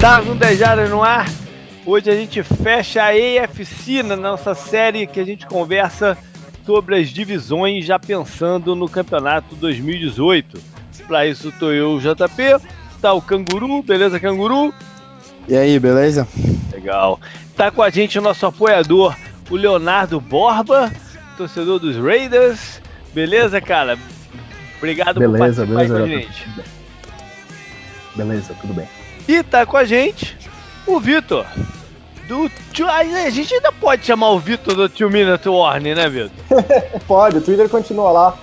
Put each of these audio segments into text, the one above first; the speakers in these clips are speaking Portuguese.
Tá 10 jardas no ar. Hoje a gente fecha a AFC na nossa série que a gente conversa sobre as divisões já pensando no campeonato 2018. Para isso tô eu, JP, tá o Canguru, beleza Canguru? E aí, beleza? Legal. Tá com a gente o nosso apoiador, o Leonardo Borba, torcedor dos Raiders. Beleza, cara? Obrigado beleza, por participar beleza, com a gente. Beleza, tudo bem. E tá com a gente o Vitor. Do tio, a gente ainda pode chamar o Vitor do Tio Minute Warning, né, Vitor? Pode, o Twitter continua lá.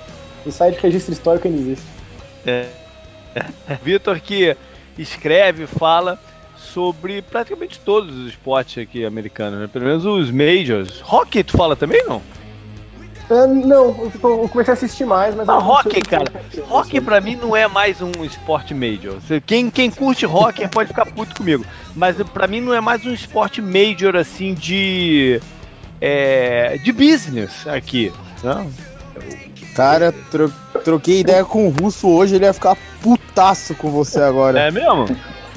O site registro histórico ainda existe. É. Vitor que escreve, fala sobre praticamente todos os esportes aqui americanos, né? Pelo menos os majors. Hockey tu fala também, não? É, não, eu, eu comecei a assistir mais, mas... Ah, sei- cara. Hockey pra mim não é mais um esporte major. Quem, quem curte hockey pode ficar puto comigo. Mas pra mim não é mais um esporte major, assim, de... É, de business aqui. Não? Cara, tro- troquei ideia com o Russo hoje, ele ia ficar putaço com você agora. É mesmo?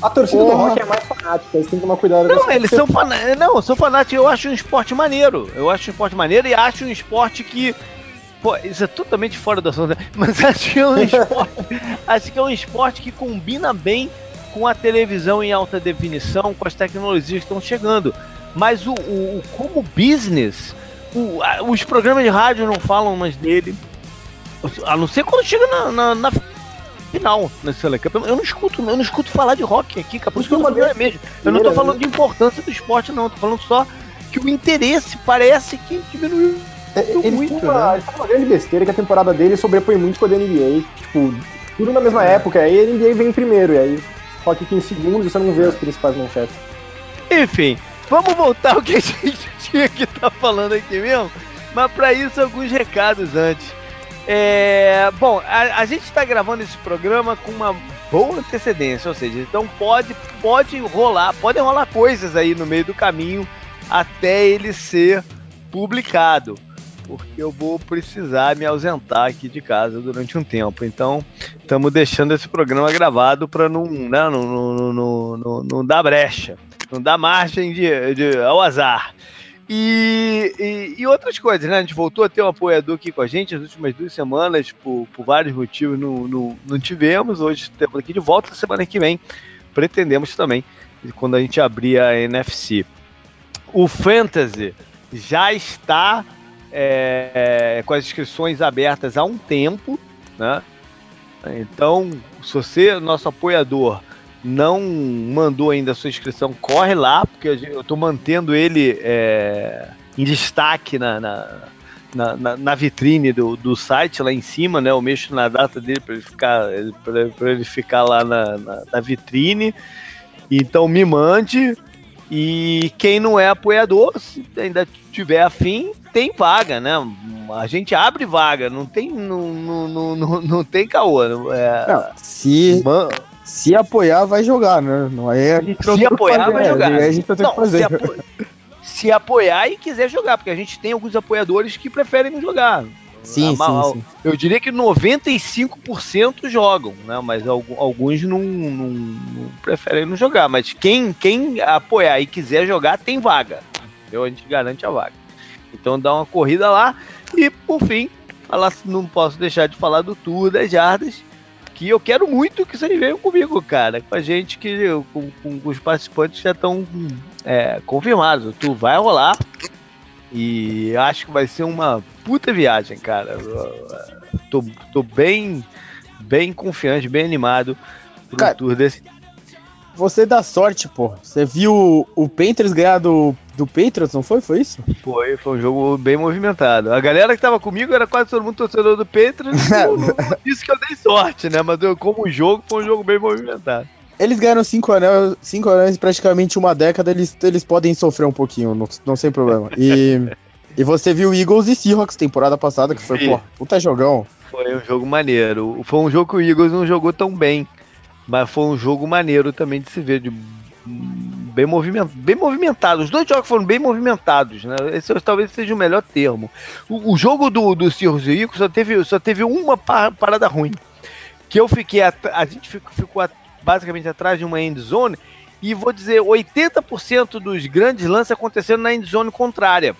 A torcida do Porra. rock é mais fanática, eles têm que tomar cuidado Não, eles são fanáticos. Não, eu sou fanático. Eu acho um esporte maneiro. Eu acho um esporte maneiro e acho um esporte que. Pô, isso é totalmente fora do assunto, né? mas acho que é um esporte. acho que é um esporte que combina bem com a televisão em alta definição, com as tecnologias que estão chegando. Mas o, o- o- como business, o- a- os programas de rádio não falam mais dele. A não ser quando chega na, na- na final nesse Select Cup. Eu não escuto, eu não escuto falar de rock aqui, cara. Por isso que eu não é mesmo. Eu não tô falando de importância do esporte, não. Tô falando só que o interesse parece que diminuiu. Eles muito, têm uma, né? têm uma grande besteira que a temporada dele sobrepõe muito com a da NBA. Tipo, tudo na mesma época, aí a NBA vem em primeiro, e aí rock aqui em segundo e você não vê os principais manchetes. Enfim, vamos voltar ao que a gente tinha que estar falando aqui mesmo. Mas para isso, alguns recados antes. É, bom, a, a gente está gravando esse programa com uma boa antecedência, ou seja, então pode, pode rolar, podem rolar coisas aí no meio do caminho até ele ser publicado, porque eu vou precisar me ausentar aqui de casa durante um tempo. Então, estamos deixando esse programa gravado para não, né, não, não, não, não, não dar brecha não dá margem de, de- ao azar. E, e, e outras coisas, né? A gente voltou a ter um apoiador aqui com a gente as últimas duas semanas, por, por vários motivos não, não, não tivemos. Hoje temos aqui de volta, semana que vem pretendemos também, quando a gente abrir a NFC. O Fantasy já está é, com as inscrições abertas há um tempo, né? Então, se você, nosso apoiador, não mandou ainda a sua inscrição, corre lá, porque eu estou mantendo ele é, em destaque na, na, na- na- na vitrine do, do site lá em cima, né? Eu mexo na data dele para ele ficar para ele ficar lá na, na- na vitrine. Então me mande. E quem não é apoiador, se ainda tiver afim, tem vaga, né? A gente abre vaga, não tem, não, não, não, não, não tem caô. não É, Não, se, man- se apoiar, vai jogar, né? Não, aí a gente não se apoiar, fazer, vai né? jogar. Aí a gente não tem Não, que fazer. Se, apo- se apoiar e quiser jogar, porque a gente tem alguns apoiadores que preferem não jogar. Sim, A ma- sim, sim. Eu diria que 95% jogam, né? Mas algu- alguns não, não- não preferem não jogar. Mas quem, quem apoiar e quiser jogar, tem vaga. Entendeu? A gente garante a vaga. Então dá uma corrida lá. E por fim, falar, não posso deixar de falar do Tour das Jardas. Que eu quero muito que vocês venham comigo, cara. Com a gente, que com, com os participantes já estão é, confirmados. Tour vai rolar. E acho que vai ser uma puta viagem, cara. Eu, Tô, tô bem, bem confiante, bem animado pro Cara, tour desse. Você dá sorte, pô. Você viu o Panthers ganhar do, do Patriots, não foi? Foi isso? Foi, foi um jogo bem movimentado. A galera que tava comigo era quase todo mundo torcedor do Patriots. disse que eu dei sorte, né? Mas eu, como jogo, foi um jogo bem movimentado. Eles ganharam cinco anéis, cinco anéis em praticamente uma década, eles, eles podem sofrer um pouquinho, não, não sem problema. E, e você viu Eagles e Seahawks temporada passada, que foi, pô, puta jogão. Foi um jogo maneiro. Foi um jogo que o Eagles não jogou tão bem. Mas foi um jogo maneiro também de se ver. De, bem, movimento, bem movimentado. Os dois jogos foram bem movimentados, né? Esse talvez seja o melhor termo. O, o jogo do, do Seahawks e Eagles só teve, só teve uma pa- parada ruim. Que eu fiquei. at- A gente ficou, ficou basicamente atrás de uma end zone. e vou dizer, 80% dos grandes lances aconteceram na endzone contrária.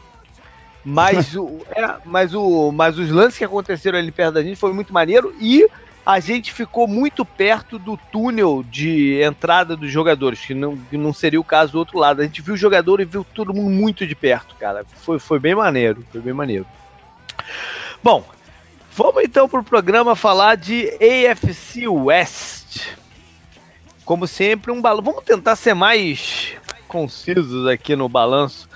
Mas, o, é, mas, o, mas os lances que aconteceram ali perto da gente foi muito maneiro e a gente ficou muito perto do túnel de entrada dos jogadores, que não, que não seria o caso do outro lado. A gente viu o jogador e viu todo mundo muito de perto, cara. Foi, foi bem maneiro, foi bem maneiro. Bom, vamos então para o programa falar de AFC West. Como sempre, um balanço. Vamos tentar ser mais concisos aqui no balanço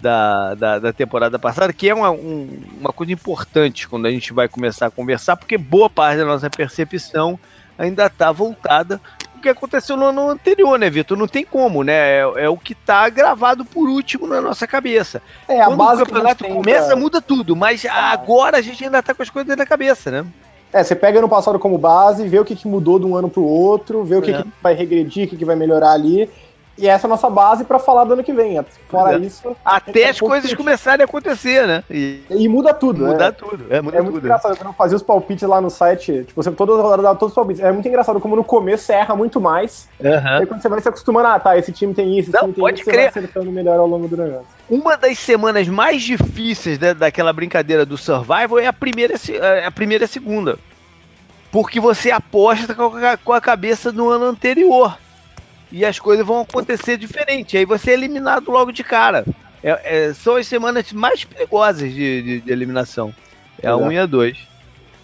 da, da, da, temporada passada, que é uma, um, uma coisa importante quando a gente vai começar a conversar, porque boa parte da nossa percepção ainda está voltada o que aconteceu no ano anterior, né, Vitor? Não tem como, né? É, é, o que está gravado por último na nossa cabeça. É, Quando o campeonato começa, muda tudo, mas agora a gente ainda está com as coisas na cabeça, né? É, você pega no passado como base, vê o que, que mudou de um ano para o outro, vê o que, é. que vai regredir, o que, que vai melhorar ali, e essa é a nossa base para falar do ano que vem. Fora é. isso. Até as coisas começarem a acontecer, né? E, e muda tudo. Muda é. tudo. É, muda é tudo. muito engraçado. Quando eu fazia os palpites lá no site, tipo, você toda hora dava todos os palpites. É muito engraçado como no começo você erra muito mais. Uhum. Aí quando você vai se acostumando, ah, tá, esse time tem isso, esse Não, time tem isso, crer. você vai acertando melhor ao longo do negócio. Uma das semanas mais difíceis né, daquela brincadeira do Survival é a primeira, é a primeira e a segunda. Porque você aposta com a cabeça do ano anterior e as coisas vão acontecer diferente. Aí você é eliminado logo de cara. É, é, são as semanas mais perigosas de, de, de eliminação. É a 1 um e a 2.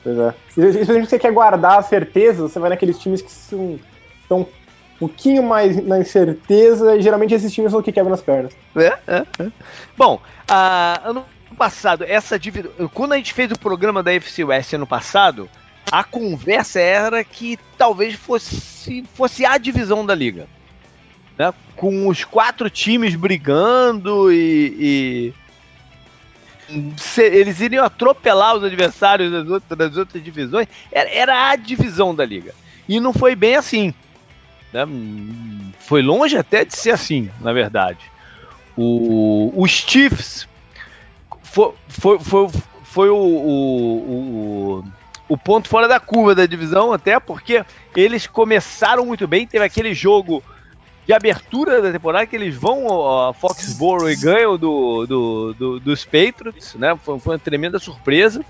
Pois é. Se você quer guardar a certeza, você vai naqueles times que são, estão um pouquinho mais na incerteza, e geralmente esses times são os que quebram as pernas. É, é, é. Bom, a, ano passado, essa divisão. Quando a gente fez o programa da FC West ano passado, a conversa era que talvez fosse, fosse a divisão da liga. Né? Com os quatro times brigando e, e se, eles iriam atropelar os adversários das outras, das outras divisões. Era, era, a divisão da liga. E não foi bem assim. Né? Foi longe até de ser assim, na verdade. O, os Chiefs foi, foi, foi, foi o, o, o o ponto fora da curva da divisão, até porque eles começaram muito bem. Teve aquele jogo de abertura da temporada que eles vão a Foxborough e ganham do, do, do, dos Patriots, né? Foi, foi, uma tremenda surpresa.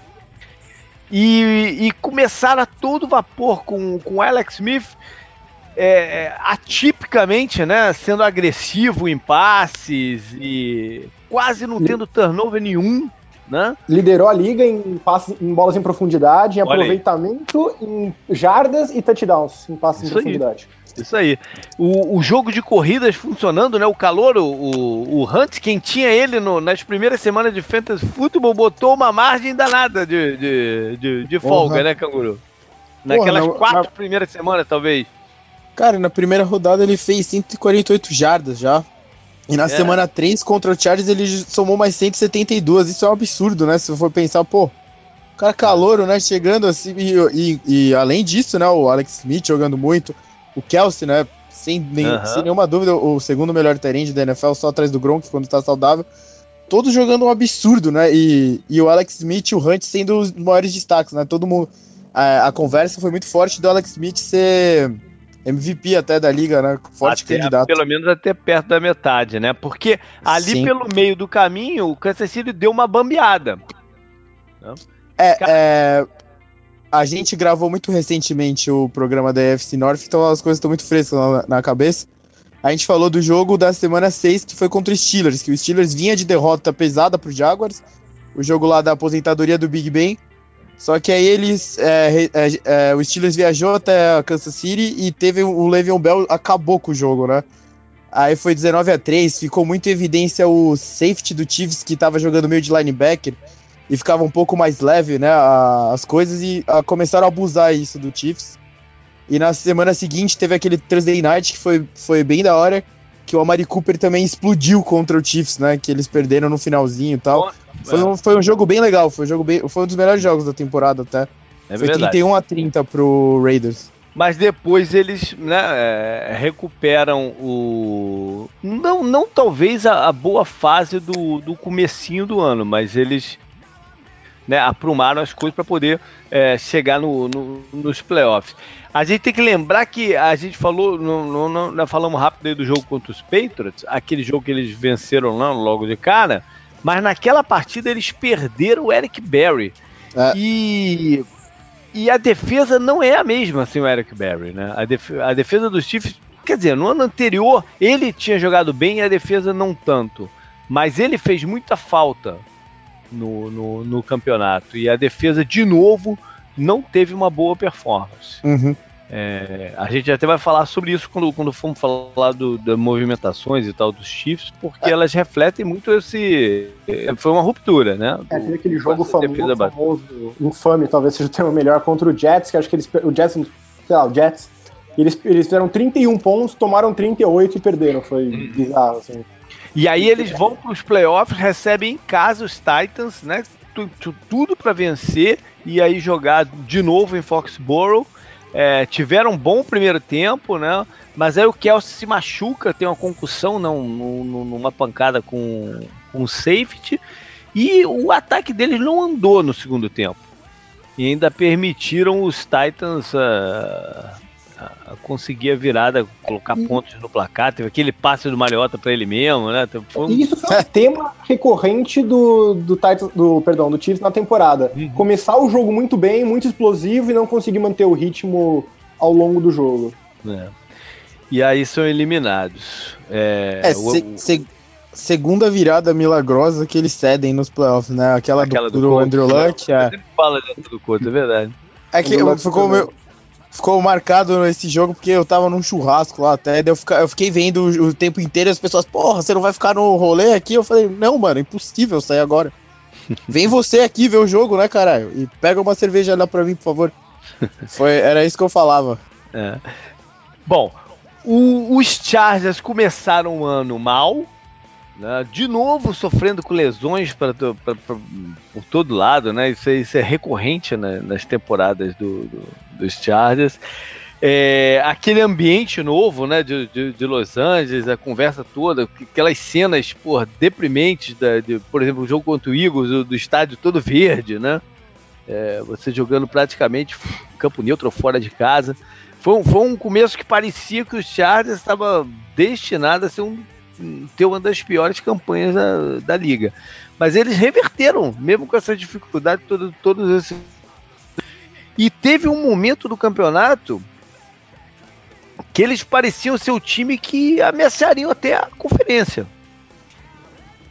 E, e começaram a todo vapor com, com Alex Smith é, atipicamente, né? Sendo agressivo em passes e quase não tendo turnover nenhum né? Liderou a liga em, passes, em bolas em profundidade, em Olha aproveitamento, aí. em jardas e touchdowns em passes Isso em profundidade. Aí. Isso aí. O, o, jogo de corridas funcionando, né? O calor, o, o Hunt, quem tinha ele no, nas primeiras semanas de Fantasy Football, botou uma margem danada de, de, de, de folga, né, Canguru? Naquelas Porra, quatro na... primeiras semanas, talvez. Cara, na primeira rodada ele fez 148 jardas já. E na é. semana 3 contra o Chargers ele somou mais 172. Isso é um absurdo, né? Se você for pensar, pô, o cara calouro, né? Chegando assim. E, e, e, além disso, né? O Alex Smith jogando muito. O Kelsey, né? Sem, nem, uh -huh. sem nenhuma dúvida, o segundo melhor terreno da NFL, só atrás do Gronk quando tá saudável. Todos jogando um absurdo, né? E, e o Alex Smith e o Hunt sendo os maiores destaques, né? Todo mundo. A, a conversa foi muito forte do Alex Smith ser MVP até da liga, né? Forte até, candidato. Pelo menos até perto da metade, né? Porque ali Sim. pelo meio do caminho, o Kansas City deu uma bambeada. É, é, a gente gravou muito recentemente o programa da EFC North, então as coisas estão muito frescas na, na, cabeça. A gente falou do jogo da semana 6, que foi contra os Steelers, que o Steelers vinha de derrota pesada pro Jaguars, o jogo lá da aposentadoria do Big Ben, só que aí eles. É, é, é, o Steelers viajou até Kansas City e teve o Le'Veon Bell acabou com o jogo, né? Aí foi 19 a 3 ficou muito em evidência o safety do Chiefs que tava jogando meio de linebacker e ficava um pouco mais leve, né? A, as coisas e a, começaram a abusar isso do Chiefs. E na semana seguinte teve aquele Thursday Night que foi, foi bem da hora, que o Amari Cooper também explodiu contra o Chiefs, né? Que eles perderam no finalzinho e tal. Foi um, foi um jogo bem legal, foi um, jogo bem, foi um dos melhores jogos da temporada até. É foi verdade. 31 a 30 pro Raiders. Mas depois eles né, é, recuperam o. Não, não talvez a, a, boa fase do, do comecinho do ano, mas eles né, aprumaram as coisas para poder é, chegar no, no, nos playoffs. A gente tem que lembrar que a gente falou, no, no, no, falamos rápido aí do jogo contra os Patriots, aquele jogo que eles venceram lá logo de cara, mas naquela partida eles perderam o Eric Berry. É. E, e a defesa não é a mesma sem o Eric Berry, né? A, def, a defesa dos Chiefs, quer dizer, no ano anterior ele tinha jogado bem e a defesa não tanto. Mas ele fez muita falta no, no, no campeonato. E a defesa, de novo, não teve uma boa performance. Uhum. É, a gente até vai falar sobre isso quando, quando formos falar do, das movimentações e tal dos Chiefs, porque é. elas refletem muito esse. Foi uma ruptura, né? É, teve aquele jogo famoso, famoso, infame, talvez seja o termo melhor, contra o Jets, que acho que eles. O Jets, sei lá, o Jets. Eles, eles fizeram 31 pontos, tomaram 38 e perderam. Foi hum. bizarro, assim. E aí eles vão para os playoffs, recebem em casa os Titans, né? Tudo para vencer e aí jogar de novo em Foxborough. É, tiveram um bom primeiro tempo, né? Mas aí o Kelsey se machuca, tem uma concussão, não, numa pancada com, com safety. E o ataque deles não andou no segundo tempo. E ainda permitiram os Titans uh, conseguir a virada, colocar pontos no placar. Teve aquele passe do Mariota para ele mesmo, né? Foi um... Isso foi um tema recorrente do, do, Titan, do, perdão, do Chiefs na temporada. Uhum. Começar o jogo muito bem, muito explosivo e não conseguir manter o ritmo ao longo do jogo. É. E aí são eliminados. É, é o, se, se, segunda virada milagrosa que eles cedem nos playoffs, né? Aquela, Aquela do, do, do Andrew Luck. É. fala dentro do Couto, é verdade. É que ficou meu, ficou marcado esse jogo porque eu tava num churrasco lá até, eu, fica, eu fiquei vendo o, o, tempo inteiro as pessoas, porra, você não vai ficar no rolê aqui? Eu falei, não, mano, impossível sair agora. Vem você aqui ver o jogo, né, caralho? E pega uma cerveja lá pra mim, por favor. Foi, era isso que eu falava. É. Bom, o, os Chargers começaram o ano mal, né? De novo sofrendo com lesões pra, pra, pra, por todo lado, né? Isso, é, isso é recorrente né? nas temporadas do, do, dos Chargers. É, aquele ambiente novo, né, de, de, de, Los Angeles, a conversa toda, aquelas cenas, por deprimentes, da, de, por exemplo, o jogo contra o Eagles, do, do estádio todo verde, né, é, você jogando praticamente campo neutro fora de casa. Foi um, foi um começo que parecia que os Chargers estava destinado a ser um ter uma das piores campanhas da, da liga. Mas eles reverteram, mesmo com essa dificuldade, todo, todos esses. E teve um momento do campeonato que eles pareciam ser o time que ameaçariam até a conferência.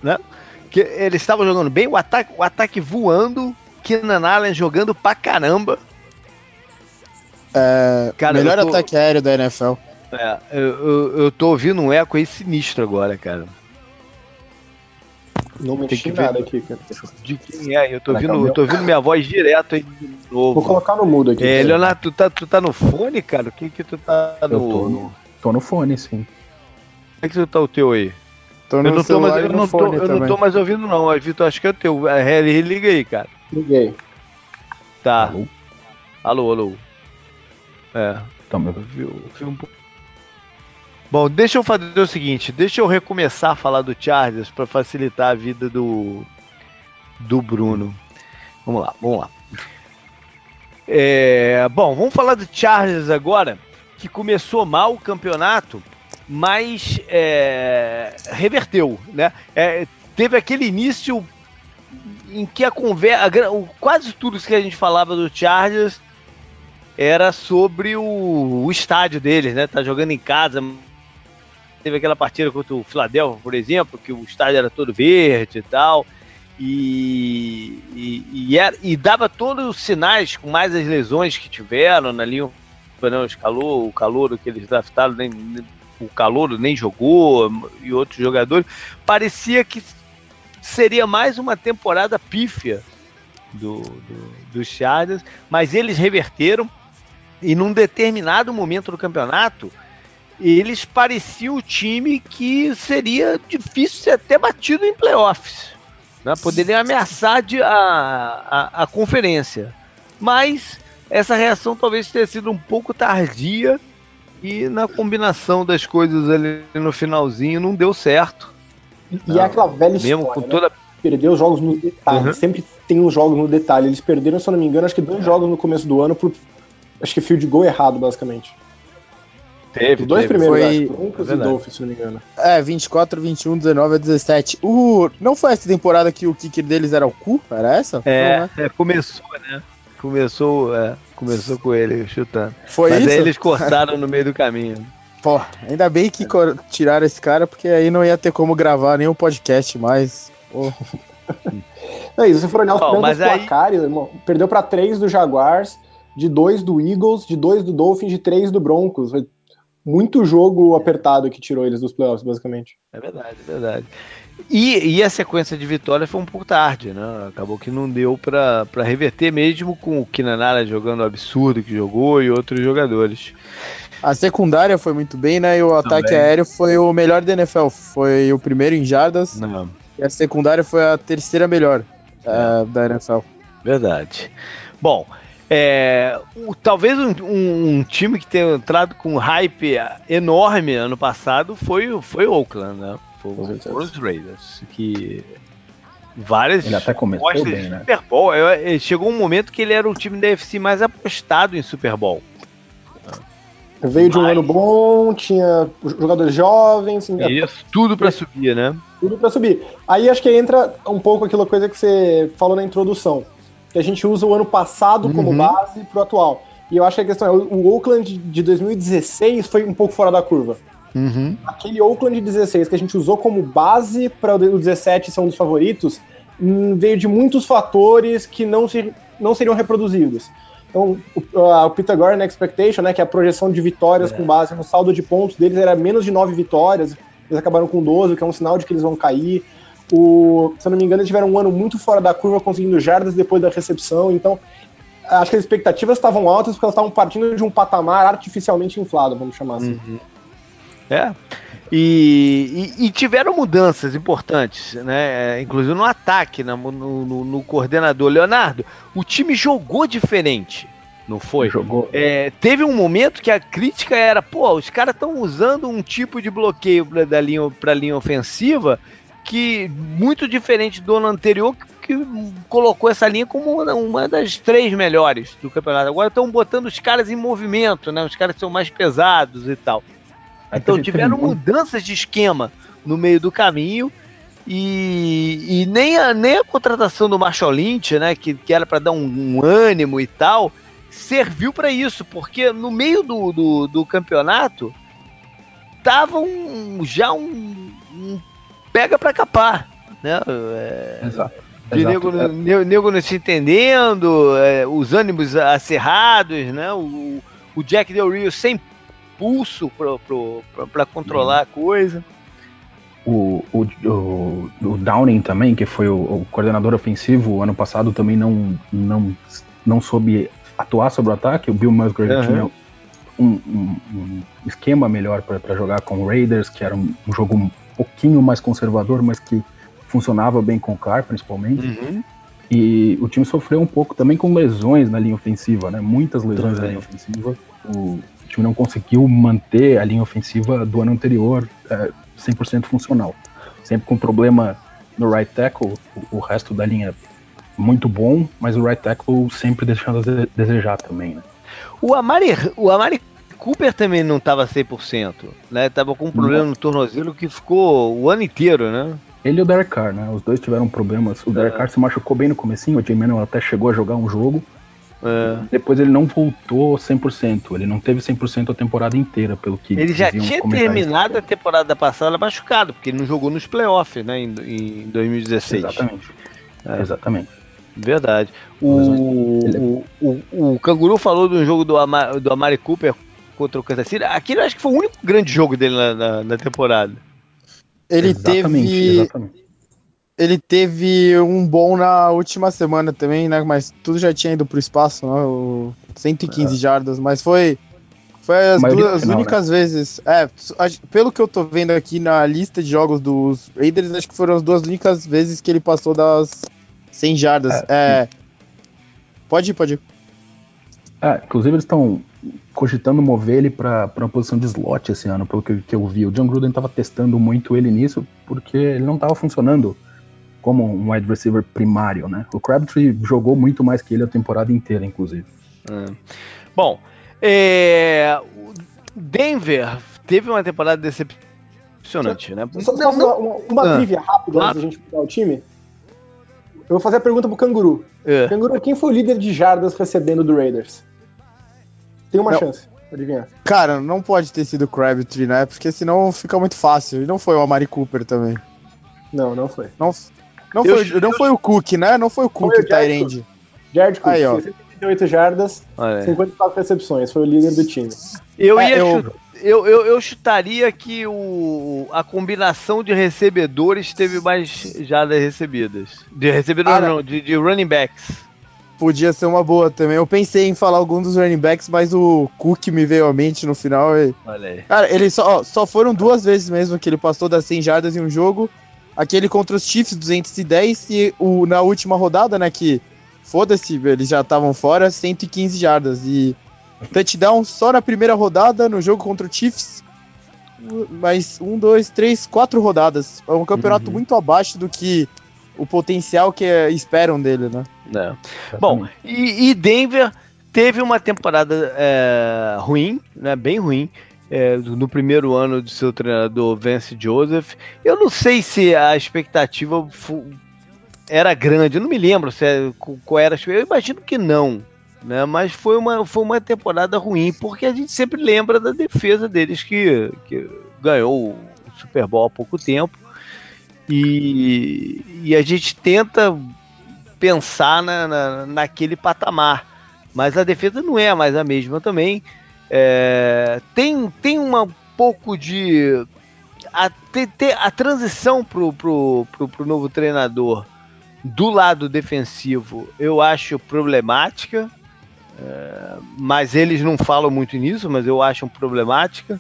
Né? Que eles estavam jogando bem, o ataque, o ataque voando, Keenan Allen jogando pra caramba. É, Cara, melhor tô... ataque aéreo da NFL. É, eu, eu, eu, tô ouvindo um eco aí sinistro agora, cara. Não mexi nada aqui, cara. De quem é? Eu tô ouvindo, eu tô ouvindo minha voz direto aí de novo. Vou colocar no mudo aqui. É, Leonardo, tu tá, tu tá no fone, cara? O que que tu tá no... Eu tô no, tô no fone, sim. Como é que tu tá o teu aí? Tô no eu não tô mais, eu não tô, eu não tô mais ouvindo não, Vitor, acho que é o teu. É, liga aí, cara. Liguei. Tá. Alô? Alô, alô. É. Tá, meu. Eu vi um pouco Bom, deixa eu fazer o seguinte, deixa eu recomeçar a falar do Chargers para facilitar a vida do do Bruno. Vamos lá, vamos lá. É, bom, vamos falar do Chargers agora, que começou mal o campeonato, mas é, reverteu, né? É, teve aquele início em que a conversa, quase tudo que a gente falava do Chargers era sobre o, o estádio deles, né? Tá jogando em casa, Teve aquela partida contra o Philadelphia, por exemplo, que o estádio era todo verde e tal. E, e, e, era, e dava todos os sinais, com mais as lesões que tiveram ali, o calor, o calor que eles draftaram, nem, nem, o calor nem jogou, e outros jogadores. Parecia que seria mais uma temporada pífia do, do, dos Chargers, mas eles reverteram e num determinado momento do campeonato eles pareciam o time que seria difícil ser até batido em playoffs. Né? Poderiam ameaçar de, a, a, a conferência. Mas essa reação talvez tenha sido um pouco tardia e na combinação das coisas ali no finalzinho não deu certo. E, é aquela velha Mesmo história, com toda... perder os jogos no detalhe. Uhum. Sempre tem uns jogos no detalhe. Eles perderam, se eu não me engano, acho que dois jogos no começo do ano por. Acho que field goal errado, basicamente. Teve, Os dois teve. primeiros, foi... acho, Broncos é e Dolphins, se não me engano. É, 24, 21, 19 a 17. O... Não foi essa temporada que o kicker deles era o cu? Era essa? É, não, né? é começou, né? Começou, é, começou com ele chutando. Foi Mas isso? aí eles cortaram no meio do caminho. Pô, ainda bem que tiraram esse cara, porque aí não ia ter como gravar nenhum podcast mais. Oh. é isso, se for olhar os oh, mas aí... placares, irmão, perdeu para três do Jaguars, de dois do Eagles, de dois do Dolphins, de três do Broncos. Muito jogo apertado que tirou eles dos playoffs, basicamente. É verdade, é verdade. E, e a sequência de vitórias foi um pouco tarde, né? Acabou que não deu para reverter, mesmo com o Kinanara jogando o absurdo que jogou e outros jogadores. A secundária foi muito bem, né? E o Também. ataque aéreo foi o melhor da NFL. Foi o primeiro em jardas. Não. E a secundária foi a terceira melhor é. uh, da NFL. Verdade. Bom, é, o, talvez um, um, um, time que tenha entrado com hype enorme ano passado foi, foi o Oakland, né? Foi os Raiders, que várias ele até começou bem, né? Super Bowl. chegou um momento que ele era o time da UFC mais apostado em Super Bowl. Veio de um ano bom, tinha jogadores jovens. Isso, tudo para subir, né? Tudo para subir. Aí acho que entra um pouco aquela coisa que você falou na introdução, que a gente usa o ano passado uhum. como base pro atual. E eu acho que a questão é, o Oakland de 2016 foi um pouco fora da curva. Uhum. Aquele Oakland de 16 que a gente usou como base para o 17 ser um dos favoritos, hum, veio de muitos fatores que não, se, não seriam reproduzidos. Então, o, o Pythagorean Expectation, né, que é a projeção de vitórias é. com base no saldo de pontos deles, era menos de 9 vitórias, eles acabaram com 12, que é um sinal de que eles vão cair. O, se eu não me engano, eles tiveram um ano muito fora da curva, conseguindo jardas depois da recepção, então acho que as expectativas estavam altas porque elas estavam partindo de um patamar artificialmente inflado, vamos chamar assim. Uhum. É. E, e, e, tiveram mudanças importantes, né? Inclusive no ataque, no, no, no, coordenador. Leonardo, o time jogou diferente, não foi? Jogou. É, teve um momento que a crítica era: pô, os caras estão usando um tipo de bloqueio para linha, a linha ofensiva que muito diferente do ano anterior, que, que colocou essa linha como uma, uma, das três melhores do campeonato. Agora estão botando os caras em movimento, né? Os caras são mais pesados e tal. Então tiveram mudanças de esquema no meio do caminho e, e nem, a, nem a contratação do Marshall Lynch, né, que, que era para dar um, um, ânimo e tal, serviu para isso, porque no meio do, do, do campeonato tava um, já um, um pega para capar, né? É, Exato. De nego, nego não se entendendo, é, os ânimos acerrados, né? O, o Jack Del Rio sem pulso para controlar a coisa. O, o, o, o, Downing também, que foi o, o, coordenador ofensivo ano passado, também não, não, não soube atuar sobre o ataque. O Bill Musgrave uhum. tinha um, um, um, esquema melhor para jogar com o Raiders, que era um, jogo um pouquinho mais conservador, mas que funcionava bem com o Carr, principalmente. Uhum. E o time sofreu um pouco também com lesões na linha ofensiva, né? Muitas lesões também. na linha ofensiva. O, time não conseguiu manter a linha ofensiva do ano anterior é, 100% funcional. Sempre com problema no right tackle, o, o, resto da linha muito bom, mas o right tackle sempre deixando a desejar também, né? O Amari, o Amari Cooper também não estava 100%, né? Tava com um problema no tornozelo que ficou o ano inteiro, né? Ele e o Derek Carr, né? Os dois tiveram problemas. O Derek é. Carr se machucou bem no comecinho, o Jay Manuel até chegou a jogar um jogo, é. Depois ele não voltou 100%. Ele não teve 100% a temporada inteira, pelo que Ele já tinha terminado a temporada passada machucado, porque ele não jogou nos playoffs, né, em, em 2016. Exatamente. É. Exatamente. Verdade. O, o, o, o, Canguru falou do jogo do, Amari, do Amari Cooper contra o Kansas City. Aquele acho que foi o único grande jogo dele na, na, na temporada. Ele exatamente, teve. Exatamente ele teve um bom na última semana também, né? Mas tudo já tinha ido pro espaço, né? O 115 é. jardas, mas foi foi as duas final, únicas né? vezes. É, pelo que eu tô vendo aqui na lista de jogos dos Raiders, acho que foram as duas únicas vezes que ele passou das 100 jardas. É, é pode ir, pode ir. É, inclusive eles estão cogitando mover ele para uma posição de slot esse ano, pelo que, que eu vi. O John Gruden estava testando muito ele nisso, porque ele não estava funcionando como um wide receiver primário, né? O Crabtree jogou muito mais que ele a temporada inteira, inclusive. Hum. Bom, é... Denver teve uma temporada decepcionante, né? Só, só uma, uma, uma ah, trivia rápida antes da gente pegar o time. Eu vou fazer a pergunta pro Canguru. É. Canguru, quem foi o líder de jardas recebendo do Raiders? Tem uma não. chance, adivinha. Cara, não pode ter sido o Crabtree, né? Porque senão fica muito fácil. E não foi o Amari Cooper também. Não, não foi. Não, não, eu, foi, eu, não foi o Cook, né? Não foi o Cook, o Tyrande. Jared Cook, Aí, ó. 68 jardas, 54 recepções. Foi o líder do time. Eu é, ia eu... Eu, eu, eu, chutaria que o, a combinação de recebedores teve mais jardas recebidas. De recebedores, ah, não, de, de, running backs. Podia ser uma boa também. Eu pensei em falar algum dos running backs, mas o Cook me veio à mente no final. E... Olha aí. Cara, ele só, só foram duas vezes mesmo que ele passou das 100 jardas em um jogo. Aquele contra os Chiefs, 210, e o, na última rodada, né, que foda-se, eles já estavam fora, 115 jardas. E touchdown só na primeira rodada no jogo contra o Chiefs. Mas um, dois, três, quatro rodadas. É um campeonato uhum. muito abaixo do que o potencial que esperam dele, né? É. Bom, e, e, Denver teve uma temporada é, ruim, né? Bem ruim. É, no primeiro ano do seu treinador Vance Joseph. Eu não sei se a expectativa era grande, eu não me lembro se é, qual era a expectativa. Eu imagino que não né? Mas foi uma, foi uma temporada ruim, porque a gente sempre lembra da defesa deles que, que ganhou o Super Bowl há pouco tempo. E, e a gente tenta pensar na, na, naquele patamar. Mas a defesa não é mais a mesma também. É, tem, tem um pouco de. A, te, te, a transição pro, pro, pro, pro novo treinador do lado defensivo eu acho problemática. É, mas eles não falam muito nisso, mas eu acho problemática.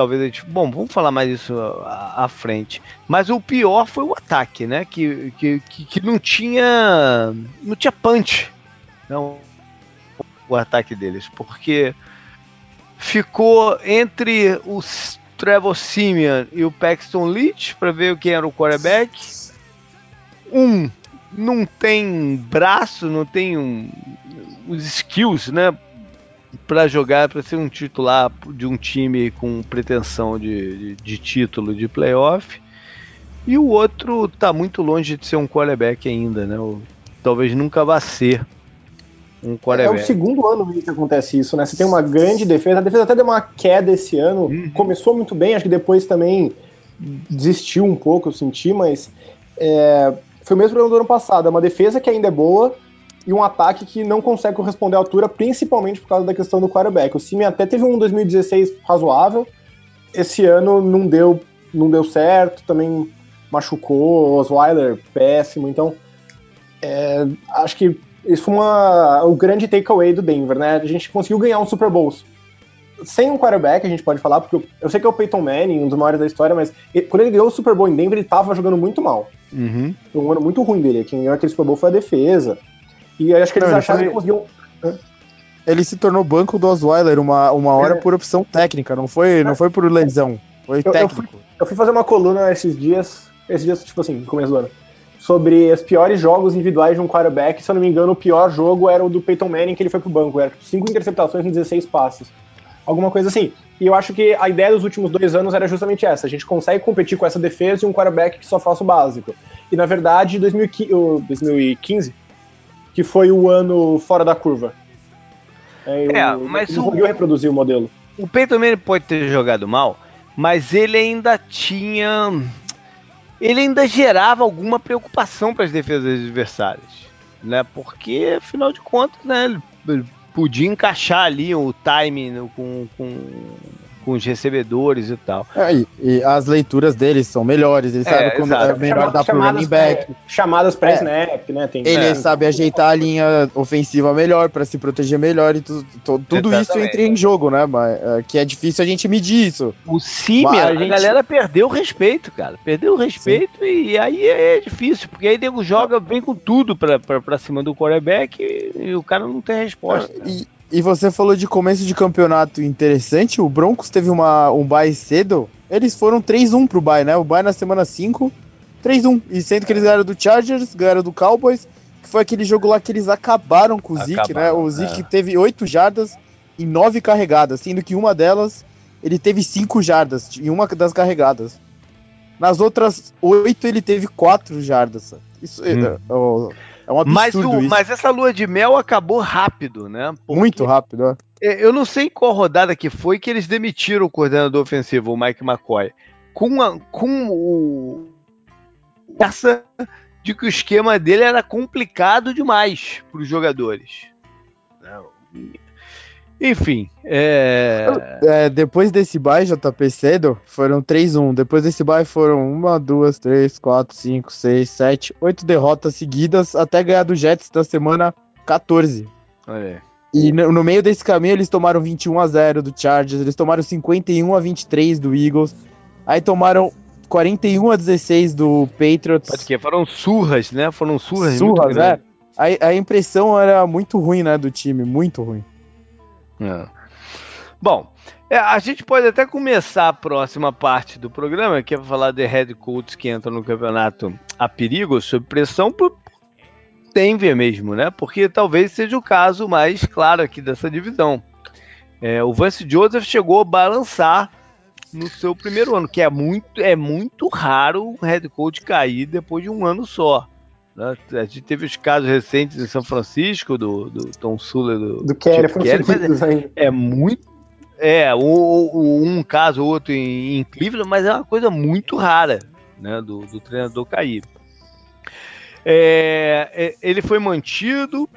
Talvez a gente. Bom, vamos falar mais isso à, à frente. Mas o pior foi o ataque, né? Que, que, que, não tinha. Não tinha punch. Não, o ataque deles. Porque ficou entre o Trevor Simeon e o Paxton Leach para ver quem era o quarterback. Um não tem braço, não tem um, os skills, né? Para jogar, para ser um titular de um time com pretensão de, de, de título de playoff. E o outro tá muito longe de ser um quarterback ainda, né? Ou, talvez nunca vá ser um quarterback. É o segundo ano que acontece isso, né? Você tem uma grande defesa, a defesa até deu uma queda esse ano, uhum. começou muito bem, acho que depois também desistiu um pouco, eu senti, mas é, foi o mesmo problema do ano passado. É uma defesa que ainda é boa e um ataque que não consegue corresponder à altura, principalmente por causa da questão do quarterback. O Simi até teve um 2016 razoável. Esse ano não deu, não deu certo, também machucou, Osweiler péssimo. Então, é, acho que isso foi uma, o grande takeaway do Denver, né? A gente conseguiu ganhar um Super Bowl sem um quarterback, a gente pode falar, porque eu, eu, sei que é o Peyton Manning, um dos maiores da história, mas ele, quando ele ganhou o Super Bowl em Denver, ele tava jogando muito mal. Uhum. Foi um ano muito ruim dele. Quem ganhou aquele Super Bowl foi a defesa. E acho que eles Não, acharam foi... que conseguiam. Ele se tornou banco do Osweiler uma, uma hora é. por opção técnica, não foi, não foi por lesão, foi eu, técnico. Eu fui, eu fui, fazer uma coluna esses dias, esses dias, tipo assim, no começo do ano, sobre os piores jogos individuais de um quarterback. Se eu não me engano, o pior jogo era o do Peyton Manning, que ele foi pro banco. Era cinco interceptações em 16 passes alguma coisa assim. E eu acho que a ideia dos últimos dois anos era justamente essa: a gente consegue competir com essa defesa e um quarterback que só faça o básico. E na verdade, 2015, que foi o ano fora da curva. É, é mas não conseguiu reproduzir o modelo. O Peyton pode ter jogado mal, mas ele ainda tinha. Ele ainda gerava alguma preocupação para as defesas adversárias. Né? Porque, afinal de contas, né, ele podia encaixar ali o time com, com, com os recebedores e tal. É, e, e, as leituras deles são melhores, ele é, sabe quando é melhor dar pro running back. chamadas pré-snap, é, né? Tem, ele é. sabe ajeitar a linha ofensiva melhor para se proteger melhor e tu, tu, tudo isso entra em jogo, né? Mas, é, que é difícil a gente medir isso. O Simia, a, gente... a, galera perdeu o respeito, cara. Perdeu o respeito e, e, aí é difícil, porque aí nego joga, vem com tudo pra, pra, pra cima do quarterback e, e o cara não tem resposta. E, e você falou de começo de campeonato interessante. O Broncos teve uma, um bye cedo. Eles foram 3-1 pro bye, né? O bye na semana 5. 3-1. E sendo que eles ganharam do Chargers, ganharam do Cowboys, que foi aquele jogo lá que eles acabaram com o Zeke, né? O Zeke é. teve 8 jardas em 9 carregadas, sendo que uma delas ele teve 5 jardas em uma das carregadas. Nas outras 8 ele teve 4 jardas. Isso é, hum. é, é, um mas, o, isso. mas essa lua de mel acabou rápido, né? Porque Muito rápido, é. é. Eu não sei qual rodada que foi que eles demitiram o coordenador ofensivo, o Mike McCoy. Com, a, com o. Essa de que o esquema dele era complicado demais para os jogadores. Enfim. É... É, depois desse bye, JP cedo, foram 3-1. Depois desse bye foram 1, 2, 3, 4, 5, 6, 7, 8 derrotas seguidas até ganhar do Jets da semana 14. Olha. E no, no, meio desse caminho eles tomaram 21 a 0 do Chargers, eles tomaram 51 a 23 do Eagles, aí tomaram 41 a 16 do Patriots. Pode que foram surras, né? Foram surras, surras muito é. A, a impressão era muito ruim, né, do time, muito ruim. É. Bom, é, a gente pode até começar a próxima parte do programa, que é falar de head coach que entram no campeonato a perigo, sob pressão, por Denver mesmo, né? Porque talvez seja o caso mais claro aqui dessa divisão. É, o Vance Joseph chegou a balançar no seu primeiro ano, que é muito, é muito raro o head coach cair depois de um ano só. Né? A gente teve os casos recentes em São Francisco, do, do Tom Sula, do, do Kelly, tipo Kelly mas é, é, muito. É, um caso ou outro em, em, Cleveland, mas é uma coisa muito rara né, do, do treinador cair. É, é ele foi mantido.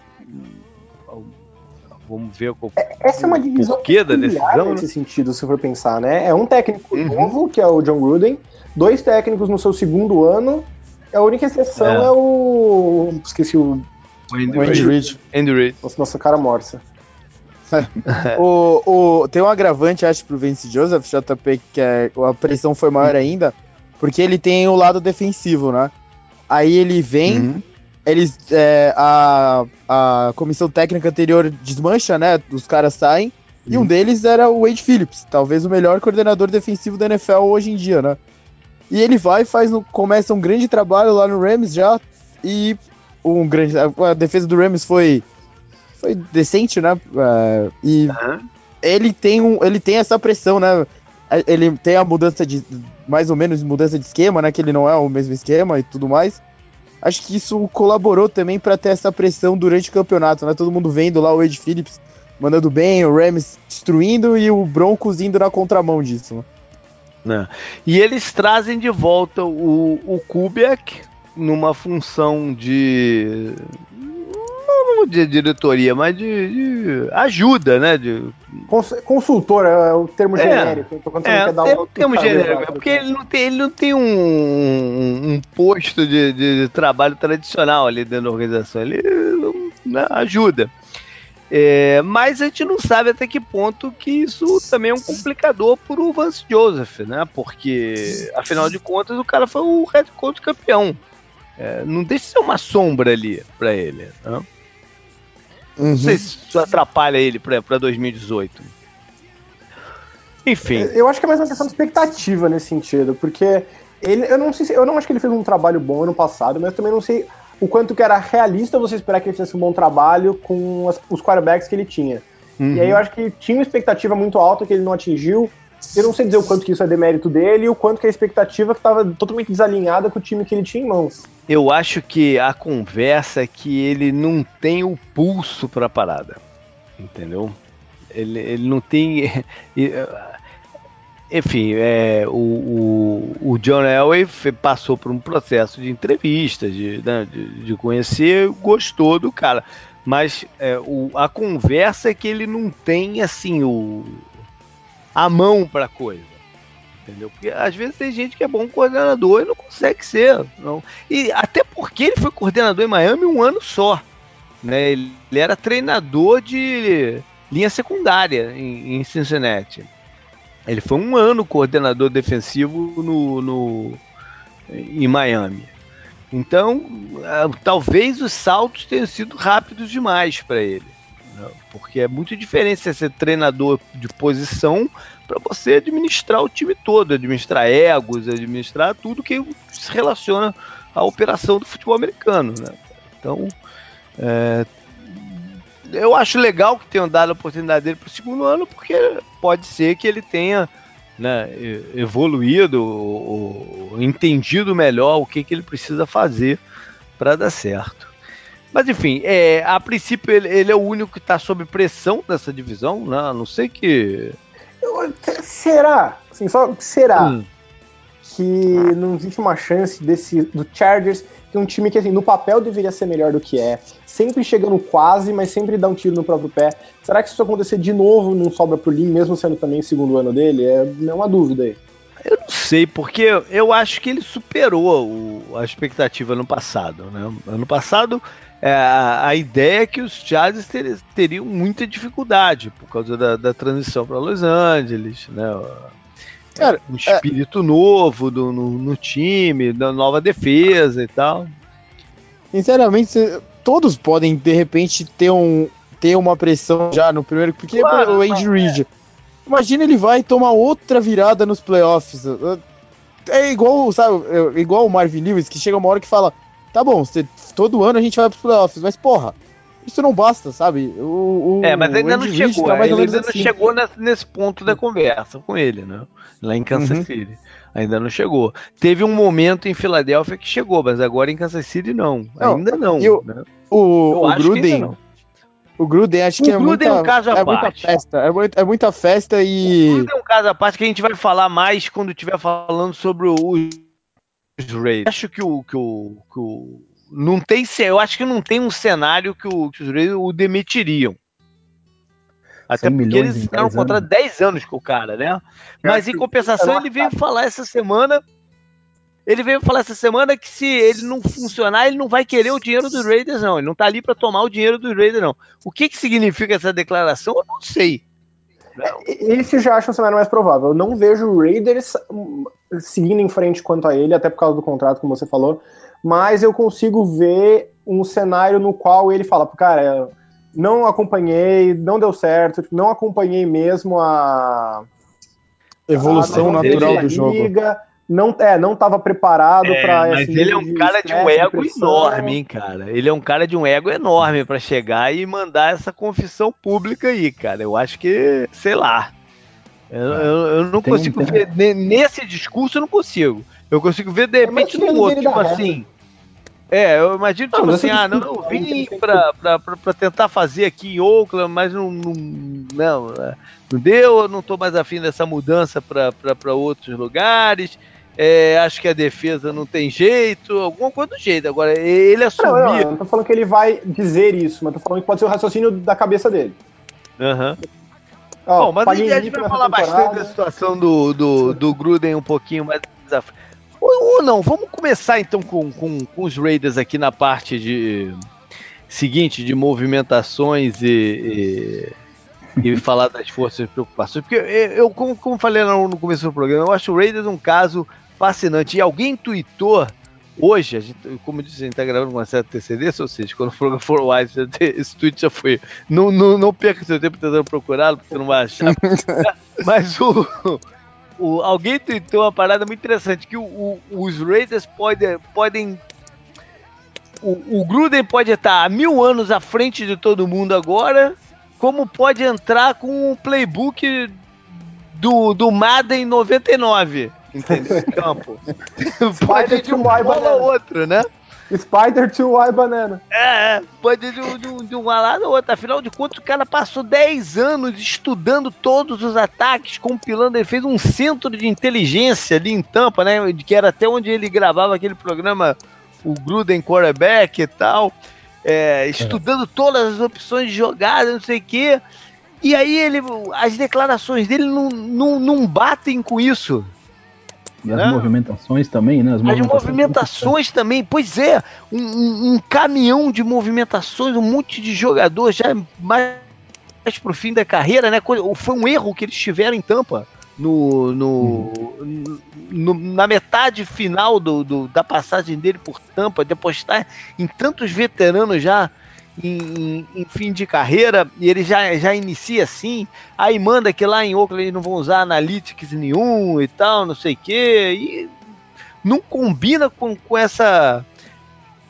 Vamos ver qual, é, Essa é uma divisão porquê da decisão. Nesse né? sentido, se for pensar, né? É um técnico uhum. novo, que é o John Gruden, dois técnicos no seu segundo ano, a única exceção é, é o. Esqueci o. O Andy, Andy Reid. Andy Reid. Nossa, nossa cara morsa. o, o, tem um agravante, acho, pro Vince Joseph, JP, que é, a pressão foi maior ainda, porque ele tem o lado defensivo, né? Aí ele vem, uhum. eles, é, a, a comissão técnica anterior desmancha, né? Os caras saem, uhum. e um uhum. deles era o Wade Phillips, talvez o melhor coordenador defensivo da NFL hoje em dia, né? E ele vai faz começa um grande trabalho lá no Rams já e um grande a, defesa do Rams foi foi decente, né? Uh, e uhum. ele tem um ele tem essa pressão, né? Ele tem a mudança de mais ou menos mudança de esquema, né? Que ele não é o mesmo esquema e tudo mais. Acho que isso colaborou também para ter essa pressão durante o campeonato, né? Todo mundo vendo lá o Ed Phillips mandando bem, o Rams destruindo e o Broncos indo na contramão disso. Né? E eles trazem de volta o, o numa função de não de diretoria, mas de, de ajuda, né? De... Consultor é o termo é, genérico. Então, é, é um, termo genérico, é porque ele não tem, ele não tem um, um posto de, de, trabalho tradicional ali dentro da organização. Ele né, ajuda. É, mas a gente não sabe até que ponto que isso também é um complicador para o Vance Joseph, né? Porque, afinal de contas, o cara foi o head coach campeão. É, não deixa de ser uma sombra ali para ele. Né? Uhum. Não sei se isso atrapalha ele para 2018. Enfim. Eu acho que é mais uma questão de expectativa nesse sentido, porque ele, eu não sei se, eu não acho que ele fez um trabalho bom ano passado, mas também não sei o quanto que era realista você esperar que ele fizesse um bom trabalho com as, os quarterbacks que ele tinha. Uhum. E aí eu acho que tinha uma expectativa muito alta que ele não atingiu. Eu não sei dizer o quanto que isso é demérito dele e o quanto que a expectativa estava totalmente desalinhada com o time que ele tinha em mãos. Eu acho que a conversa é que ele não tem o pulso para a parada. Entendeu? Ele, ele não tem. enfim, é, o, o, o, John Elway passou por um processo de entrevista, de, né, de, de, conhecer, gostou do cara. Mas é, o, a conversa é que ele não tem assim o, a mão para coisa. Entendeu? Porque às vezes tem gente que é bom coordenador e não consegue ser. Não. E até porque ele foi coordenador em Miami um ano só. Né? Ele, ele era treinador de linha secundária em, em Cincinnati. Ele foi um ano coordenador defensivo no, no em Miami. Então, uh, talvez os saltos tenham sido rápidos demais para ele. Né? Porque é muito diferente você ser treinador de posição para você administrar o time todo, administrar egos, administrar tudo que se relaciona à operação do futebol americano. Né? Então, é, eu acho legal que tenham dado a oportunidade dele para o segundo ano, porque pode ser que ele tenha né, evoluído ou, ou entendido melhor o que, que ele precisa fazer para dar certo. Mas enfim, é, a princípio ele, ele é o único que está sob pressão nessa divisão, né? A não sei que. Será? Assim, só será hum. que não existe uma chance desse do Chargers, que é um time que assim, no papel deveria ser melhor do que é, sempre chegando quase, mas sempre dá um tiro no próprio pé. Será que isso acontecer de novo não sobra pro Lin, mesmo sendo também o segundo ano dele? É, é uma dúvida aí. Eu não sei, porque eu acho que ele superou o, a expectativa no passado. Né? Ano passado é, a, ideia é que os Chargers ter, teriam muita dificuldade por causa da, da transição para Los Angeles, né? Cara, um é espírito é... novo do, no, no, time, da nova defesa e tal. Sinceramente, todos podem de repente ter, um, ter uma pressão já no primeiro, porque claro, o Andy Reid. Imagina ele vai tomar outra virada nos playoffs. É igual, sabe, é igual o Marvin Lewis, que chega uma hora que fala: tá bom, você, todo ano a gente vai pros playoffs, mas porra, isso não basta, sabe? O, o é, mas ainda não chegou, tá ele ainda assim. não chegou nesse, nesse, ponto da conversa com ele, né? Lá em Kansas uhum. City. Ainda não chegou. Teve um momento em Filadélfia que chegou, mas agora em Kansas City não. não ainda não. Eu, né? O, o Gruden. O Gruden acho o que é Gruden muita, é um caso à é parte. muita festa. É, muito, é muita festa e. O Gruden é um caso à parte que a gente vai falar mais quando estiver falando sobre o Raiders. Acho que o, que o, que o não tem, eu acho que não tem um cenário que, o, que os Raiders o demitiriam. Até porque eles ficaram contra 10 anos com o cara, né? Mas em compensação, ele veio falar essa semana. Ele veio falar essa semana que se ele não funcionar, ele não vai querer o dinheiro dos Raiders, não. Ele não tá ali para tomar o dinheiro dos Raiders, não. O que, que significa essa declaração? Eu não sei. Esse já acho um cenário mais provável. Eu não vejo o Raiders hum, seguindo em frente quanto a ele, até por causa do contrato, como você falou, mas eu consigo ver um cenário no qual ele fala, cara, não acompanhei, não deu certo, não acompanhei mesmo a evolução a natural do jogo. Liga, não é, não estava preparado é, para Mas ele é um cara de um ego enorme, hein, cara. Ele é um cara de um ego enorme para chegar e mandar essa confissão pública aí, cara. Eu acho que, sei lá. Eu, é. eu, eu não tem, consigo ver. Nesse discurso eu não consigo. Eu consigo ver de repente num outro, tipo assim. É, eu imagino, tipo não, assim, ah, não, eu vim pra, pra, pra, pra, tentar fazer aqui em Oakland, mas não, não, não, é, não deu, não tô mais afim dessa mudança para outros lugares. É, acho que a defesa não tem jeito, alguma coisa do jeito. Agora, ele assumir. Não, não, não tô falando que ele vai dizer isso, mas tô falando que pode ser o raciocínio da cabeça dele. Aham. Uhum. Bom, mas a gente vai falar bastante da situação do, do, do Gruden um pouquinho mais ou, ou não, vamos começar então com, com, com, os Raiders aqui na parte de seguinte de movimentações e, e, e falar das forças e preocupações. Porque eu, como, como falei no começo do programa, eu acho o Raiders um caso fascinante. E alguém tweetou hoje, a gente, como eu disse, a gente está gravando com uma certa antecedência, ou seja, quando o programa for live, esse tweet já foi. Não, não, não perca seu tempo tentando procurá-lo, porque você não vai achar. Mas o, o, alguém tweetou uma parada muito interessante, que o, o, os Raiders pode, podem... O, o Gruden pode estar há mil anos à frente de todo mundo agora, como pode entrar com o playbook do, do Madden 99, entendeu? Campo. pode ir de um ou outro, né? Spider to Y Banana. É, é, pode de, de, de uma lado ou outra. Afinal de contas, o cara passou 10 anos estudando todos os ataques, compilando. Ele fez um centro de inteligência ali em Tampa, né? Que era até onde ele gravava aquele programa, o Gruden Quarterback e tal. É, estudando todas as opções de jogada, não sei o quê. E aí ele, as declarações dele não, não, não batem com isso. E as né? movimentações também, né? As movimentações, as movimentações também, pois é, um, um, um, caminhão de movimentações, um monte de jogador já mais, mais pro fim da carreira, né? Foi um erro que eles tiveram em Tampa. No, no, uhum. no na metade final do, do, da passagem dele por Tampa, de apostar em tantos veteranos já em, em, em, fim de carreira e ele já, já inicia assim, aí manda que lá em Oakland eles não vão usar analytics nenhum e tal, não sei o quê, e não combina com, com essa.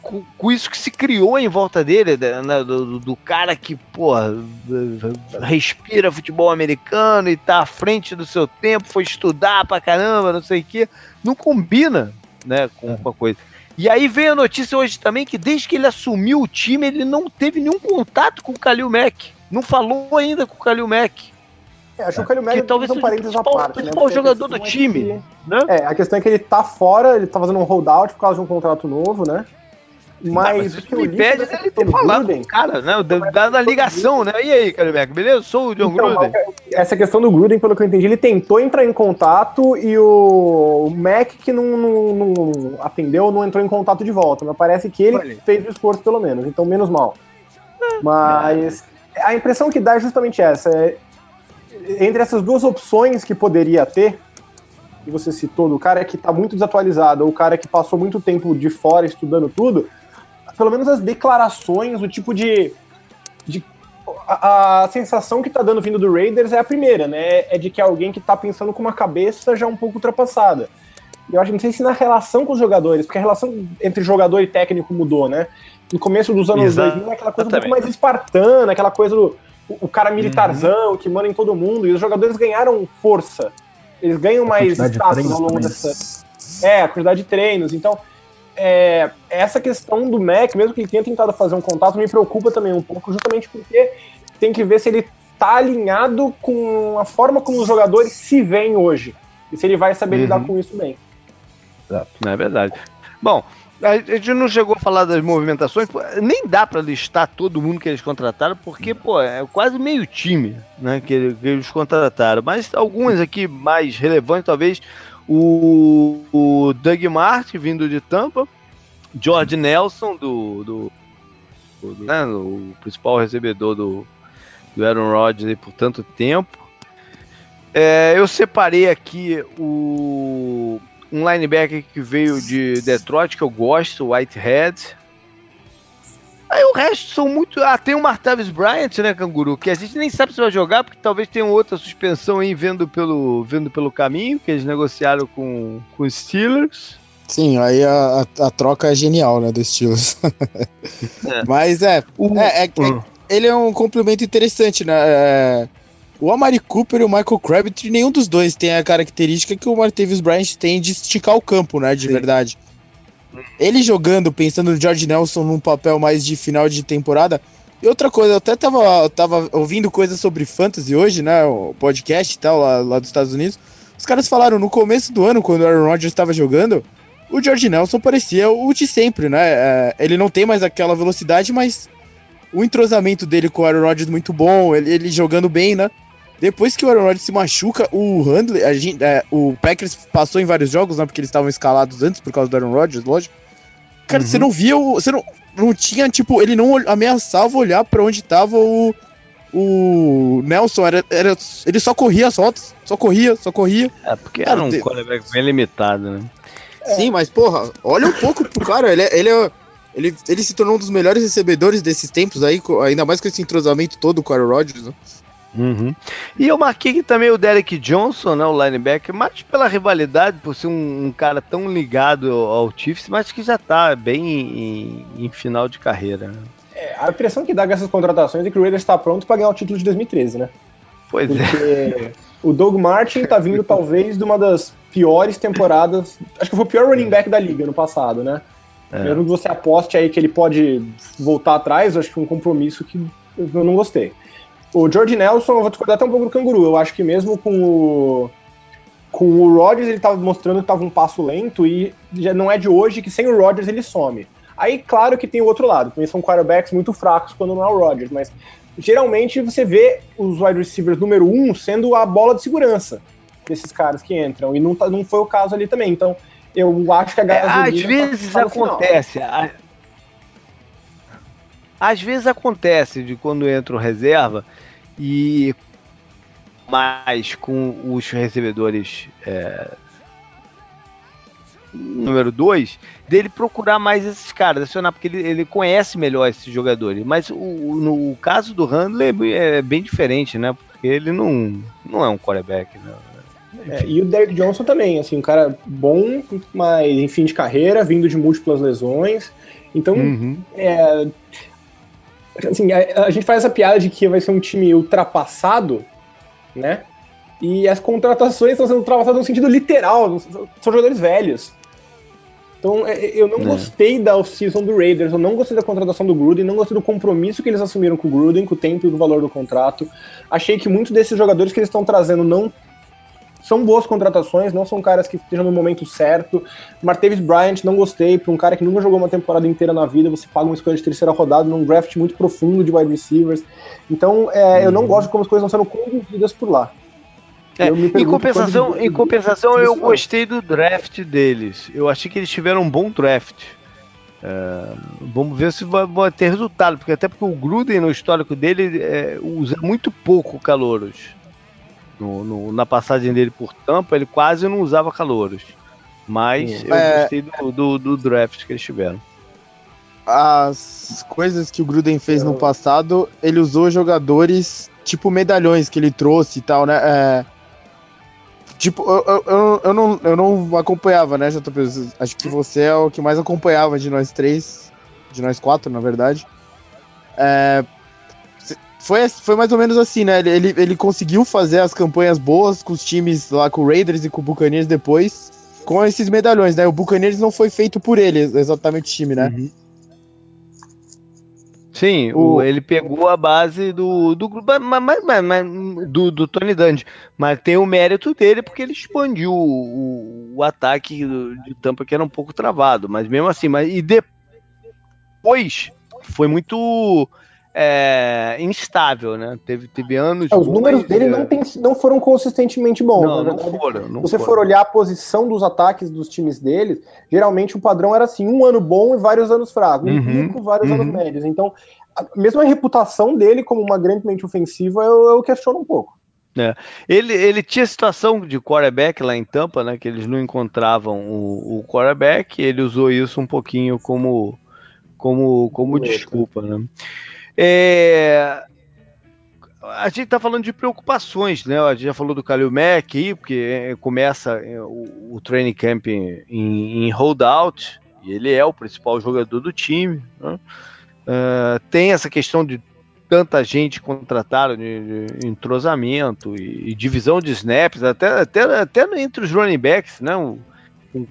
Com, com, isso que se criou em volta dele, né, do, do, cara que, porra, respira futebol americano e tá à frente do seu tempo, foi estudar pra caramba, não sei o quê. Não combina, né, com, com a coisa. E aí veio a notícia hoje também que desde que ele assumiu o time, ele não teve nenhum contato com o Kalil Mack. Não falou ainda com o Kalil Mack. É, acho que o Kalil Mack talvez seja parênteses à parte, né? Jogador do time, é que, né? É, a questão é que ele tá fora, ele tá fazendo um holdout por causa de um contrato novo, né? Mas, mas o que me impede é ele ter falado com o cara, né? Da, da, ligação, né? E aí, Caribeco, beleza? Sou o John então, Gruden. Essa questão do Gruden, pelo que eu entendi, ele tentou entrar em contato e o Mac que não, não, não atendeu, não entrou em contato de volta. Mas parece que ele Olha. fez o esforço, pelo menos. Então, menos mal. Mas a impressão que dá é justamente essa. É, entre essas duas opções que poderia ter, que você citou, do cara que está muito desatualizado, ou o cara que passou muito tempo de fora estudando tudo, pelo menos as declarações, o tipo de. de a, a, sensação que tá dando vindo do Raiders é a primeira, né? É de que é alguém que tá pensando com uma cabeça já um pouco ultrapassada. Eu acho, não sei se na relação com os jogadores, porque a relação entre jogador e técnico mudou, né? No começo dos anos Exato. 2000, aquela coisa um pouco mais espartana, aquela coisa do o, cara militarzão uhum. que manda em todo mundo, e os jogadores ganharam força. Eles ganham mais status ao longo dessa. É, a quantidade de treinos. Então, é, essa questão do Mac, mesmo que ele tenha tentado fazer um contato, me preocupa também um pouco, justamente porque tem que ver se ele tá alinhado com a forma como os jogadores se veem hoje. E se ele vai saber uhum. lidar com isso bem. Exato. É verdade. Bom, a gente não chegou a falar das movimentações, nem dá para listar todo mundo que eles contrataram, porque, pô, é quase meio time, né, que, que eles contrataram. Mas alguns aqui mais relevantes, talvez, o, o Doug Martin, vindo de Tampa, George Nelson, do, do, do né, o principal recebedor do, do Aaron Rodgers por tanto tempo. É, eu separei aqui o, um linebacker que veio de Detroit, que eu gosto, o Whitehead. Aí o resto são muito. Ah, tem o Martavis Bryant, né, Canguru? Que a gente nem sabe se vai jogar, porque talvez tenha outra suspensão aí vendo pelo, vendo pelo caminho, que eles negociaram com, com os Steelers. Sim, aí a, a, a troca é genial, né, dos Steelers. É. Mas é, o, é, é, é, ele é um complemento interessante, né? É, o Amari Cooper e o Michael Crabtree, nenhum dos dois tem a característica que o Martavis Bryant tem de esticar o campo, né, de Sim. verdade. Ele jogando, pensando no George Nelson num papel mais de final de temporada. E outra coisa, eu até tava, tava ouvindo coisas sobre fantasy hoje, né? O podcast e tal, lá, lá dos Estados Unidos. Os caras falaram no começo do ano, quando o Aaron Rodgers estava jogando, o George Nelson parecia o de sempre, né? É, ele não tem mais aquela velocidade, mas o entrosamento dele com o Aaron Rodgers muito bom, ele, ele jogando bem, né? Depois que o Aaron Rodgers se machuca, o Handler, a gente, é, o Packers passou em vários jogos, né? Porque eles estavam escalados antes por causa do Aaron Rodgers, lógico. Cara, uhum. você não via o. Você não, não tinha, tipo, ele não ameaçava olhar para onde tava o. O Nelson era, era. Ele só corria as rotas. Só corria, só corria. É, porque cara, era um te... quarterback bem limitado, né? É. Sim, mas, porra, olha um pouco pro cara. Ele, é, ele, é, ele, ele se tornou um dos melhores recebedores desses tempos aí, ainda mais com esse entrosamento todo com o Aaron Rodgers, né? Uhum. E eu marquei aqui também o Derek Johnson, né, o linebacker, mais pela rivalidade, por ser um, um cara tão ligado ao Chiefs, mas que já tá bem em, em final de carreira. Né? É, a impressão que dá com essas contratações é que o Raiders está pronto para ganhar o título de 2013, né? Pois é. Porque é. O Doug Martin tá vindo talvez de uma das piores temporadas. Acho que foi o pior running back da liga no passado, né? É. Mesmo que você aposte aí que ele pode voltar atrás, acho que é um compromisso que eu não gostei. O George Nelson, eu vou discordar até um pouco do canguru. Eu acho que mesmo com o. Com o Rodgers, ele estava mostrando que estava um passo lento e já não é de hoje que sem o Rodgers ele some. Aí, claro que tem o outro lado, também são quarterbacks muito fracos quando não é o Rodgers, mas geralmente você vê os wide receivers número um sendo a bola de segurança desses caras que entram, e não, tá, não foi o caso ali também. Então, eu acho que a gasolina... É, às vezes acontece, às vezes acontece de quando entra o reserva e mais com os recebedores é, número 2, dele procurar mais esses caras, acionar, porque ele, ele conhece melhor esses jogadores. Mas o, no caso do Handler é bem diferente, né? Porque ele não, não é um quarterback, né? É, e o Derek Johnson também, assim, um cara bom, mas em fim de carreira, vindo de múltiplas lesões. Então, uhum. é, assim, a, a, gente faz essa piada de que vai ser um time ultrapassado, né? E as contratações estão sendo ultrapassadas no sentido literal, são jogadores velhos. Então, é, eu não é. gostei da off-season do Raiders, eu não gostei da contratação do Gruden, não gostei do compromisso que eles assumiram com o Gruden, com o tempo e o valor do contrato. Achei que muitos desses jogadores que eles estão trazendo não são boas contratações, não são caras que estejam no momento certo. Martavis Bryant, não gostei, para um cara que nunca jogou uma temporada inteira na vida, você paga uma escolha de terceira rodada num draft muito profundo de wide receivers. Então, é, uhum. eu não uhum. gosto como as coisas estão sendo conduzidas por lá. É, em compensação, em compensação eu gostei do draft deles. Eu achei que eles tiveram um bom draft. É, vamos ver se vai, vai, ter resultado, porque até porque o Gruden no histórico dele é, usa muito pouco calouros. No, no, na passagem dele por Tampa, ele quase não usava calouros. Mas eu é. gostei do, do, do, draft que eles tiveram. As coisas que o Gruden fez no passado, ele usou jogadores tipo medalhões que ele trouxe e tal, né? É, tipo, eu, eu, eu, não, eu não acompanhava, né, JP? Acho que você é o que mais acompanhava de nós três, de nós quatro, na verdade. É, foi, foi mais ou menos assim, né? Ele, ele conseguiu fazer as campanhas boas com os times lá, com o Raiders e com o Buccaneers depois, com esses medalhões, né? O Buccaneers não foi feito por ele, exatamente o time, né? Uhum. Sim, o... ele pegou a base do do, mas, mas, mas, do, do Tony Dungy, mas tem o mérito dele porque ele expandiu o, o ataque de Tampa que era um pouco travado, mas mesmo assim, mas e depois foi muito é, instável, né? Teve, teve anos. É, os números dele não, tem, não foram consistentemente bons. Não, não foram. Não se você foram. for olhar a posição dos ataques dos times deles, geralmente o padrão era assim: um ano bom e vários anos fracos, um uhum, pico, vários uhum. anos médios. Então, a, mesmo a reputação dele como uma grandemente ofensiva, eu, eu questiono um pouco. É. Ele, ele tinha situação de quarterback lá em Tampa, né? Que eles não encontravam o, o quarterback, ele usou isso um pouquinho como, como, como desculpa, né? É, a gente está falando de preocupações, né? A gente já falou do Kalil Mack aí, porque é, começa é, o, o training camp em, em, holdout, e ele é o principal jogador do time. Né? Uh, tem essa questão de tanta gente contratada de, de entrosamento e, e, divisão de snaps, até, até, até entre os running backs, né? O,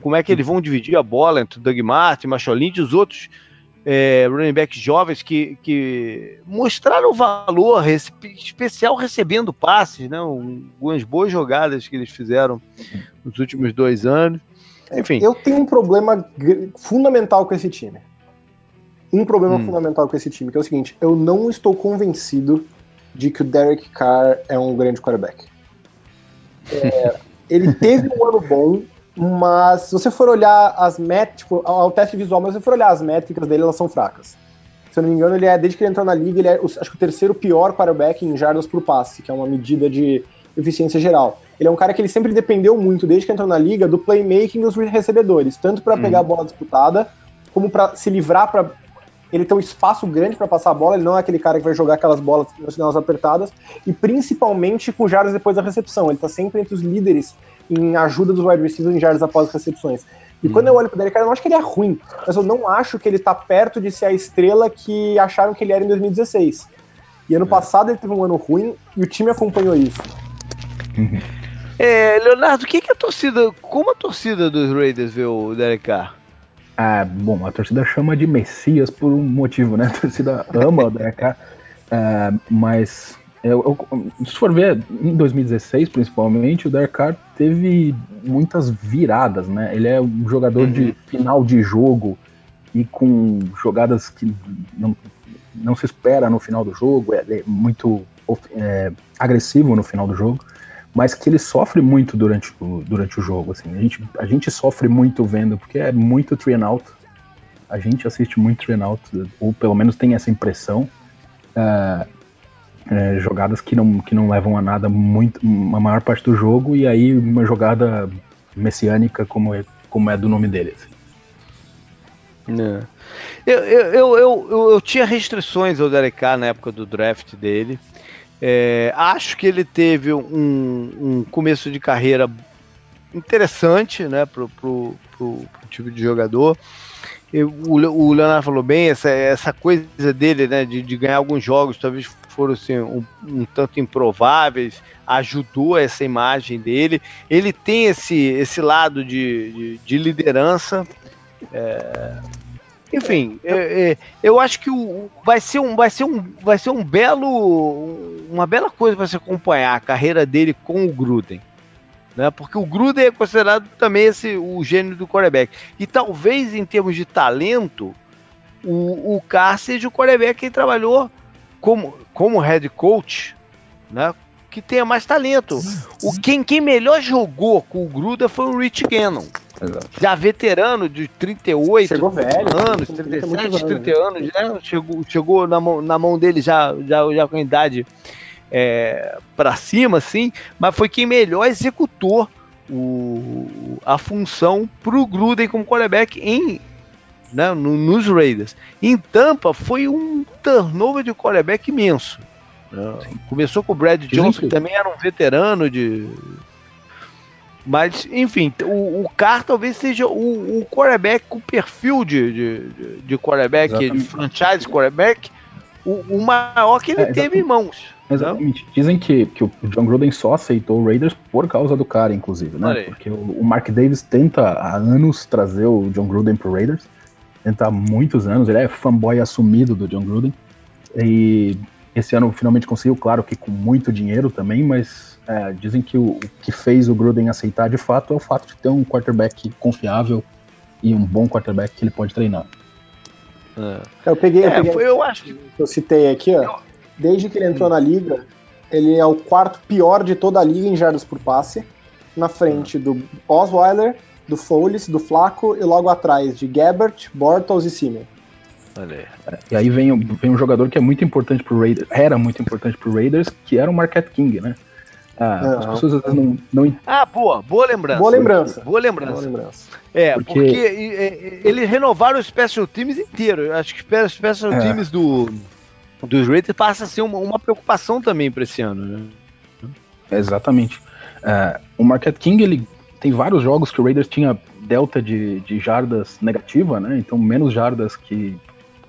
como é que eles vão dividir a bola entre o Doug Martin, Macholin e os outros é, running backs jovens que, que mostraram valor especial recebendo passes, né? Algumas boas jogadas que eles fizeram nos últimos dois anos. Enfim. Eu tenho um problema fundamental com esse time. Um problema hum. fundamental com esse time, que é o seguinte: eu não estou convencido de que o Derek Carr é um grande quarterback. É, ele teve um ano bom, mas se você for olhar as métricas, tipo, ao teste visual, mas se você for olhar as métricas dele, elas são fracas. Se eu não me engano, ele é, desde que ele entrou na liga, ele é acho que o terceiro pior quarterback em jardas por passe, que é uma medida de eficiência geral. Ele é um cara que ele sempre dependeu muito, desde que entrou na liga, do playmaking dos recebedores, tanto para pegar a bola disputada, como para se livrar para ele tem um espaço grande para passar a bola, ele não é aquele cara que vai jogar aquelas bolas nas apertadas, e principalmente com jardas depois da recepção. Ele está sempre entre os líderes em ajuda dos wide receivers em jardas após as recepções. E hum. quando eu olho pro Derek Carr, eu não acho que ele é ruim, mas eu não acho que ele tá perto de ser a estrela que acharam que ele era em 2016. E ano é. passado ele teve um ano ruim e o time acompanhou isso. É, Leonardo, o que, que a torcida. Como a torcida dos Raiders vê o Derek Carr? Ah, bom, a torcida chama de Messias por um motivo, né? A torcida ama o Carr, uh, mas eu, eu, se for ver, em 2016, principalmente, o Derek Carr teve muitas viradas, né? Ele é um jogador uhum. de final de jogo e com jogadas que não, não se espera no final do jogo, é, é muito é, agressivo no final do jogo, mas que ele sofre muito durante o, durante o jogo. Assim. A, gente, a gente sofre muito vendo, porque é muito three and out. A gente assiste muito three and out, ou pelo menos tem essa impressão. Uh, é, jogadas que não, que não levam a nada muito a maior parte do jogo e aí uma jogada messiânica como como é do nome dele. Assim. É. Eu, eu, eu, eu, eu, tinha restrições ao Derek Carr na época do draft dele. É, acho que ele teve um, um, começo de carreira interessante né, pro, pro, pro, pro tipo de jogador. Eu, o, o Leonardo falou bem, essa, essa coisa dele né, de, de ganhar alguns jogos, talvez foram assim, um, um, tanto improváveis, ajudou essa imagem dele. Ele tem esse, esse lado de, de, de liderança. É, enfim, é, é, eu acho que o, vai ser um, vai ser um, vai ser um belo, uma bela coisa para se acompanhar a carreira dele com o Gruden, né? Porque o Gruden é considerado também esse o gênio do quarterback e talvez em termos de talento o, o Carr seja o quarterback que trabalhou como como head coach, né? Que tenha mais talento. O quem, quem melhor jogou com o Gruden foi o Rich Gannon. Exato. Já veterano de 38 chegou velho, anos, 37, 30 anos, né? Chegou, chegou na, mão, na mão dele já, já, já com a idade é, para cima, assim, mas foi quem melhor executou o, a função pro Gruden como quarterback em, né, no, nos Raiders. Em Tampa foi um turnover de quarterback imenso. Né? Começou com o Brad Johnson, que também era um veterano de mas, enfim, o, o Carr talvez seja o, o quarterback com perfil de, de, de quarterback, exatamente. de franchise quarterback, o, o maior que ele é, teve em mãos. Exatamente. Não? Dizem que, que o John Gruden só aceitou o Raiders por causa do cara, inclusive, né? Porque o, o, Mark Davis tenta há anos trazer o John Gruden pro Raiders. Tenta há muitos anos, ele é fanboy assumido do John Gruden. E esse ano finalmente conseguiu, claro que com muito dinheiro também, mas é, dizem que o, o, que fez o Gruden aceitar de fato é o fato de ter um quarterback confiável e um bom quarterback que ele pode treinar. É. Eu peguei, eu, é, peguei, foi, eu acho que eu citei aqui, ó. Desde que ele entrou na liga, ele é o quarto pior de toda a liga em jardas por passe, na frente do Osweiler, do Foles, do Flaco e logo atrás de Gabbert, Bortles e Simeon. É, e aí vem, vem um jogador que é muito importante pro Raiders, era muito importante pro Raiders, que era o Marquette King, né? Ah, as pessoas às vezes não, não. Ah, boa, boa lembrança. Boa lembrança. Boa lembrança. Boa lembrança. É, porque, porque eles renovaram o Special Teams inteiro. Eu acho que o Special é. Teams do, dos Raiders passa a ser uma, uma preocupação também para esse ano. Né? Exatamente. É, o Marquette King, ele tem vários jogos que o Raiders tinha delta de, de jardas negativa, né? Então menos jardas que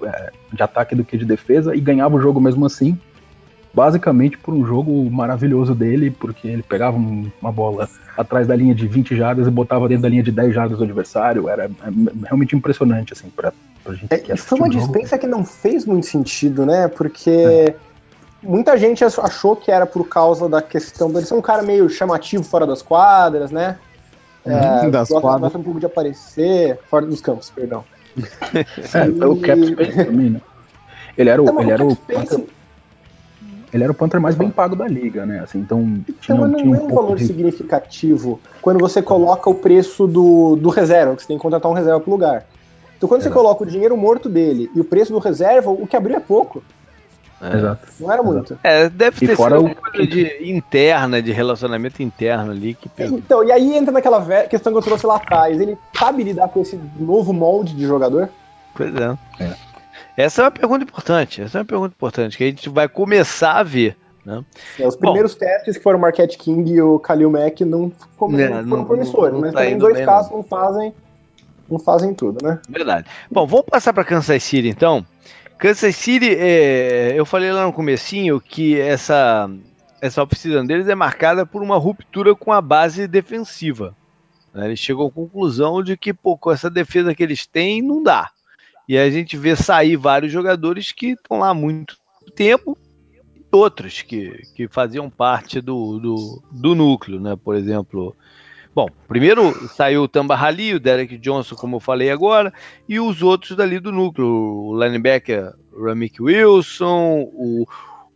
é, de ataque do que de defesa e ganhava o jogo mesmo assim basicamente por um jogo maravilhoso dele, porque ele pegava uma bola atrás da linha de 20 jardas e botava dentro da linha de 10 jardas do adversário. Era é, realmente impressionante, assim, pra, pra gente. É, foi uma dispensa que não fez muito sentido, né? Porque. É. Muita gente achou que era por causa da questão dele ser um cara meio chamativo fora das quadras, né? É, das gosta, quadras. gosta um pouco de aparecer fora dos campos, perdão. é, e... o cap space também, né? Ele era o, então, ele era o, space, ele era o punter mais bem pago da liga, né? Assim, então, então tinha, não tinha um, é um valor de... significativo quando você coloca o preço do, do reserva, que você tem que contratar um reserva pro lugar. Então, quando Exato. você coloca o dinheiro morto dele e o preço do reserva, o que abriu é pouco. É. Exato. Não era Exato. muito. É, deve e ter sido uma coisa de, interna, de relacionamento interno ali. Que... Então, e aí entra naquela questão que eu trouxe lá atrás. Ele sabe lidar com esse novo molde de jogador? Pois é. é. Essa é uma pergunta importante. Essa é uma pergunta importante que a gente vai começar a ver. Né? É, os primeiros Bom, testes que foram o Marquette King e o Khalil Mack não, como, é, não foram promissores, mas tá também dois casos não. não fazem não fazem tudo, né? Verdade. Bom, vamos passar para Kansas City então. Kansas City, é, eu falei lá no comecinho que essa essa oficina deles é marcada por uma ruptura com a base defensiva. Né? Eles chegam à conclusão de que pô, com essa defesa que eles têm não dá. E a gente vê sair vários jogadores que estão lá há muito tempo, e outros que, que faziam parte do, do, do núcleo, né? Por exemplo, Bom, primeiro saiu o Tamba Hali, o Derek Johnson, como eu falei agora, e os outros dali do núcleo, o linebacker Ramik Wilson, o,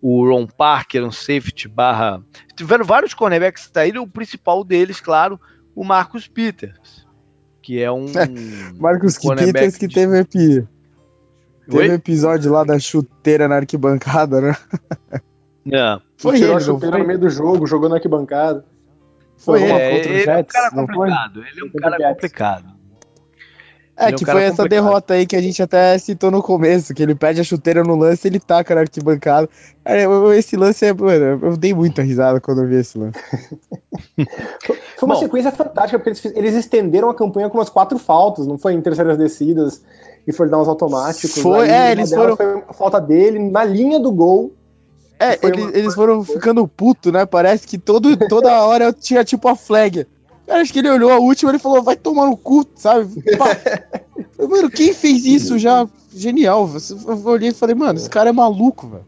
o Ron Parker, um safety barra... Tiveram vários cornerbacks que saíram, o principal deles, claro, o Marcus Peters que é um. Marcos Peters que teve, epi... teve episódio lá da chuteira na arquibancada, né? É. Foi tirou ele, a chuteira no meio do jogo, jogou na arquibancada. Foi, ele. É, ele, é um cara complicado. Ele é um cara complicado. É, que é um foi essa derrota aí que a gente até citou no começo, que ele perde a chuteira no lance e ele taca na arquibancada. esse lance é, mano, eu dei muita risada quando eu vi esse lance. foi uma Bom, sequência fantástica, porque eles, eles, estenderam a campanha com umas quatro faltas, não foi em terceiras descidas e foi dar uns automáticos. Foi, é, eles foram. Foi a falta dele na linha do gol. É, eles, uma... eles foram ficando puto, né? Parece que todo, toda hora tinha tipo a flag. Cara, acho que ele olhou a última e falou, vai tomar no cu, sabe? mano, quem fez isso já? Genial. Eu olhei e falei, mano, esse cara é maluco, velho.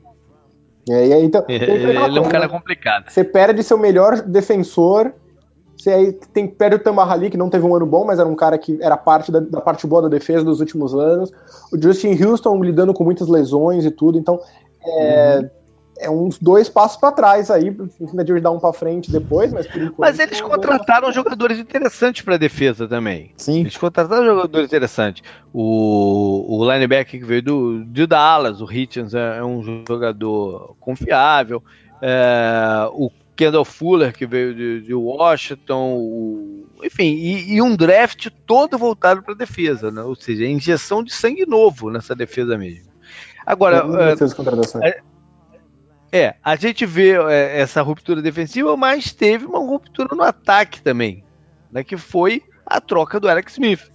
É, e aí, então, ele, ele é um cara né? complicado. Você perde seu melhor defensor, você aí tem, perde o Tamahali, que não teve um ano bom, mas era um cara que era parte da, da, parte boa da defesa dos últimos anos. O Justin Houston lidando com muitas lesões e tudo, então é, uhum é uns dois passos para trás aí, ainda de dar um para frente depois, mas por enquanto. Mas eles contrataram jogadores interessantes para defesa também. Sim. Eles contrataram jogadores interessantes. O, o linebacker que veio do, de Dallas, o Hitchens, é, é um jogador confiável. É, o Kendall Fuller, que veio de, de Washington, o, enfim, e, e, um draft todo voltado para defesa, né? ou seja, injeção de sangue novo nessa defesa mesmo. Agora, é, é, a gente vê é, essa ruptura defensiva, mas teve uma ruptura no ataque também, né, que foi a troca do Alex Smith.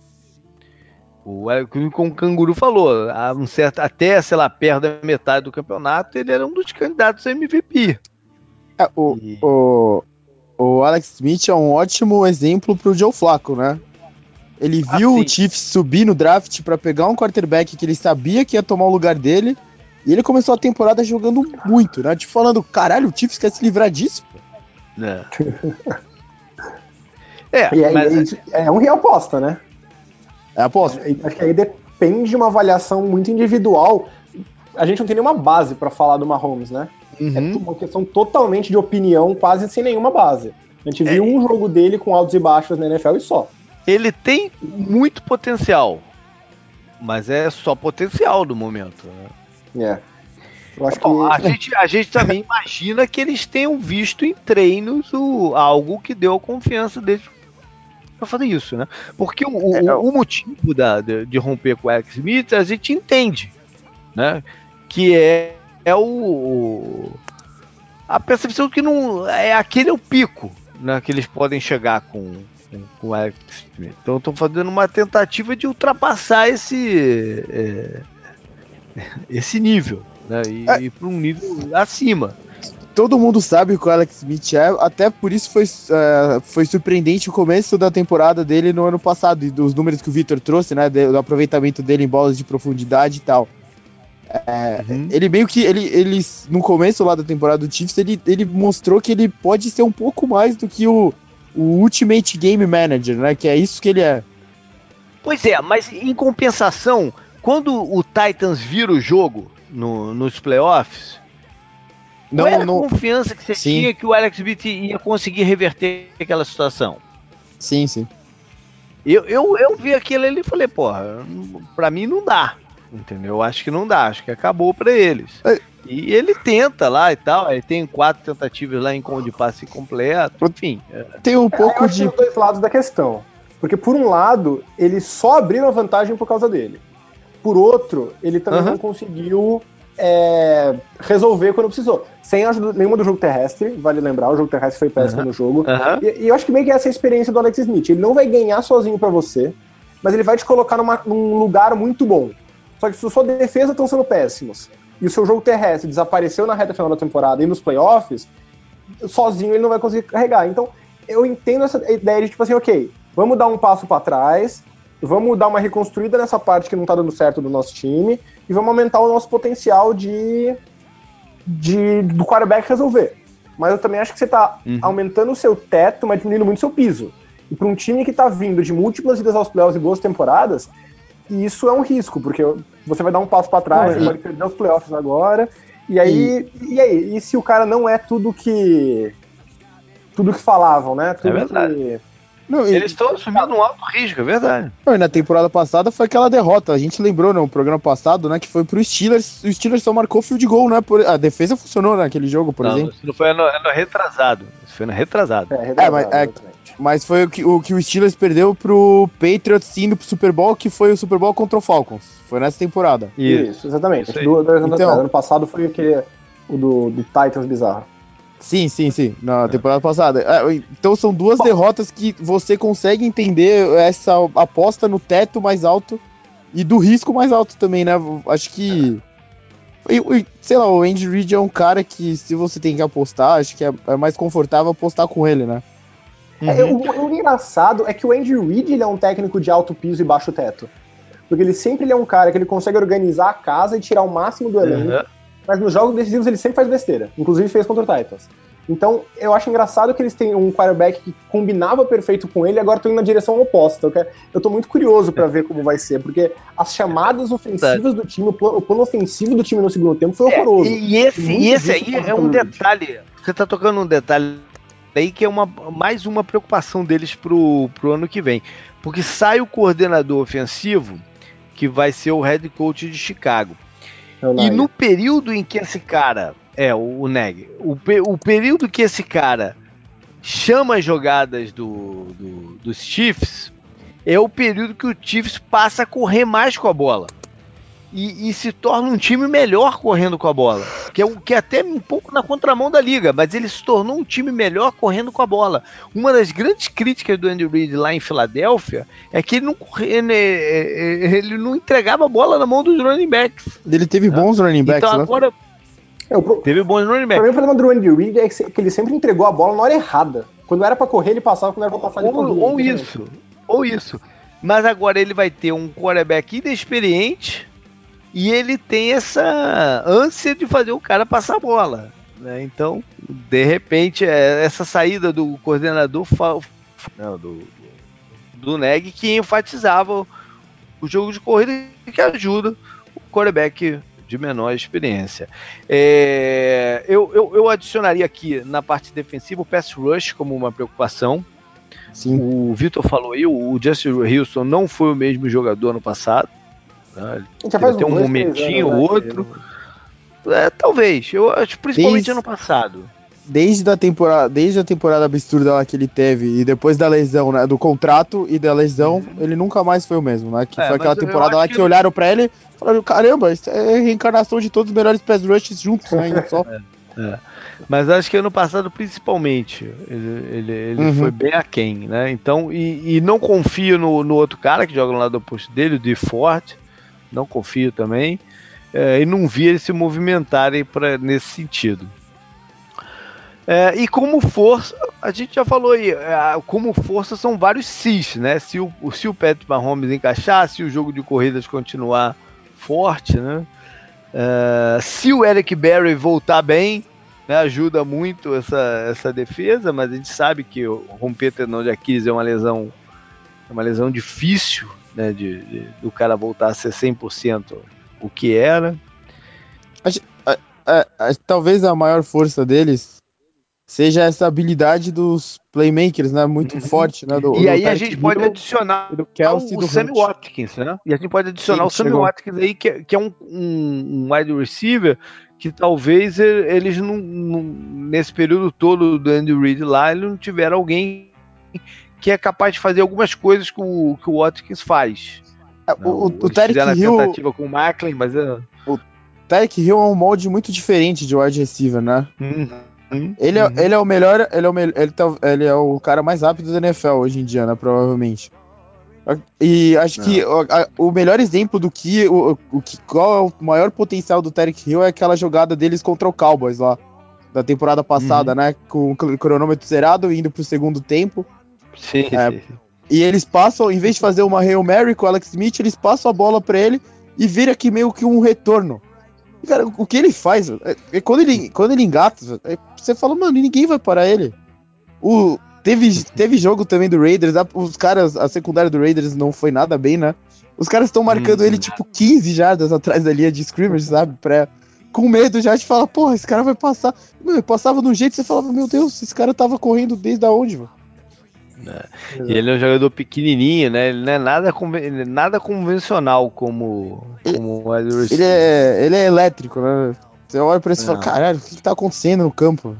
O, como o Canguru falou, um certo, até, sei lá, perto da metade do campeonato, ele era um dos candidatos a MVP. É, o, e... o, o Alex Smith é um ótimo exemplo pro Joe Flacco, né? Ele viu ah, o Chiefs subir no draft para pegar um quarterback que ele sabia que ia tomar o lugar dele e ele começou a temporada jogando muito, né? Tipo, falando, caralho, o Chiefs quer se livrar disso? É. é, e aí, mas... é um real aposta, né? É aposta. Acho que aí depende de uma avaliação muito individual. A gente não tem nenhuma base para falar do Mahomes, né? É uhum. É uma questão totalmente de opinião, quase sem nenhuma base. A gente viu é. um jogo dele com altos e baixos na NFL e só. Ele tem muito potencial, mas é só potencial do momento. Né? É. Eu acho Bom, que... a, gente, a gente também imagina que eles tenham visto em treinos o, algo que deu a confiança deles para fazer isso, né? Porque o, é, o, o motivo da, de, de, romper com o Alex Smith a gente entende, né? Que é, é o a percepção que não é aquele é o pico, né? Que eles podem chegar com com, o Alex Smith. Então estão fazendo uma tentativa de ultrapassar esse é, esse nível, né? E é. ir para um nível acima. Todo mundo sabe o que o Alex Smith é, até por isso foi, uh, foi surpreendente o começo da temporada dele no ano passado, e dos números que o Victor trouxe, né? Do aproveitamento dele em bolas de profundidade e tal. É, uhum. Ele meio que. Ele, ele, no começo lá da temporada do Chiefs, ele, ele mostrou que ele pode ser um pouco mais do que o, o Ultimate Game Manager, né? Que é isso que ele é. Pois é, mas em compensação, quando o Titans vira o jogo no, nos playoffs, não, qual era não... a confiança que você sim. tinha que o Alex Smith ia conseguir reverter aquela situação? Sim, sim. Eu, eu, eu vi aquilo ali e falei, porra, pra mim não dá. Entendeu? Eu acho que não dá, acho que acabou para eles. É. E ele tenta lá e tal, ele tem quatro tentativas lá em de passe completo, enfim. É. Tem um pouco é, de. Tem dois lados da questão. Porque, por um lado, eles só abriram a vantagem por causa dele. Por outro, ele também uhum. não conseguiu é, resolver quando precisou. Sem ajuda nenhuma do jogo terrestre, vale lembrar, o jogo terrestre foi péssimo uhum. no jogo. Uhum. E, e, eu acho que meio que essa é a experiência do Alex Smith. Ele não vai ganhar sozinho para você, mas ele vai te colocar numa, num lugar muito bom. Só que se sua defesa estão sendo péssimos e o seu jogo terrestre desapareceu na reta final da temporada e nos playoffs, sozinho ele não vai conseguir carregar. Então, eu entendo essa ideia de tipo assim, ok, vamos dar um passo para trás, vamos dar uma reconstruída nessa parte que não tá dando certo do nosso time e vamos aumentar o nosso potencial de, de do quarterback resolver. Mas eu também acho que você tá uhum. aumentando o seu teto, mas diminuindo muito o seu piso. E para um time que tá vindo de múltiplas idas aos playoffs e boas temporadas, isso é um risco, porque você vai dar um passo para trás, uhum. você pode perder os playoffs agora. E aí, e... e aí, e se o cara não é tudo que tudo que falavam, né? Tudo é verdade. Que, não, Eles estão assumindo um alto risco, é verdade. Não, na temporada passada foi aquela derrota. A gente lembrou no programa passado, né? Que foi pro Steelers. O Steelers só marcou field goal, né? Por, a defesa funcionou naquele jogo, por não, exemplo. Isso não foi ano, ano retrasado. Isso foi no retrasado. É, retrasado, é mas, é, Mas foi o que, o que o Steelers perdeu pro Patriots indo pro Super Bowl, que foi o Super Bowl contra o Falcons. Foi nessa temporada. Isso, Isso exatamente. Isso do, do, então, ano passado foi aquele o do, do Titans bizarro. Sim, sim, sim. Na é. temporada passada. É, então são duas Bom. derrotas que você consegue entender essa aposta no teto mais alto e do risco mais alto também, né? Acho que. É. sei lá, o Andy Reid é um cara que, se você tem que apostar, acho que é, é mais confortável apostar com ele, né? É, uhum. o, o, engraçado é que o Andy Reid ele é um técnico de alto piso e baixo teto. Porque ele sempre ele é um cara que ele consegue organizar a casa e tirar o máximo do elenco. Uhum mas nos jogos decisivos ele sempre faz besteira. Inclusive fez contra o Titans. Então, eu acho engraçado que eles têm um quarterback que combinava perfeito com ele e agora estão indo na direção oposta. Eu, tô muito curioso para ver como vai ser, porque as chamadas ofensivas do time, o plano, o plano, ofensivo do time no segundo tempo foi é, horroroso. É, e esse, e esse aí é um detalhe. Você tá tocando um detalhe aí que é uma, mais uma preocupação deles pro, pro ano que vem. Porque sai o coordenador ofensivo, que vai ser o head coach de Chicago. É e no período em que esse cara. É, o, o Neg. O, o período que esse cara chama as jogadas do, do, dos Chiefs é o período que o Chiefs passa a correr mais com a bola e, e, se torna um time melhor correndo com a bola. Que é, que é até um pouco na contramão da liga, mas ele se tornou um time melhor correndo com a bola. Uma das grandes críticas do Andy Reid lá em Filadélfia é que ele não, ele, ele não entregava a bola na mão dos running backs. Ele teve bons running backs, então, né? agora. É, pro... Teve bons running backs. O problema do Andy Reid é que ele sempre entregou a bola na hora errada. Quando era para correr, ele passava, quando era pra passar, ele Ou, ou isso, ou isso. Mas agora ele vai ter um quarterback inexperiente e ele tem essa ânsia de fazer o cara passar a bola. Né? Então, de repente, é essa saída do coordenador não, do, do Neg que enfatizava o jogo de corrida que ajuda o quarterback de menor experiência. É, eu, eu, eu, adicionaria aqui na parte defensiva o pass rush como uma preocupação. Sim. O Vitor falou aí, o Justin Wilson não foi o mesmo jogador no passado. Né? Tem um momentinho, ou né, outro. É, talvez. Eu acho principalmente desde, ano passado. Desde a temporada, desde a temporada absurda lá que ele teve e depois da lesão, né, do contrato e da lesão, uhum. ele nunca mais foi o mesmo, né? Que é, foi aquela temporada lá que, que olharam para ele e falaram: "Caramba, isso é a reencarnação de todos os melhores pass rushes juntos, né, só". É, é. Mas acho que ano passado, principalmente, ele, ele, ele uhum. foi bem aquém, né? Então, e, e não confio no, no outro cara que joga no lado oposto dele, o De Forte não confio também, é, e não vi eles se movimentarem pra, nesse sentido. É, e como força, a gente já falou aí, é, como força são vários cis, né? Se o, se o Patrick Mahomes encaixar, se o jogo de corridas continuar forte, né? É, se o Eric Berry voltar bem, né, ajuda muito essa, essa defesa, mas a gente sabe que romper tendão de Aquiles é uma lesão, é uma lesão difícil né, de, de, do cara voltar a ser 100% o que era. A, a, a, talvez a maior força deles seja essa habilidade dos playmakers, né, muito uhum. forte, né, do, E do aí a gente pode adicionar do Kelsey, o do Sammy Watkins, né? E a gente pode adicionar Sim, o Sammy chegou. Watkins aí, que, que é um, um, um, wide receiver que talvez eles não, não, nesse período todo do Andy Reid lá, ele não tiveram alguém que é capaz de fazer algumas coisas que o, que o Watkins faz. É, o, o, o Tarek Hill. tentativa com o Macklin, mas. É... O Tarek Hill é um molde muito diferente de wide receiver, né? Uhum. Ele, é, uhum. ele é o melhor, ele é o, ele, tá, ele é o cara mais rápido da NFL hoje em dia, né? Provavelmente. E acho que o, a, o, melhor exemplo do que o, o que qual é o maior potencial do Tarek Hill é aquela jogada deles contra o Cowboys lá da temporada passada, uhum. né? Com o cronômetro zerado indo pro segundo tempo. Sim, é, sim. E eles passam, em vez de fazer uma Hail Mary com o Alex Smith, eles passam a bola para ele e vira aqui meio que um retorno. cara, o que ele faz, é, é, quando, ele, quando ele engata, é, você fala, mano, ninguém vai parar ele. O, teve, teve jogo também do Raiders, os caras, a secundária do Raiders não foi nada bem, né? Os caras estão marcando hum. ele tipo 15 jardas atrás da linha de scrimmage, sabe? Pra, com medo já de falar, porra, esse cara vai passar. Passava de um jeito, você falava, meu Deus, esse cara tava correndo desde onde, mano? Né? E ele é um jogador pequenininho, né? Ele não é nada, conven... nada convencional como, como ele, é, ele é elétrico, né? Você olha pra ele e fala, caralho, o que, que tá acontecendo no campo?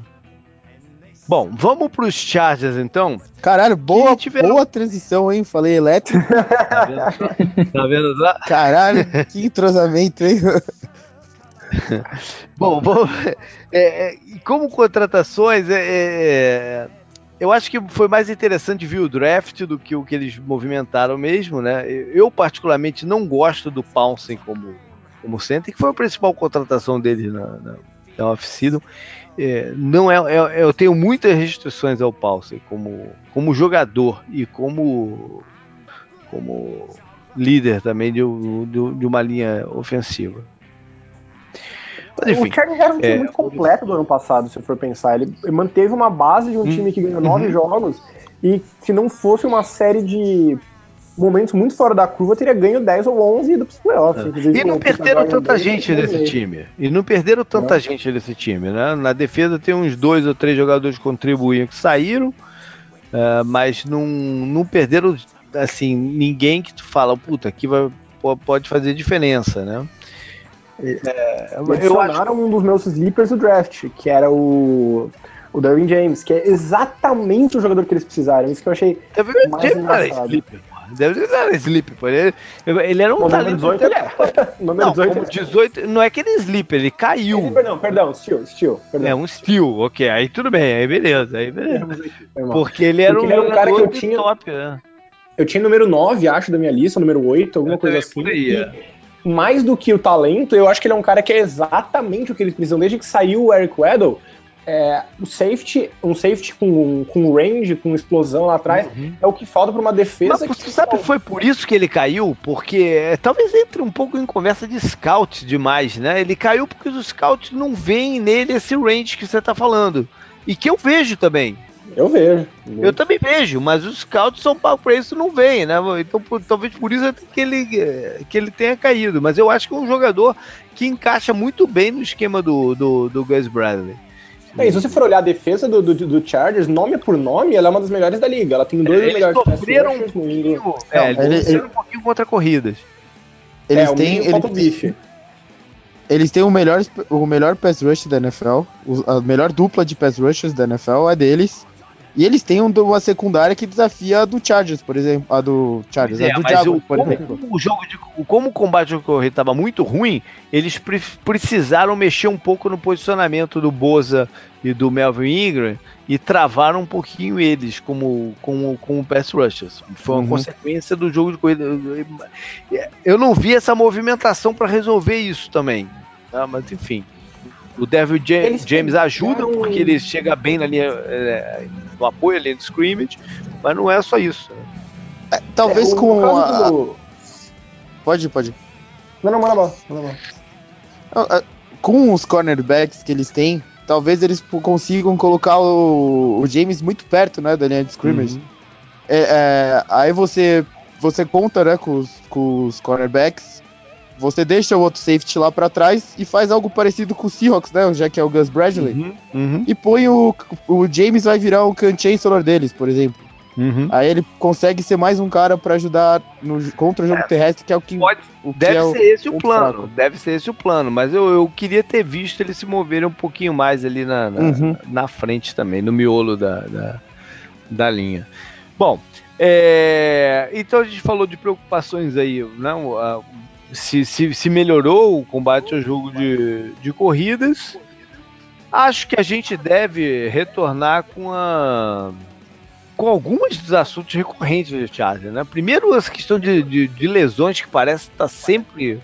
Bom, vamos para os Chargers então. Caralho, boa, tiveram... boa transição, hein? Falei elétrico. tá vendo? Tá vendo lá? Caralho, que entrosamento, hein? Bom, bom é, é, como contratações, é, é, eu acho que foi mais interessante ver o draft do que o que eles movimentaram mesmo, né? Eu, particularmente, não gosto do Pouncing como, como center, que foi a principal contratação dele na, na, na off-season é, não é, é, eu tenho muitas restrições ao Paulsen como, como jogador e como como líder também de, de, de uma linha ofensiva. Mas, enfim, o Chargers era um time é, muito completo do ano passado, se for pensar. Ele manteve uma base de um hum, time que ganhou nove uhum. jogos e se não fosse uma série de momentos muito fora da curva, teria ganho 10 ou 11 dos playoffs. É. E não perderam tanta gente nesse time. E não perderam tanta não. gente nesse time, né? Na defesa tem uns dois ou três jogadores que contribuíam que saíram, uh, mas não, não perderam, assim, ninguém que tu fala, puta, aqui vai, pode fazer diferença, né? É, eu acho... um dos meus sleepers do draft, que era o o Darwin James, que é exatamente o jogador que eles precisaram. Isso que eu achei mais James engraçado. Sleeper, Deve ser Sleep, pô. Ele, ele era um no talento. 18 ele é. Número não, 18, como 18, não é que ele é Sleep, ele caiu. Ele, perdão, perdão, Steel, Steel. Perdão. É um Steel, ok. Aí tudo bem, aí beleza, aí beleza. Porque ele era, Porque um, ele era um cara que eu tinha. Top, né? Eu tinha número 9, acho, da minha lista, número 8, alguma eu coisa assim. Aí, é. Mais do que o talento, eu acho que ele é um cara que é exatamente o que eles precisam. Desde que saiu o Eric Weddle, é, o safety, um safety com, com range, com explosão lá atrás, uhum. é o que falta para uma defesa. Mas, que sabe, foi por isso que ele caiu? Porque é, talvez entre um pouco em conversa de scout demais, né? Ele caiu porque os scouts não veem nele esse range que você tá falando. E que eu vejo também. Eu vejo. Eu também vejo, mas os scouts são pago pra isso não veem, né? Então por, talvez por isso que ele, que ele tenha caído. Mas eu acho que é um jogador que encaixa muito bem no esquema do, do, do Gus Bradley. É, se você for olhar a defesa do, do, do, Chargers, nome por nome, ela é uma das melhores da liga. Ela tem dois eles melhores sofreram um pouquinho, é, eles sofreram um pouquinho contra corridas. Eles é, têm. Eles, bife. eles têm o melhor, o melhor pass rush da NFL. A melhor dupla de pass rushes da NFL é deles. E eles têm uma secundária que desafia a do Chargers, por exemplo. A do Chargers, é, a do Diablo, por como, exemplo. O jogo de, como o combate de correr estava muito ruim, eles pre precisaram mexer um pouco no posicionamento do Boza e do Melvin Ingram e travaram um pouquinho eles como, como, como pass rushers. Foi uma uhum. consequência do jogo de corrida. Eu não vi essa movimentação para resolver isso também. Tá? Mas enfim. O Devil James, James ajuda porque ele chega bem na linha, é, no apoio ali do scrimmage, mas não é só isso. É, talvez é, com a... do... Pode, pode. Não, não, manda bola. Manda bola. Com os cornerbacks que eles têm, talvez eles consigam colocar o, o James muito perto, né, da linha de scrimmage. Uhum. É, é, aí você você conta, né, com os, com os cornerbacks você deixa o outro safety lá para trás e faz algo parecido com o Seahawks, né? Já que é o Gus Bradley. Uhum, uhum. E põe o. O James vai virar o Chancellor deles, por exemplo. Uhum. Aí ele consegue ser mais um cara para ajudar no, contra o jogo é, terrestre, que é o que. Pode, o que deve é ser esse o, plano. Fraco. Deve ser esse o plano. Mas eu, eu queria ter visto ele se mover um pouquinho mais ali na, na, uhum. na frente também, no miolo da, da, da linha. Bom, é, então a gente falou de preocupações aí, não? Né? Se, se, se melhorou o combate ao jogo de, de corridas. Acho que a gente deve retornar com a com alguns dos assuntos recorrentes do Charlie, né? Primeiro, essa questão de, de, de lesões que parece estar tá sempre.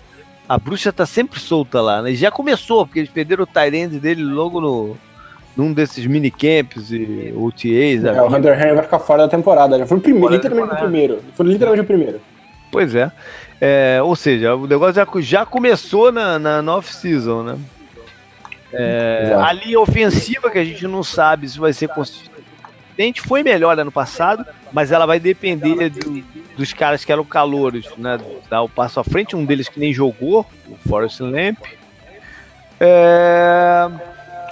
A bruxa está sempre solta lá, né? E já começou, porque eles perderam o Tyrande dele logo no, num desses minicamps e OTAs. É, o Hunter Henry vai ficar fora da temporada. Já foi o primeiro, literalmente o primeiro. Foi literalmente o primeiro. Pois é. É. Ou seja, o negócio já, já começou na, na off-season, né? É, a linha ofensiva que a gente não sabe se vai ser consistente foi melhor ano passado, mas ela vai depender do, dos caras que eram calouros, né? Dar o passo à frente, um deles que nem jogou, o Forrest Lamp. É...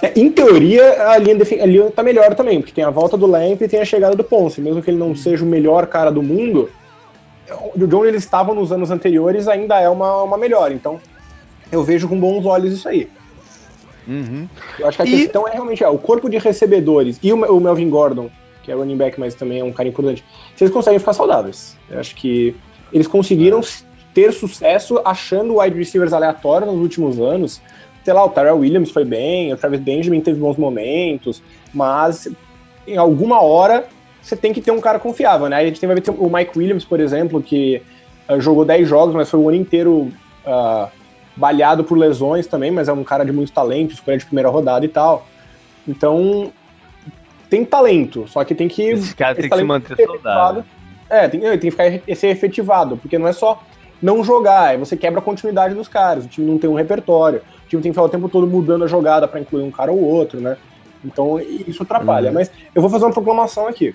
É, em teoria, a linha, a linha tá melhor também, porque tem a volta do Lamp e tem a chegada do Ponce. Mesmo que ele não seja o melhor cara do mundo, de onde eles estavam nos anos anteriores ainda é uma, uma melhora. Então, eu vejo com bons olhos isso aí. Uhum. Eu acho que a e... questão é realmente é, o corpo de recebedores e o, o Melvin Gordon, que é running back, mas também é um cara importante, se eles conseguem ficar saudáveis. Eu acho que eles conseguiram é. ter sucesso achando wide receivers aleatórios nos últimos anos. Sei lá, o Tyrell Williams foi bem, o Travis Benjamin teve bons momentos, mas em alguma hora você tem que ter um cara confiável, né? A gente tem, vai ver o Mike Williams, por exemplo, que uh, jogou 10 jogos, mas foi o ano inteiro uh, balhado por lesões também, mas é um cara de muito talento, escolha de primeira rodada e tal. Então, tem talento, só que tem que. Esse cara esse tem que se manter saudável. É, tem, tem que ficar, ser efetivado, porque não é só não jogar, você quebra a continuidade dos caras. O time não tem um repertório, o time tem que ficar o tempo todo mudando a jogada para incluir um cara ou outro, né? Então isso atrapalha. Uhum. Mas eu vou fazer uma proclamação aqui.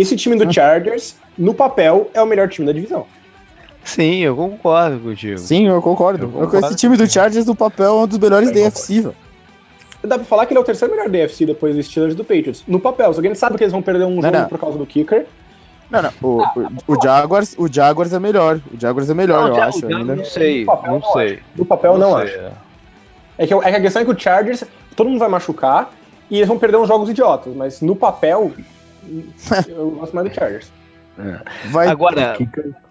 Esse time do Chargers, no papel, é o melhor time da divisão. Sim, eu concordo contigo. Sim, eu concordo. Eu concordo esse time do Chargers no papel é um dos melhores da velho. Dá pra falar que ele é o terceiro melhor DFC depois do Steelers e do Patriots. No papel, só que a gente sabe que eles vão perder um não, jogo não. por causa do kicker. Não, não. O, ah, o, o, Jaguars, o Jaguars é melhor. O Jaguars é melhor, não, eu acho. Ainda. Não sei, não, não sei. Do papel, não, não acho. É. É, que, é que a questão é que o Chargers, todo mundo vai machucar e eles vão perder uns jogos idiotas, mas no papel, eu gosto mais do Chargers. É. Vai... Agora,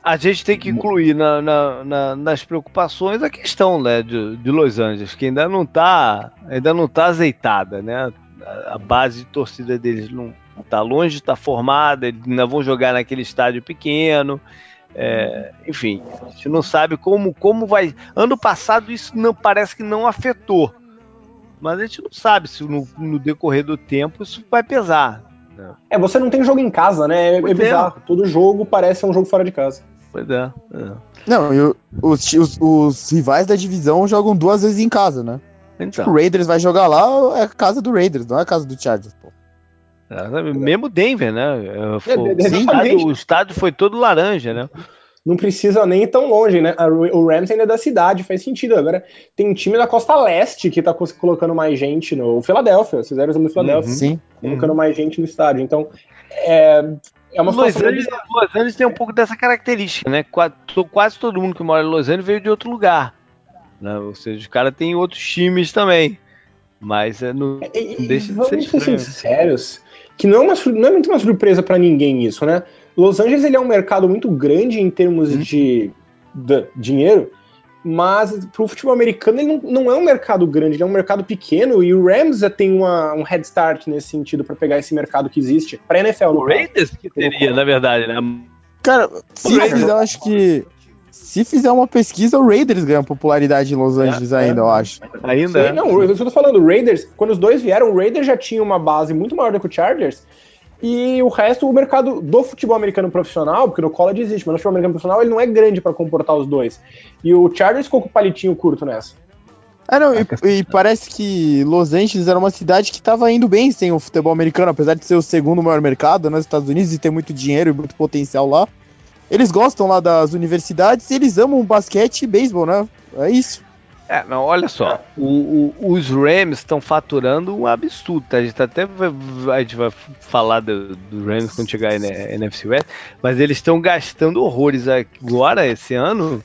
a gente tem que incluir na, na, na, nas preocupações a questão né, de, de, Los Angeles, que ainda não está ainda não tá azeitada, né? A, a base de torcida deles não está longe de estar tá formada, eles ainda vão jogar naquele estádio pequeno. É, enfim, a gente não sabe como, como vai. Ano passado isso não parece que não afetou, mas a gente não sabe se no, no decorrer do tempo isso vai pesar. É, você não tem jogo em casa, né? É, é bizarro. Todo jogo parece um jogo fora de casa. Pois é. é. Não, e os, os, os, rivais da divisão jogam duas vezes em casa, né? Então. O Raiders vai jogar lá, é a casa do Raiders, não é a casa do Chargers, pô. É, mesmo Denver, né? É, foi, o, estádio, o estádio foi todo laranja, né? Não precisa nem ir tão longe, né? O Rams ainda é da cidade, faz sentido. Agora tem um time da costa leste que tá colocando mais gente no Philadelphia, os fizeram no Philadelphia, uhum, sim, colocando uhum. mais gente no estádio. Então, é, é uma Los Angeles, Los Angeles tem um pouco dessa característica, né? Quase todo mundo que mora em Los Angeles veio de outro lugar. Né? Ou seja, os caras têm outros times também. Mas é no, deixa de ser, ser sinceros, que não é, uma, não é muito uma surpresa para ninguém isso, né? Los Angeles ele é um mercado muito grande em termos hum. de, de, dinheiro, mas para o futebol americano ele não, não, é um mercado grande, ele é um mercado pequeno e o Rams já tem uma, um head start nesse sentido para pegar esse mercado que existe para NFL. O Raiders que teria, na verdade, né? Cara, se eu acho que se fizer uma pesquisa, o Raiders ganha popularidade em Los Angeles é, ainda, é. eu acho. Ainda? Sim, é. não, eu tô falando, o Raiders, quando os dois vieram, o Raiders já tinha uma base muito maior do que o Chargers, e o resto, o mercado do futebol americano profissional, porque no college existe, mas no futebol americano profissional ele não é grande para comportar os dois. E o Chargers ficou com o palitinho curto nessa. É, não, e, e, parece que Los Angeles era uma cidade que estava indo bem sem o futebol americano, apesar de ser o segundo maior mercado nos Estados Unidos e ter muito dinheiro e muito potencial lá. Eles gostam lá das universidades e eles amam basquete e beisebol, né? É isso. É, não, olha só, o, o, os Rams estão faturando um absurdo, tá? A gente até vai, a gente vai falar do, do Rams quando chegar na NFC West, mas eles estão gastando horrores agora, esse ano,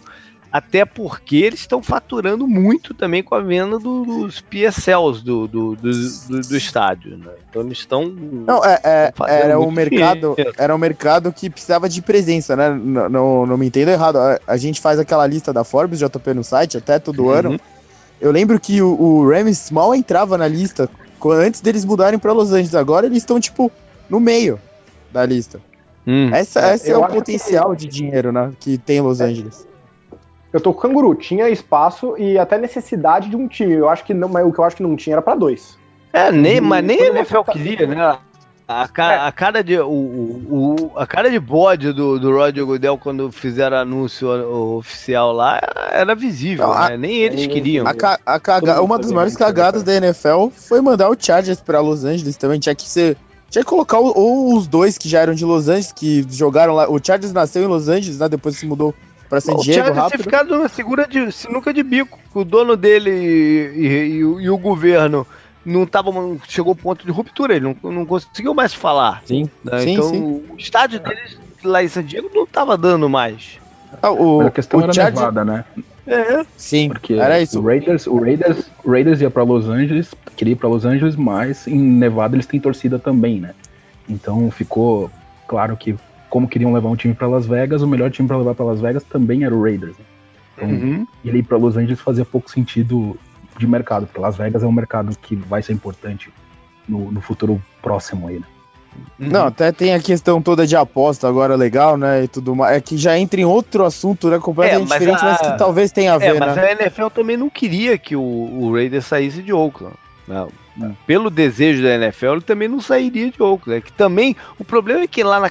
até porque eles estão faturando muito também com a venda do, dos PSLs do, do, do, do, do estádio. Né? Então eles estão. Não, é, é era um mercado, era um mercado que precisava de presença, né? Não, não, não me entenda errado. A, a, gente faz aquela lista da Forbes JP no site até todo uhum. ano. Eu lembro que o, o Rams mal entrava na lista antes deles mudarem para Los Angeles. Agora eles estão tipo no meio da lista. Hum. Essa, esse é o potencial que... de dinheiro, né? Que tem Los Angeles. Eu tô com o Canguru, tinha espaço e até necessidade de um time. Eu acho que não, mas o que eu acho que não tinha era para dois. É, nem, mas nem a NFL tá... queria, né? A, ca, é. a, cara de o, o, a cara de bode do, do Roger Goodell quando fizeram anúncio oficial lá era visível, não, né? Nem eles queriam. A, a caga, uma das maiores cagadas da NFL foi mandar o Chargers para Los Angeles também. Tinha que ser tinha que colocar ou os dois que já eram de Los Angeles, que jogaram lá. O Chargers nasceu em Los Angeles, né? Depois se mudou para San Diego rápido. tinha ficado na segura de sinuca de bico. O dono dele e, e, e, e o governo não tava, chegou ao ponto de ruptura, ele não, não conseguiu mais falar. Sim, né? sim Então sim. o estádio deles lá em San Diego não tava dando mais. Ah, o, a questão o era Charger... Nevada, né? É, sim, porque era isso. O Raiders, o Raiders, o Raiders ia para Los Angeles, queria ir para Los Angeles, mas em Nevada eles têm torcida também, né? Então ficou claro que como queriam levar um time para Las Vegas, o melhor time para levar para Las Vegas também era o Raiders. Né? Então, uhum. ele ir para Los Angeles fazia pouco sentido de mercado, porque Las Vegas é um mercado que vai ser importante no, no futuro próximo aí, né? Uhum. Não, até tem a questão toda de aposta agora legal, né? E tudo mais. É que já entra em outro assunto, né? Completamente é, mas diferente, a... mas que talvez tenha a é, ver, é, mas né? a NFL também não queria que o, o Raiders saísse de Oakland. Não. É. Pelo desejo da NFL, ele também não sairia de Oakland. Que também o problema é que lá na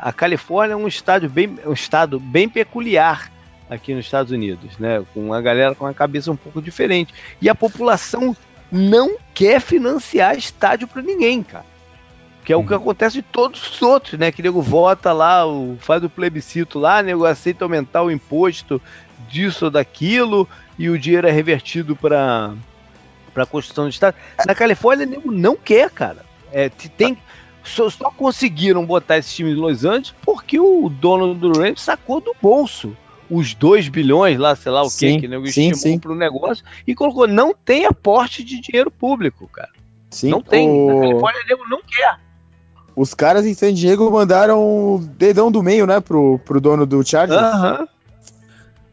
a, Califórnia é um estado bem, um estado bem peculiar aqui nos Estados Unidos, né? Com a galera com a cabeça um pouco diferente. E a população não quer financiar estádio para ninguém, cara. Que é o que uhum. acontece em todos os outros, né? Que nego vota lá, o, faz o plebiscito lá, nego aceita aumentar o imposto disso ou daquilo, e o dinheiro é revertido para para construção do estado. Na Califórnia, nego não quer, cara. É, tem, só, só conseguiram botar esse time de Los Angeles porque o dono do Rams sacou do bolso os 2 bilhões lá, sei lá o sim, que, que nego estimou para o negócio e colocou, não tem aporte de dinheiro público, cara. Sim, não tem. O... Na Califórnia, nego não quer. Os caras em San Diego mandaram o dedão do meio, né, pro, pro dono do Chargers. Aham.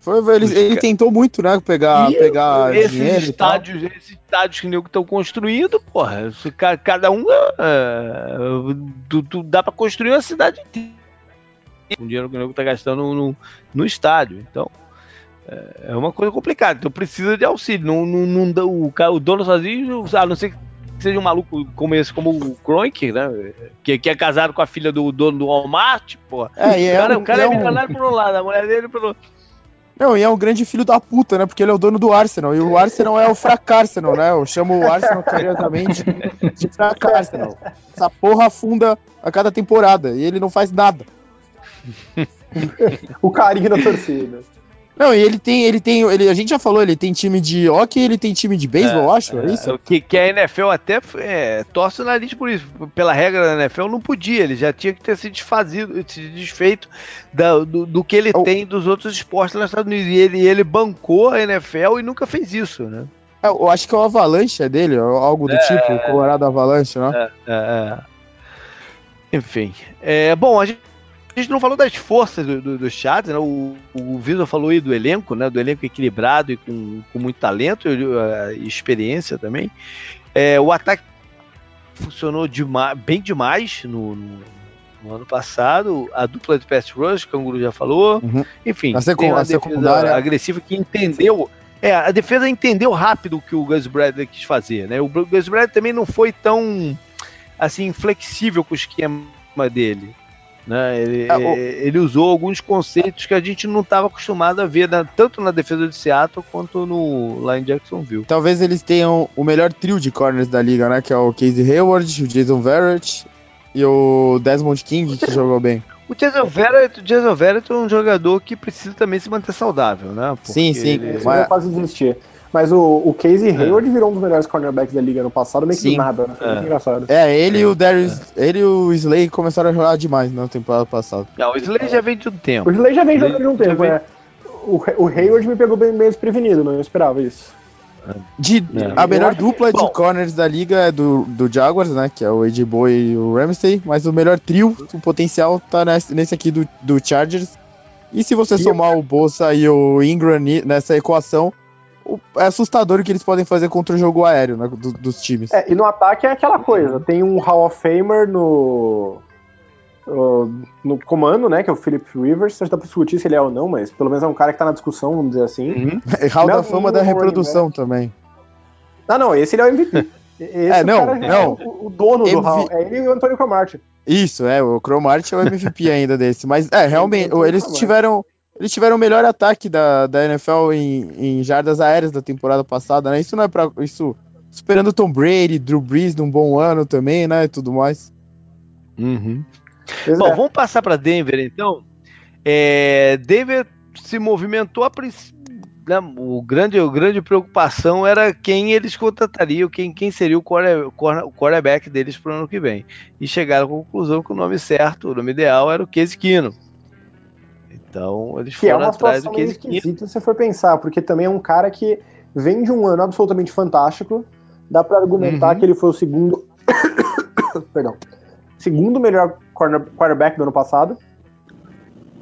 Foi, ele, ele tentou muito, né? Pegar, e pegar esses dinheiro estádios, esses estádios que estão construindo, porra. Cada um uh, tu, tu dá para construir uma cidade inteira. Com o dinheiro que o nego tá gastando no, no, estádio. Então, é uma coisa complicada. Então precisa de auxílio. Não, não, não, o, o dono sozinho, a não ser que seja um maluco como esse, como o Kroenke, né? Que, que é casado com a filha do dono do Walmart, pô. É, e é o cara, um, o cara é, é milionário por um lado, a mulher dele pelo. Não, e é um grande filho da puta, né? Porque ele é o dono do Arsenal. E o Arsenal é o Fracarsenal, né? Eu chamo o Arsenal carinhosamente de Fracarsenal. Essa porra afunda a cada temporada. E ele não faz nada. o carinho da torcida. Não, e ele tem, ele tem, ele, a gente já falou, ele tem time de hockey, ele tem time de beisebol, é, acho, é, é isso? Que, que a NFL até é, torce o nariz por isso. Pela regra da NFL não podia, ele já tinha que ter se desfazido, se desfeito da, do, do, que ele oh. tem dos outros esportes nos Estados Unidos. E ele, ele bancou a NFL e nunca fez isso, né? É, eu acho que é o Avalanche é dele, algo do é, tipo, o Colorado Avalanche, né? É, é, Enfim. É, bom, a gente gente não falou das forças do, do, do né? O, o Vitor falou aí do elenco, né? Do elenco equilibrado e com, com muito talento e experiência também. É, o ataque funcionou dema bem demais no, no, no, ano passado. A dupla de pass rush, que o Canguru já falou. Uhum. Enfim, a tem uma defesa agressiva que entendeu. É, a defesa entendeu rápido o que o Gus Bradley quis fazer, né? O Gus Bradley também não foi tão assim flexível com o esquema dele. Né? Ele, é, o... ele, usou alguns conceitos que a gente não estava acostumado a ver, né? tanto na defesa de Seattle quanto no, lá em Jacksonville. Talvez eles tenham o melhor trio de corners da liga, né? Que é o Casey Hayward, o Jason Verrett e o Desmond King, que jogou bem. O Jason Verrett, o Jason Verrett é um jogador que precisa também se manter saudável, né? Porque sim, sim. Ele... Mas... Não é quase desistir. Mas o, o Casey é. Hayward virou um dos melhores cornerbacks da liga no passado, meio que nada, né? Foi é. muito engraçado. É, ele e o Darius, é. ele e o Slay começaram a jogar demais na temporada passada. Não, o Slay já vem de um tempo. O Slay já vem jogando de um tempo, vem... é. O, o Hayward me pegou bem, bem desprevenido, não esperava isso. De, é. A melhor dupla de corners da liga é do, do Jaguars, né? Que é o AJ Boy e o Ramsey. Mas o melhor trio, o potencial, tá nesse, nesse aqui do, do Chargers. E se você e somar eu... o Bolsa e o Ingram nessa equação, é assustador o que eles podem fazer contra o jogo aéreo né, do, dos times. É, e no ataque é aquela coisa, tem um Hall of Famer no no comando, né, que é o Philip Rivers, você dá pra discutir se ele é ou não, mas pelo menos é um cara que tá na discussão, vamos dizer assim. Uhum. É Hall da Fama da reprodução também. Ah, não, esse ele é o MVP. Esse é, não, não. É o, o dono MV... do Hall, é ele e o Antônio Cromartie. Isso, é, o Cromartie é o MVP ainda desse, mas é, realmente, eles tiveram eles tiveram o melhor ataque da, da NFL em, em jardas aéreas da temporada passada, né? Isso não é para isso superando Tom Brady, Drew Brees num bom ano também, né? E tudo mais. Uhum. Bom, é. vamos passar para Denver então. É, Denver se movimentou a princípio. Né, o grande, a grande preocupação era quem eles contratariam, quem, quem seria o, core, o quarterback deles para o ano que vem. E chegaram à conclusão que o nome certo, o nome ideal era o Case Keenum Então, eles que é foram é uma atrás do que eles esquisita se você for pensar, porque também é um cara que vem de um ano absolutamente fantástico. Dá para argumentar uhum. que ele foi o segundo. Perdão. Segundo melhor quarterback do ano passado.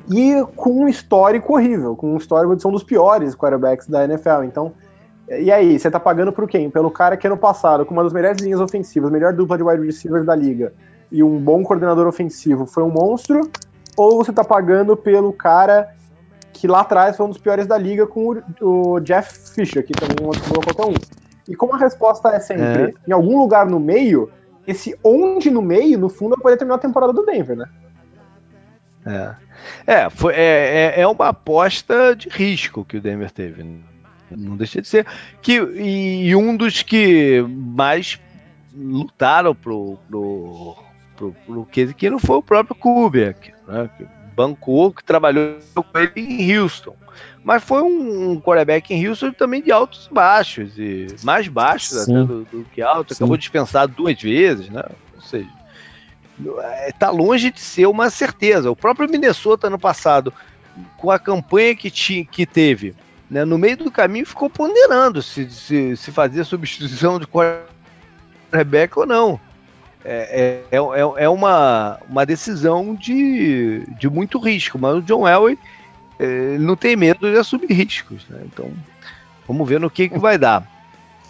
E com um histórico horrível, com um histórico de ser um dos piores quarterbacks da NFL. Então, e aí, você tá pagando por quem? Pelo cara que ano passado, com uma das melhores linhas ofensivas, melhor dupla de wide receivers da liga, e um bom coordenador ofensivo, foi um monstro? Ou você tá pagando pelo cara que lá atrás foi um dos piores da liga com o, Jeff Fisher, que também não ajudou qualquer um? E como a resposta é sempre é. em algum lugar no meio, esse onde no meio, no fundo, pode terminar a temporada do Denver, né? É. É, foi, é, é, é uma aposta de risco que o Denver teve. Né? Não deixa de ser. Que, e, e um dos que mais lutaram pro, pro, pro, pro que, não foi o próprio Kubiak, né? Que bancou, que trabalhou com ele em Houston. Mas foi um, um quarterback em Houston também de altos e baixos, e mais baixos até do, do, que alto. Acabou dispensado duas vezes, né? Ou seja, está longe de ser uma certeza. O próprio Minnesota no passado, com a campanha que, tinha, que teve, né, no meio do caminho ficou ponderando se, se, se fazia substituição de quarterback ou não. É, é, é, é, uma, uma decisão de, de muito risco, mas o John Elway é, não tem medo de assumir riscos. Né? Então, vamos ver no que, que vai dar.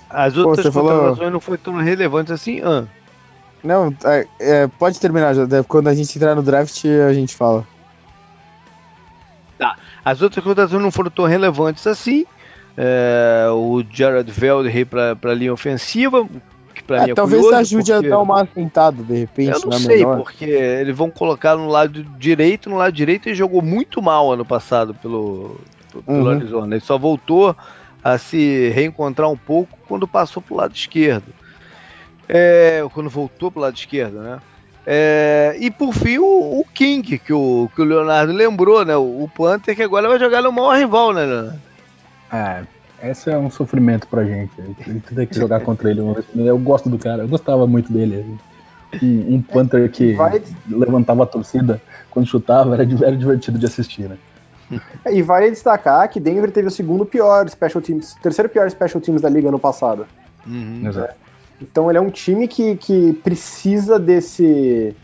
As outras Pô, contratações falou... não foram tão relevantes assim. Ah. Não, é, é, pode terminar já. Quando a gente entrar no draft, a gente fala. Tá. As outras contratações não foram tão relevantes assim. É, o Jared Velder para a linha ofensiva, pra é, mim é Talvez curioso, ajude porque... a dar uma assentada, de repente. Eu não sei, menor. porque eles vão colocar no lado direito, no lado direito ele jogou muito mal ano passado pelo, pelo uhum. Arizona. Ele só voltou a se reencontrar um pouco quando passou pro lado esquerdo. É, quando voltou pro lado esquerdo, né? É, e por fim o, o, King, que o, que o Leonardo lembrou, né? O, o Panther que agora vai jogar no maior rival, né? Leonardo? É, esse é um sofrimento pra gente. A gente tem que jogar contra ele. Eu gosto do cara, eu gostava muito dele. Um, um Panther que vai... levantava a torcida quando chutava, era, era divertido de assistir, né? E vale destacar que Denver teve o segundo pior special teams, terceiro pior special teams da liga no passado. Uhum, Exato. Então ele é um time que, que precisa desse,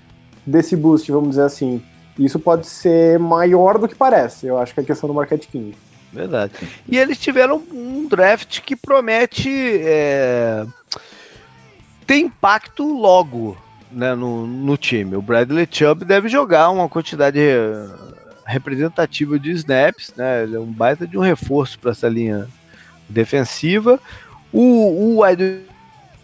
desse boost, vamos dizer assim. Isso pode ser maior do que parece, eu acho que é a questão do Market King. Verdade. E eles tiveram um draft que promete é, ter impacto logo né, no, no time. O Bradley Chubb deve jogar uma quantidade é, representativa de snaps, né? Ele é um baita de um reforço para essa linha defensiva. O, o wide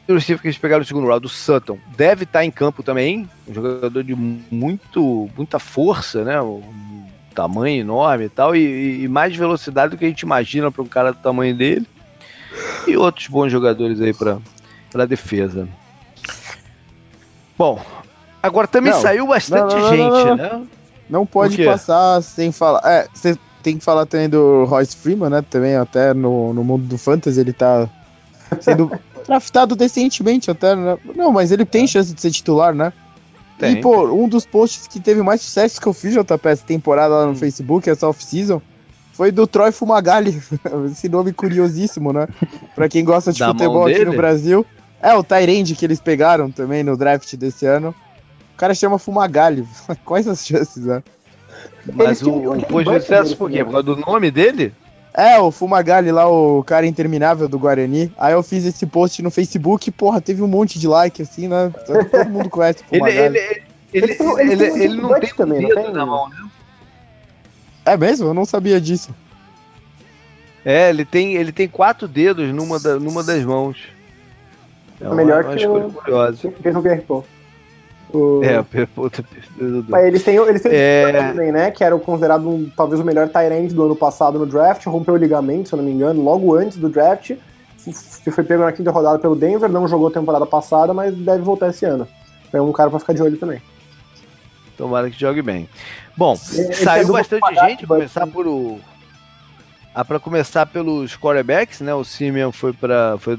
receiver que eles pegaram no segundo round, o Sutton, deve estar em campo também, um jogador de muito, muita força, né? Um tamanho enorme e tal, e, e mais velocidade do que a gente imagina para um cara do tamanho dele. E outros bons jogadores aí para a defesa. Bom, agora também não, saiu bastante não, não, gente, né? Não pode passar sem falar. É, você tem que falar também do Royce Freeman, né? Também até no, no mundo do fantasy ele tá sendo draftado decentemente até. Né? Não, mas ele tem é. chance de ser titular, né? Tem, e, pô, um dos posts que teve mais sucesso que eu fiz, JP, essa temporada lá no hum. Facebook, essa off-season, foi do Troy Fumagalli. Esse nome curiosíssimo, né? Pra quem gosta de futebol aqui no Brasil. É, o Tyrande que eles pegaram também no draft desse ano. O cara chama Fumagalli. Quais as chances, né? Mas o, o foi sucesso por quê? Por causa do nome dele? É, o Fumagalli lá, o cara interminável do Guarani. Aí eu fiz esse post no Facebook e, porra, teve um monte de like, assim, né? Todo mundo conhece o Fumagalli. ele, ele, ele, ele, ele, ele não tem também, um dedo na mão, né? É mesmo? Eu não sabia disso. É, ele tem, ele tem quatro dedos numa, da, numa das mãos. É uma, melhor uma que o... curiosa. Que não o... É, puta, Mas eles têm, eles têm é... também, né? Que era considerado um, talvez o melhor Tyrant do ano passado no draft, rompeu o ligamento, se eu não me engano, logo antes do draft. Foi pego na quinta rodada pelo Denver, não jogou temporada passada, mas deve voltar esse ano. É um cara pra ficar de olho também. Tomara que jogue bem. Bom, ele saiu bastante gente, começar por o. Ah, para começar pelos quarterbacks, né? O Simeon foi para foi,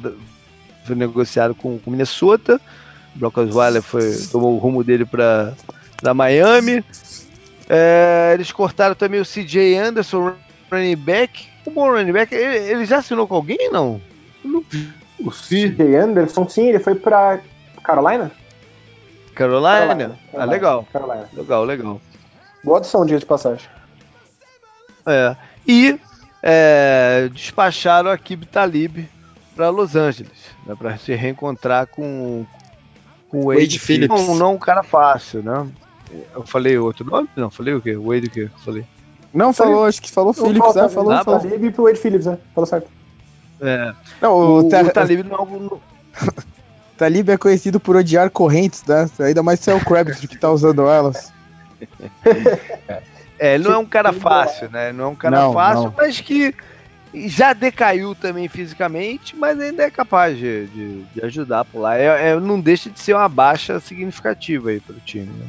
foi negociado com o Minnesota. Brock Osweiler foi, tomou o rumo dele para Miami. É, eles cortaram também o CJ Anderson, running back. O bom running back, ele, ele já assinou com alguém, não? não o CJ Anderson, sim, ele foi pra Carolina? Carolina? Carolina. Ah, legal. Carolina. Legal, legal. Boa adição, dia de passagem. É. E é, despacharam a Kib Talib para Los Angeles, né, para se reencontrar com, com o Wade, Wade Phillips. Não, não um cara fácil, né? Eu falei outro nome? Não, falei o quê? Wade o quê? Falei. Não, falou, acho que falou Phillips, é, falou, ah, falou. Talib pro Wade Phillips, né? Falou certo. É. Não, o, o, o Talib não... Talib é conhecido por odiar correntes, né? Ainda mais se é o Krabs que tá usando elas. é, ele não é um cara fácil, né? Não é um cara não, fácil, não. mas que já decaiu também fisicamente, mas ainda é capaz de, de, de ajudar por lá. É, é, não deixa de ser uma baixa significativa aí pro time. Né?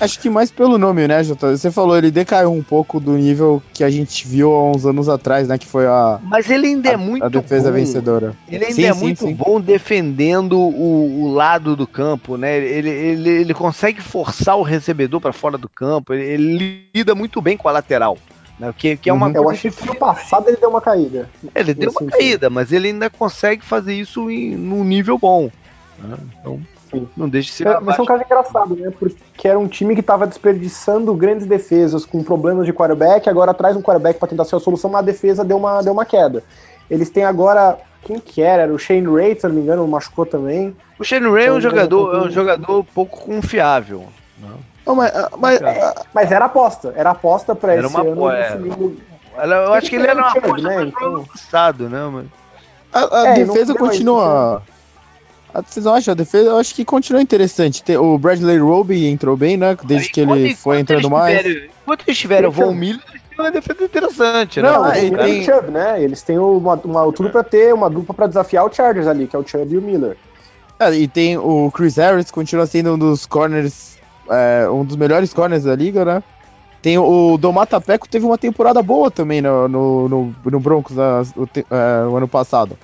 Acho que mais pelo nome, né, Jota? Você falou, ele decaiu um pouco do nível que a gente viu há uns anos atrás, né? Que foi a. Mas ele ainda é muito. A defesa bom. vencedora. Ele ainda sim, é sim, muito sim. bom defendendo o, o, lado do campo, né? Ele, ele, ele consegue forçar o recebedor para fora do campo. Ele, ele, lida muito bem com a lateral. Né? Que, que é uma uhum. Eu achei que no passado ele deu uma caída. Ele deu uma caída, mas ele ainda consegue fazer isso em, num nível bom. Né? Então. Sim. Não deixa de ser. É, mas é um caso engraçado, né? Porque era um time que estava desperdiçando grandes defesas com problemas de quarterback, agora traz um quarterback para tentar ser a solução, mas a defesa deu uma, deu uma queda. Eles têm agora. Quem que era? Era o Shane Ray, se não me engano, machucou também. O Shane Ray é um jogador, é um jogador pouco confiável. Não. Não, mas, mas, é, mas, era aposta, era aposta para esse uma, ano. É. Eu acho que ele era uma aposta né? Então... passado, né? Mas... A, a é, defesa continua. Vocês acham a defesa? Eu acho que continua interessante. O Bradley Roby entrou bem, né? Desde Aí, que ele foi entrando mais. Enquanto eles tiveram o Von Miller, eles têm uma defesa interessante, né? Não? Não, tem... o Chubb, né? Eles têm uma, uma, tudo pra ter uma dupla pra desafiar o Chargers ali, que é o Chubb e o Miller. É, e tem o Chris Harris, continua sendo um dos corners, é, um dos melhores corners da liga, né? Tem o Domata Peco, teve uma temporada boa também no, no, no, no Broncos uh, o, uh, o ano passado.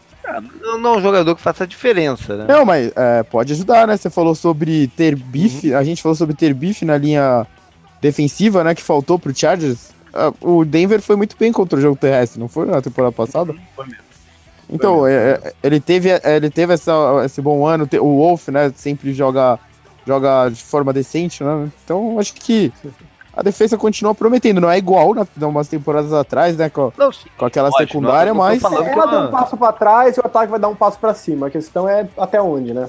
Não, é um jogador que faça a diferença, né? Não, mas é, pode ajudar, né? Você falou sobre ter bife, uhum. a gente falou sobre ter bife na linha defensiva, né? Que faltou pro Chargers. o Denver foi muito bem contra o jogo terrestre, não foi na temporada passada? Uhum, foi mesmo. Então, foi mesmo. É, é, ele teve, é, ele teve essa, esse bom ano. O Wolf, né? Sempre joga, joga de forma decente, né? Então, acho que a defesa continua prometendo. Não é igual na, umas temporadas atrás, né? Com, não, sim, com aquela pode, secundária, não, mas. Ela uma... deu um passo para trás e o ataque vai dar um passo para cima. A questão é até onde, né?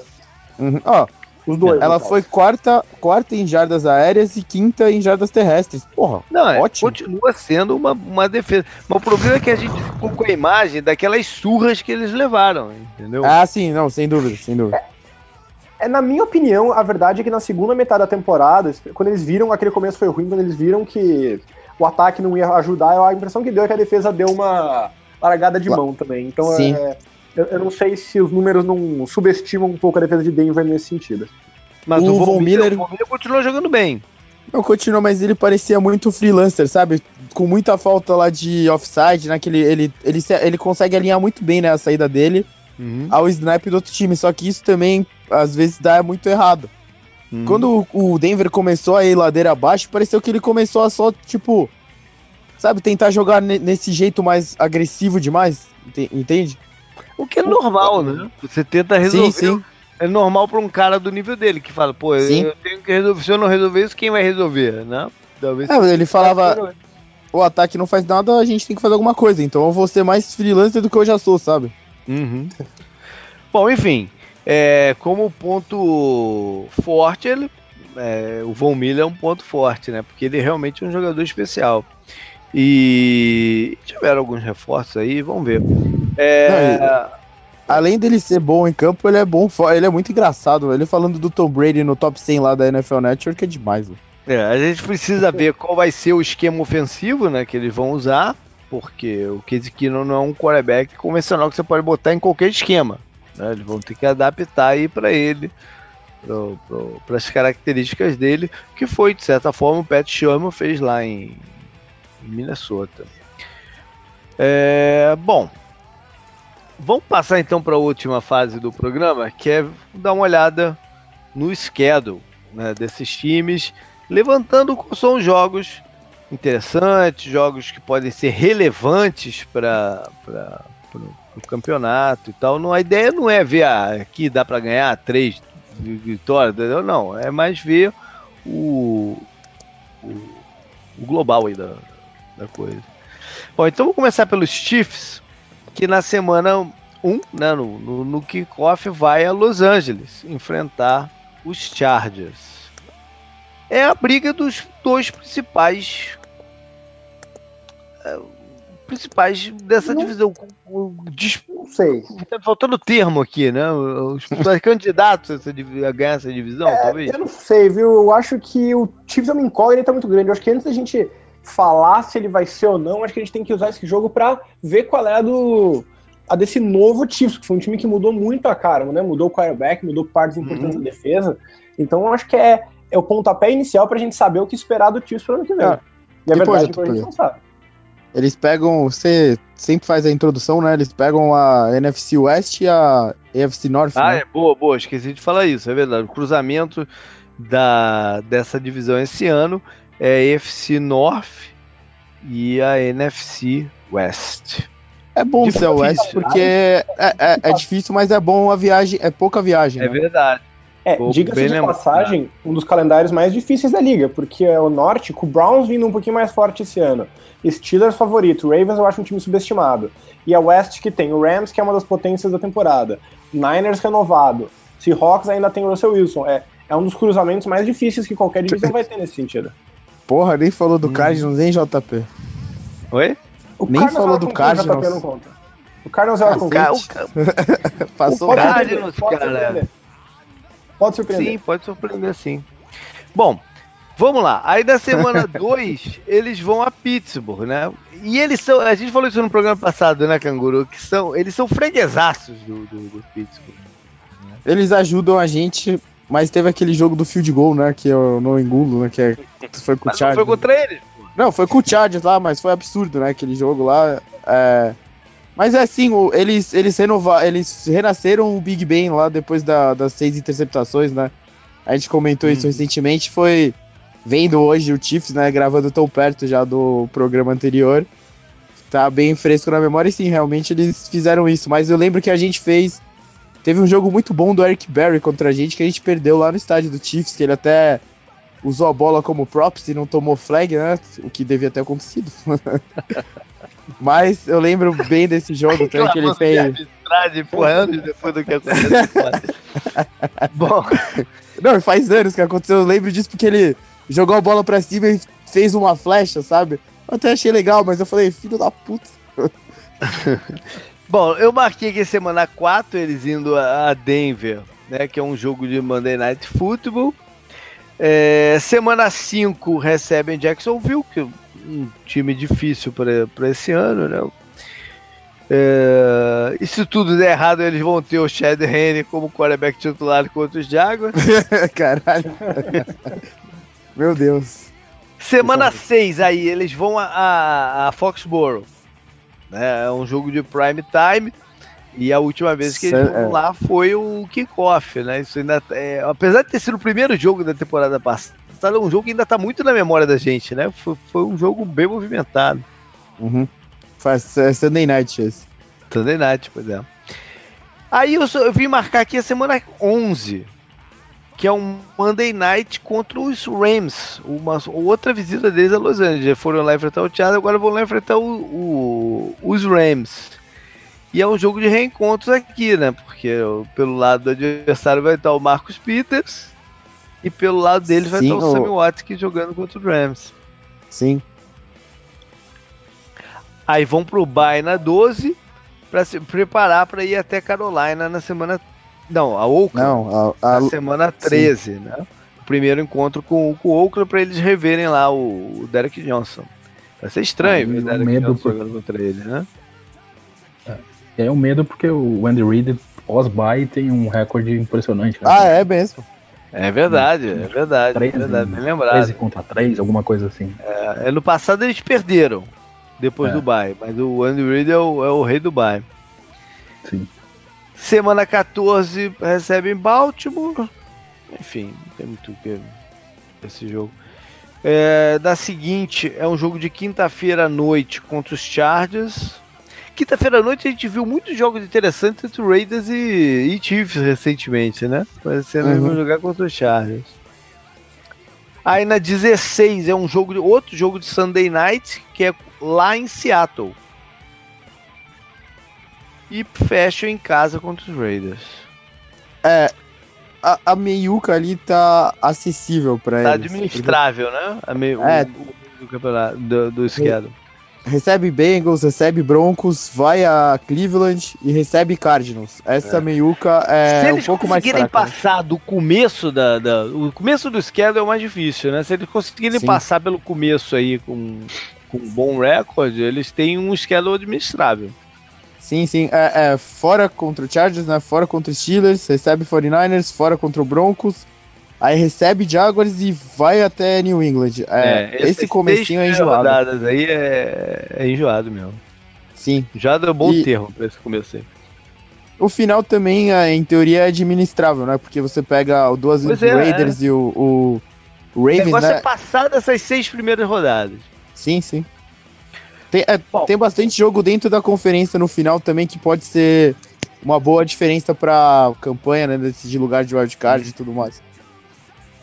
Uhum. Ó, os dois. Ela foi quarta, quarta em jardas aéreas e quinta em jardas terrestres. Porra, não, é, ótimo. Continua sendo uma, uma defesa. Mas o problema é que a gente ficou com a imagem daquelas surras que eles levaram, entendeu? Ah, sim, não, sem dúvida, sem dúvida. É, na minha opinião, a verdade é que na segunda metade da temporada, quando eles viram, aquele começo foi ruim, quando eles viram que o ataque não ia ajudar, a impressão que deu é que a defesa deu uma largada de mão também. Então. É, eu, eu, não sei se os números não subestimam um pouco a defesa de Denver nesse sentido. Mas o, o Von Miller, Miller, Miller continuou jogando bem. Não continuou, mas ele parecia muito freelancer, sabe? Com muita falta lá de offside, né? Que ele, ele, ele, ele consegue alinhar muito bem né, a saída dele uhum. ao snap do outro time. Só que isso também, às vezes, dá muito errado. Uhum. Quando o Denver começou a ir ladeira abaixo, pareceu que ele começou a só, tipo, sabe, tentar jogar nesse jeito mais agressivo demais, entende? O que é normal, né? Você tenta resolver. Sim, sim. É normal para um cara do nível dele, que fala, pô, sim. eu tenho que resolver. Se eu não resolver isso, quem vai resolver, né? Talvez é, ele falava, o ataque não faz nada, a gente tem que fazer alguma coisa. Então eu vou ser mais freelancer do que eu já sou, sabe? Uhum. Bom, enfim, é, como ponto forte, ele, é, o Von Miller é um ponto forte, né? Porque ele realmente é um jogador especial. E tiveram alguns reforços aí, vamos ver. É... Não, além dele ser bom em campo, ele é bom, ele é muito engraçado. Ele falando do Tom Brady no top 100 lá da NFL Network é demais. É, a gente precisa ver qual vai ser o esquema ofensivo, né, que eles vão usar porque o Case Keenum não é um quarterback convencional que você pode botar em qualquer esquema. Né? Eles vão ter que adaptar aí para ele, para as características dele, que foi, de certa forma, o Pat Sherman fez lá em, em Minnesota. É, bom, vamos passar então para a última fase do programa, que é dar uma olhada no schedule né, desses times levantando são jogos interessantes, jogos que podem ser relevantes para o campeonato e tal. Não, a ideia não é ver ah, aqui dá para ganhar três vitórias, não, é mais ver o, o, o global aí da, da coisa. Bom, então vamos começar pelos Chiefs, que na semana 1, né, no, no, no kickoff, vai a Los Angeles enfrentar os Chargers. É a briga dos dois principais principais dessa não, divisão. Não sei. Tá faltando termo aqui, né? Os candidatos a ganhar essa divisão, é, talvez. Eu não sei, viu? Eu acho que o Chiefs é uma incógnita muito grande. Eu acho que antes da gente falar se ele vai ser ou não, acho que a gente tem que usar esse jogo para ver qual é a do a desse novo Chiefs, que foi um time que mudou muito a cara, né? Mudou o quarterback, mudou partes importantes uhum. da defesa. Então eu acho que é, é o pontapé inicial pra gente saber o que esperar do Chiefs pro ano que vem. É. E a verdade é que a gente não sabe. Eles pegam. Você sempre faz a introdução, né? Eles pegam a NFC West e a AFC North. Ah, né? é boa, boa. Esqueci de falar isso, é verdade. O cruzamento da, dessa divisão esse ano é a AFC North e a NFC West. É bom ser o West porque é, é, é, difícil, mas é bom a viagem, é pouca viagem. É né? verdade. É, diga-se de passagem, um dos calendários mais difíceis da liga, porque é o Norte, com o Browns vindo um pouquinho mais forte esse ano. Steelers favorito, Ravens eu acho um time subestimado. E a West que tem o Rams, que é uma das potências da temporada. Niners renovado. Seahawks ainda tem o Russell Wilson. É, é um dos cruzamentos mais difíceis que qualquer divisão vai ter nesse sentido. Porra, nem falou do hum. Cardinals, nem JP. Oi? O nem Cardinals falou do Cardinals. O JP não conta. O Cardinals é o com Passou o Cardinals, cara. Pode surpreender. Sim, pode surpreender sim. Bom, vamos lá. Aí da semana 2, eles vão a Pittsburgh, né? E eles são. A gente falou isso no programa passado, né, Canguru? Que são. Eles são freguesaços do, do, do Pittsburgh. Eles ajudam a gente, mas teve aquele jogo do field goal, né? Que eu não engulo, né? Que é, foi com o Chargers. Foi contra eles? Não, foi com o Chargers lá, mas foi absurdo, né? Aquele jogo lá. É, mas é assim, eles, eles, renova, eles renasceram o Big Ben lá depois da, das seis interceptações, né? A gente comentou isso uhum. recentemente, foi vendo hoje o Chiefs, né? Gravando tão perto já do programa anterior. Tá bem fresco na memória e sim, realmente eles fizeram isso. Mas eu lembro que a gente fez. Teve um jogo muito bom do Eric Berry contra a gente que a gente perdeu lá no estádio do Chiefs, que ele até usou a bola como props e não tomou flag, né? O que devia ter acontecido. Mas eu lembro bem desse jogo que ele fez. Por anos depois do que aconteceu. Bom. Não, faz anos que aconteceu. Eu lembro disso porque ele jogou a bola pra cima e fez uma flecha, sabe? Eu até achei legal, mas eu falei, filho da puta. Bom, eu marquei que semana 4 eles indo a Denver, né? Que é um jogo de Monday Night Football. É, semana 5 recebem Jacksonville, que um time difícil para esse ano, né? É, e se tudo der errado, eles vão ter o Chad Henne como quarterback titular contra os Jaguars. Caralho. Meu Deus. Semana 6 aí, eles vão a, a, a Foxborough. Né? É um jogo de prime time. E a última vez que eles foram é. lá foi o kickoff, né? Isso ainda é, apesar de ter sido o primeiro jogo da temporada passada, é um jogo que ainda tá muito na memória da gente, né? Foi, foi um jogo bem movimentado. Uhum. Faz é Sunday Night esse. Sunday Night, pois é. Aí eu, eu vim marcar aqui a semana 11, que é um Monday Night contra os Rams. Uma outra visita deles a Los Angeles. Foram lá enfrentar o Thiago, agora vão lá enfrentar o, o, os Rams. E é um jogo de reencontros aqui, né? Porque pelo lado do adversário vai estar o Marcos Peters e pelo lado deles vai estar o, o Sammy Watkins jogando contra o Rams. Sim. Aí vão pro Bay na 12 para se preparar para ir até Carolina na semana não, a Oakland. Não, a, a... na semana 13, Sim. né? O primeiro encontro com, com o Oakland para eles reverem lá o, o Derek Johnson. Vai ser estranho ver o Derek medo Johnson por... jogando contra ele, né? É, é um medo porque o Andy Reid pós-bye tem um recorde impressionante. Né? Ah, é mesmo. É verdade, é verdade. 13, é verdade, bem lembrado. 13 contra 3, alguma coisa assim. É, ano passado eles perderam, depois é. do bye, mas o Andy Reid é o, é o rei do bye. Sim. Semana 14 recebe em Baltimore. Enfim, não tem muito o que esse jogo. É, da seguinte, é um jogo de quinta-feira à noite contra os Chargers. Quinta-feira à noite a gente viu muitos jogos interessantes entre Raiders e, e Chiefs recentemente, né? Parecendo uhum. vão jogar contra os Chargers. Aí na 16 é um jogo de outro jogo de Sunday Night, que é lá em Seattle. E fecha em casa contra os Raiders. É, a, a meiuca ali tá acessível para tá eles. Tá administrável, né? A meio, é. o, do campeonato, do, do schedule. Recebe Bengals, recebe Broncos, vai a Cleveland e recebe Cardinals. Essa é. meiuca é um pouco mais fraca. Se eles conseguirem passar do começo da, da, O começo do schedule é o mais difícil, né? Se eles conseguirem Sim. passar pelo começo aí com, com um bom recorde, eles têm um schedule administrável. Sim, sim. É, é, fora contra o Chargers, né? Fora contra os Steelers, recebe 49ers, fora contra o Broncos. Aí recebe Jaguars e vai até New England. É, é esse comecinho é enjoado. rodadas aí é, é enjoado mesmo. Sim. Já deu bom e... termo pra esse começo aí. O final também, é, em teoria, é administrável, né? Porque você pega o duas é, Raiders é. e o, o Ravens, o negócio né? é passar dessas seis primeiras rodadas. Sim, sim. Tem, é, tem bastante jogo dentro da conferência no final também que pode ser uma boa diferença pra campanha, né? Decidir lugar de wildcard e tudo mais.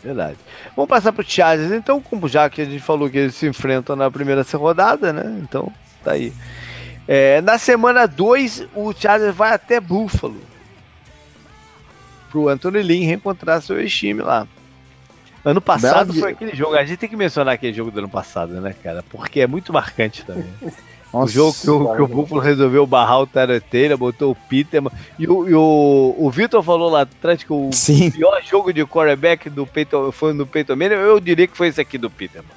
Verdade. Vamos passar pro Chargers, então, como já que a gente falou que eles se enfrentam na primeira rodada, né? Então, tá aí. É, na semana 2, o Chargers vai até Buffalo. Pro Anthony Lynn reencontrar seu ex-time lá. Ano passado foi aquele jogo. A gente tem que mencionar aquele jogo do ano passado, né, cara? Porque é muito marcante também. Nossa, o jogo que o, que o Buffalo resolveu barrar o Taranteira, botou o Peterman. E o, e o, o Vitor falou lá atrás que o Sim. pior jogo de quarterback do Peyton, foi no Peyton Manning. Eu diria que foi esse aqui do Peterman.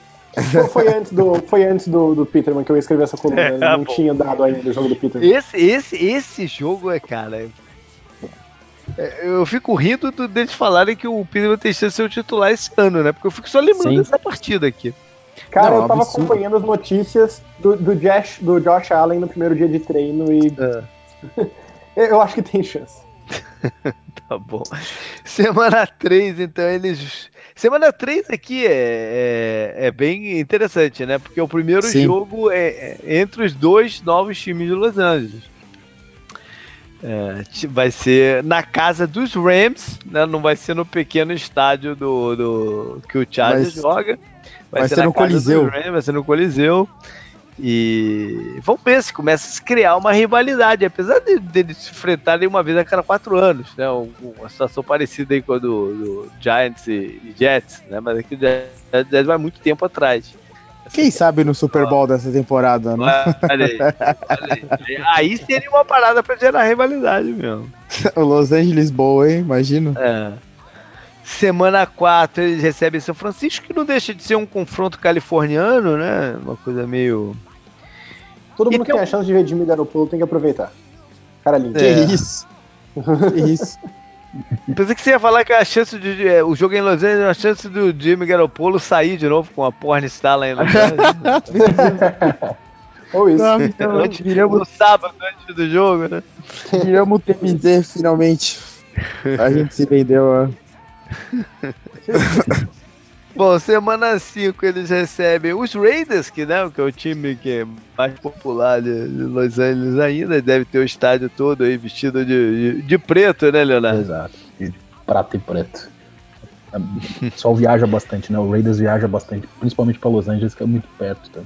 Foi antes do, foi antes do, do Peterman que eu escrevi essa coluna. É, não bom. tinha dado ainda o jogo do Peterman. Esse, esse, esse jogo é, cara, é, eu fico rindo do, deles falarem que o Peterman tem chance de ser o titular esse ano, né? Porque eu fico só lembrando Sim. dessa partida aqui. Cara, Não, eu tava absurdo. acompanhando as notícias do, do, Josh, do Josh Allen no primeiro dia de treino e. É. eu acho que tem chance. tá bom. Semana 3, então, eles. Semana 3 aqui é, é, é, bem interessante, né? Porque o primeiro Sim. jogo é, é entre os dois novos times de Los Angeles. É, vai ser na casa dos Rams, né? não vai ser no pequeno estádio do, do que o Chargers joga. Vai, vai ser, ser no Coliseu. Rams, vai ser no Coliseu. E vamos ver se começa a se criar uma rivalidade, apesar de, de, se enfrentarem uma vez a cada quatro anos, né? Uma situação parecida aí com a do, do Giants e, e, Jets, né? Mas aqui o Jets vai muito tempo atrás. Quem sabe no Super Bowl dessa temporada, né? Olha aí, olha aí. aí seria uma parada pra gerar rivalidade mesmo. o Los Angeles Bowl, hein? Imagino. É. Semana 4 eles recebem São Francisco, que não deixa de ser um confronto californiano, né? Uma coisa meio. Todo mundo que tem a chance de ver Jimmy Garoppolo tem que aproveitar. Cara lindo. É. Que isso? que isso? Pensei que você ia falar que a chance de. É, o jogo em Los Angeles, a chance do Jimmy Garoppolo sair de novo com a porn star lá em Los Angeles. Ou isso. Não, então, antes, viramos... No sábado, antes do jogo, né? Viramos o TMZ finalmente. A gente se vendeu, ó. Bom, semana 5 eles recebem os Raiders, que, né, que é o time que é mais popular de, Los Angeles ainda, deve ter o estádio todo aí vestido de, de, de preto, né, Leonardo? Exato, de prata e preto. Só viaja bastante, né? O Raiders viaja bastante, principalmente para Los Angeles, que é muito perto. Tá?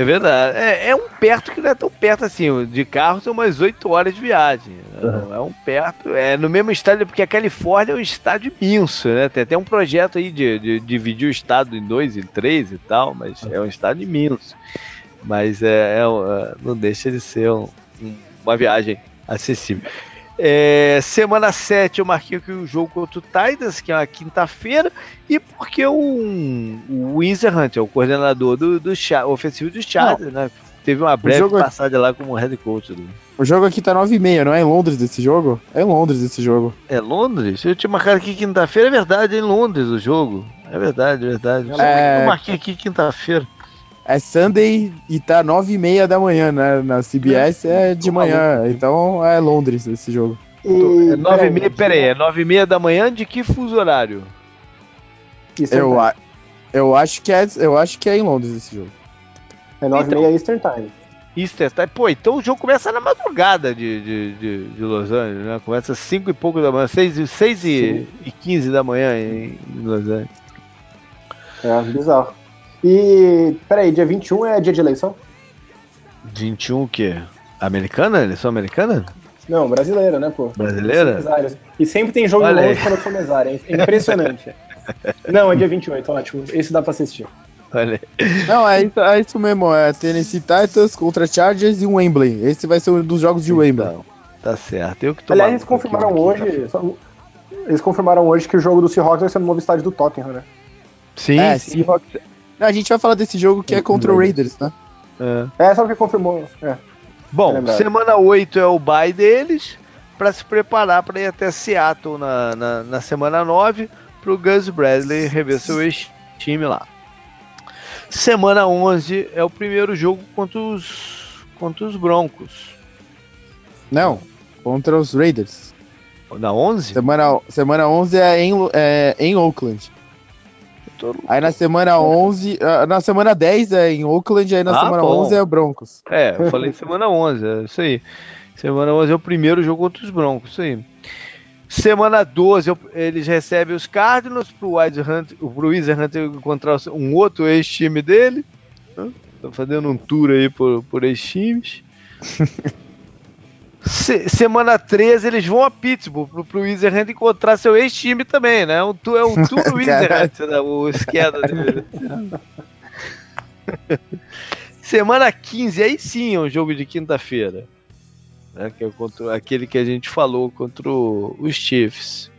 É verdade. É, é, um perto que não é tão perto assim. De carro são umas 8 horas de viagem. Uhum. É um perto. É no mesmo estádio, porque a Califórnia é um estádio imenso, né? Tem até um projeto aí de, de, de dividir o estado em dois, em três e tal, mas uhum. é um estádio imenso. Mas é, é, é, não deixa de ser um, uma viagem acessível. É, semana 7 eu marquei aqui o jogo contra o Titans, que é uma quinta-feira, e porque o, o Windsor Hunt é o coordenador do, do ofensivo dos Chargers, né? Teve uma breve jogo... passagem lá como head coach. Do... O jogo aqui tá 9h30, não é em Londres desse jogo? É em Londres esse jogo. É Londres? Eu tinha marcado aqui quinta-feira, é verdade, é em Londres o jogo. É verdade, é verdade. É... Eu marquei aqui quinta-feira. É Sunday e tá nove e meia da manhã, né? Na CBS é, é de manhã, então é Londres esse jogo. E, é nove e meia, pera aí, é nove e meia da manhã de que fuso horário? Eu, é Eu acho que é, eu acho que é em Londres esse jogo. É 9 então, meia Eastern Time. Eastern Time. Pô, então o jogo começa na madrugada de, de, de, de Los Angeles, né? Começa às 5 e pouco da manhã, 6, 6 e, e 15 da manhã em, em Los Angeles. É, bizarro. E, peraí, dia 21 é dia de eleição? 21 o quê? Americana? Eleição americana? Não, brasileira, né, pô? Brasileira? E sempre tem jogo Olha longe quando eu sou mesária. É impressionante. Não, é dia 28, ótimo. Esse dá pra assistir. Olha. Não, é isso, é isso mesmo. É Tennessee Titans contra Chargers e Wembley. Esse vai ser um dos jogos de Wembley. Então, tá certo. Eu que tô Aliás, eles confirmaram hoje. Tá eles confirmaram hoje que o jogo do Seahawks vai ser no novo estádio do Tottenham, né? Sim. É, sim. Seahawks. Não, a gente vai falar desse jogo que é contra o Raiders, né? É, é só que confirmou. É. Bom, é semana 8 é o bye deles para se preparar para ir até Seattle na, na, na semana 9 para o Gus Bradley rever seu ex-time lá. Semana 11 é o primeiro jogo contra os, contra os Broncos. Não, contra os Raiders. Na 11? Semana, semana 11 é em, é, em Oakland. Aí na semana 11, ah, na semana 10 é em Oakland, aí na ah, semana bom. 11 é Broncos. É, eu falei semana 11, é isso aí. Semana 11 é o primeiro jogo contra os Broncos, isso aí. Semana 12, eles recebem os Cardinals pro Wide Hunter, pro Wizard Hunter encontrar um outro ex-time dele. Estão fazendo um tour aí por, por ex-times. Se, semana 13 eles vão a Pittsburgh pro, pro Wizard encontrar seu ex-time também, né? Um, é um tour Wizard, né? o esquerda dele. semana 15, aí sim é um jogo de quinta-feira. Né? Que é contra, aquele que a gente falou contra o, os Chiefs.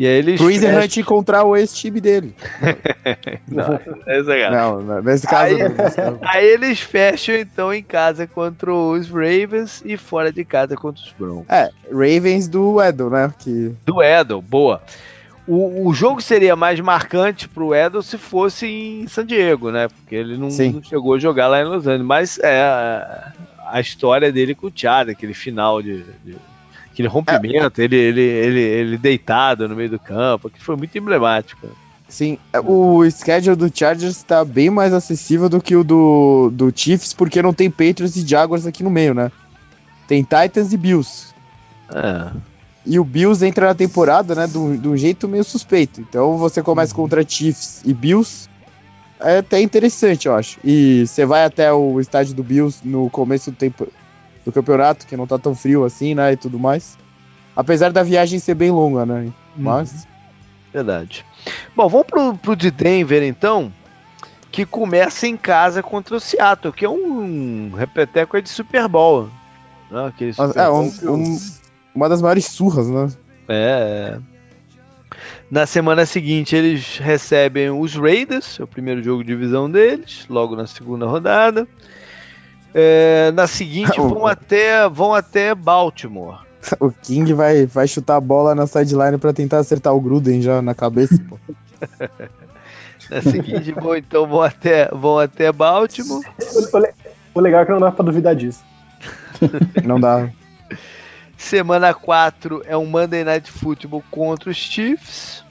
E aí eles. Pro Ethan Hunt encontrar o ex-time dele. não, é não, não, nesse caso. Aí, não, aí, eles fecham então em casa contra os Ravens e fora de casa contra os Broncos. É, Ravens do Edel, né? Que... Do Edel, boa. O, o jogo seria mais marcante pro Edel se fosse em San Diego, né? Porque ele não, não chegou a jogar lá em Los Angeles. Mas é a, a história dele com o Thiago, aquele final de, de aquele rompimento, é. ele, ele, ele, ele deitado no meio do campo, que foi muito emblemático. Sim, é, o schedule do Chargers está bem mais acessível do que o do, do Chiefs, porque não tem Patriots e Jaguars aqui no meio, né? Tem Titans e Bills. É. E o Bills entra na temporada, né, de um jeito meio suspeito. Então você começa contra Chiefs e Bills, é até interessante, eu acho. E você vai até o estádio do Bills no começo do tempo, do campeonato, que não tá tão frio assim, né? E tudo mais. Apesar da viagem ser bem longa, né? Uhum. Mas. Uhum. Verdade. Bom, vamos pro, pro de Denver então, que começa em casa contra o Seattle, que é um repeteco de Super Bowl. Né? Super é, Bowl um, um, uma das maiores surras, né? É. Na semana seguinte, eles recebem os Raiders, é o primeiro jogo de divisão deles, logo na segunda rodada. É, na seguinte vão até vão até Baltimore. O King vai, vai chutar a bola na sideline para tentar acertar o Gruden já na cabeça. Pô. na seguinte vão então vão até vão até Baltimore. O legal é que não dá para duvidar disso. não dá. Semana 4 é um Monday Night Football contra os Chiefs.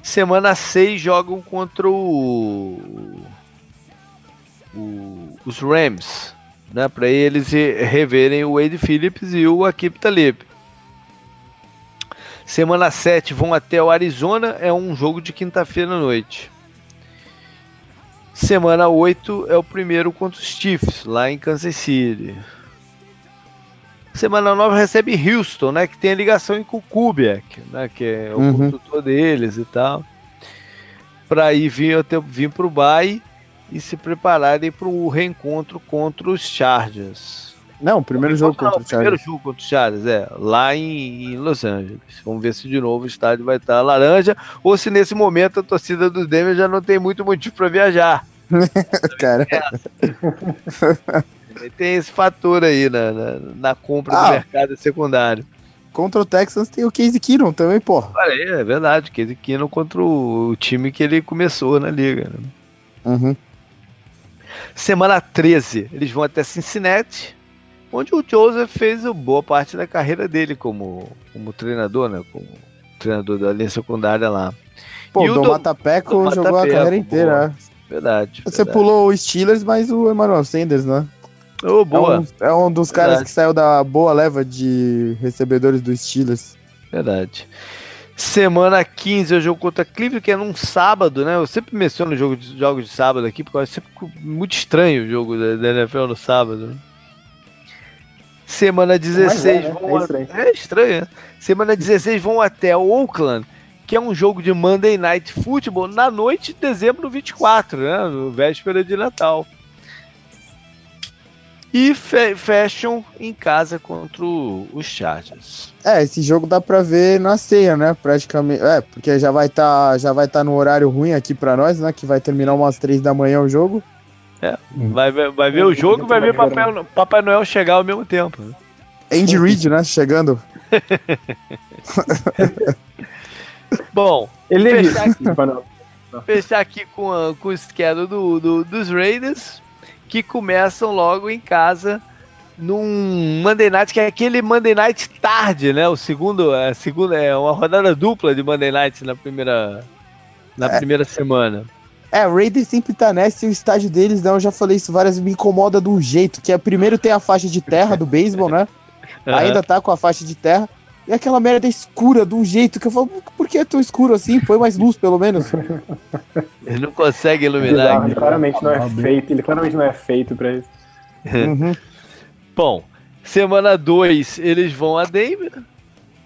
Semana 6 jogam contra o o, os Rams, né, para eles reverem o Wade Phillips e o Akip Talib. Semana 7 vão até o Arizona, é um jogo de quinta-feira à noite. Semana 8 é o primeiro contra os Chiefs, lá em Kansas City. Semana 9 recebe Houston, né, que tem a ligação em Kukubiak, né, que é o uhum. consultor deles e tal. Para ir vir até vir pro Bay e se prepararem para o reencontro contra os Chargers. Não, o primeiro jogo contra os Chargers. primeiro jogo contra os Chargers, é, lá em, em, Los Angeles. Vamos ver se de novo o estádio vai estar laranja ou se nesse momento a torcida do Denver já não tem muito motivo para viajar. Cara. tem esse fator aí na, na, na compra ah, do mercado secundário. Contra o Texans tem o Casey Keenum também, pô. Olha aí, é verdade. Casey Keenum contra o, time que ele começou na liga. Né? Uhum. Semana 13, eles vão até Cincinnati, onde o Joseph fez boa parte da carreira dele como, como treinador, né? Como treinador da linha secundária lá. Pô, o Matapeco jogou a carreira inteira. É. Verdade. Você verdade. pulou o Steelers, mas o Emmanuel Sanders, né? Oh, boa. É um, é um dos verdade. caras que saiu da boa leva de recebedores do Steelers. Verdade. Semana 15 é o jogo contra Cleveland, que é num sábado, né? Eu sempre menciono jogo de, jogos de sábado aqui, porque é sempre muito estranho o jogo da, da NFL no sábado. Semana 16 é, né? vão é estranho. A... é estranho, né? Semana 16 vão até Oakland, que é um jogo de Monday Night Football na noite de dezembro 24, né? No véspera de Natal e fe fecham em casa contra os Chargers. É, esse jogo dá pra ver na ceia, né? Praticamente. É, porque já vai tá, já vai estar tá no horário ruim aqui pra nós, né? Que vai terminar umas três da manhã o jogo. É, vai, ver, vai ver o jogo e vai ver Papai, Papai Noel chegar ao mesmo tempo. Né? Andy Reid, né? Chegando. Bom, ele fechar aqui, fechar aqui com, a, com o schedule do, do, dos Raiders que começam logo em casa num Monday Night, que é aquele Monday Night tarde, né? O segundo, a segunda é uma rodada dupla de Monday Night na primeira na é. primeira semana. É, o Raiders sempre tá nessa e o estádio deles, não, eu já falei isso várias vezes, me incomoda de um jeito, que é primeiro tem a faixa de terra do beisebol, né? Uhum. Ainda tá com a faixa de terra. E aquela merda escura de um jeito que eu falo, por que é tão escuro assim? Põe mais luz, pelo menos. Ele não consegue iluminar. ele claramente não é feito, ele claramente não é feito pra isso. Uhum. Bom, semana 2 eles vão a Denver.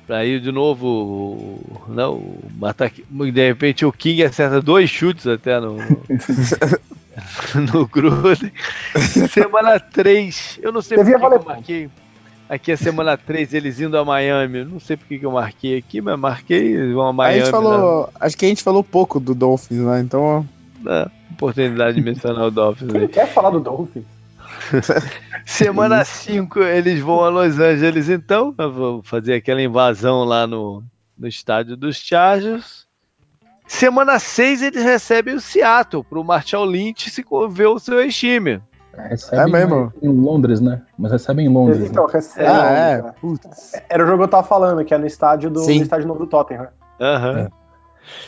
Pra ir de novo. Não, matar. De repente o King acerta dois chutes até no. no Gruden. Semana 3. Eu não sei por que eu marquei. Aqui é semana 3, eles indo a Miami. Não sei porque que eu marquei aqui, mas marquei vão a Miami. A gente falou, né? Acho que a gente falou pouco do Dolphins, né? Então. É, oportunidade de mencionar o Dolphins. Quem aí. quer falar do Dolphins? semana 5, eles vão a Los Angeles, então. Vou fazer aquela invasão lá no, no estádio dos Chargers. Semana 6, eles recebem o Seattle para o Marshall Lynch se ver o seu time. Recebe é mesmo? Em Londres, né? Mas recebe em Londres. Então, né? recebe. Ah, é. Né? Era o jogo que eu tava falando, que é no estádio do no estádio novo do Tottenham. Aham. Uhum.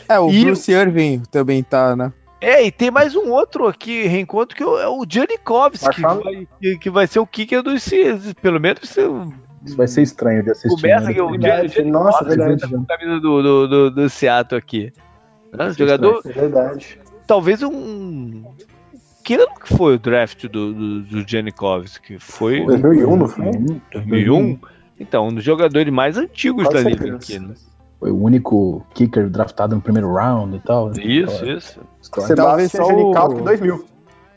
É. é, o e... Bruce Irving também tá, né? É, e tem mais um outro aqui, reencontro, que é o Janikovski, que vai, que, que vai ser o kicker dos pelo menos isso vai ser estranho de assistir. Começa né? que o Janikovski Nossa, verdade. com a camisa do, do, do, do Seattle aqui. Né? Jogador. É verdade. Talvez um que ano que foi o draft do, do, do Janikowski? Foi 2001, não foi? 2001? Então, um dos jogadores mais antigos Pode da liga aqui, né? Foi o único kicker draftado no primeiro round e tal. Isso, então, isso. Sebastião Janikowski, 2000.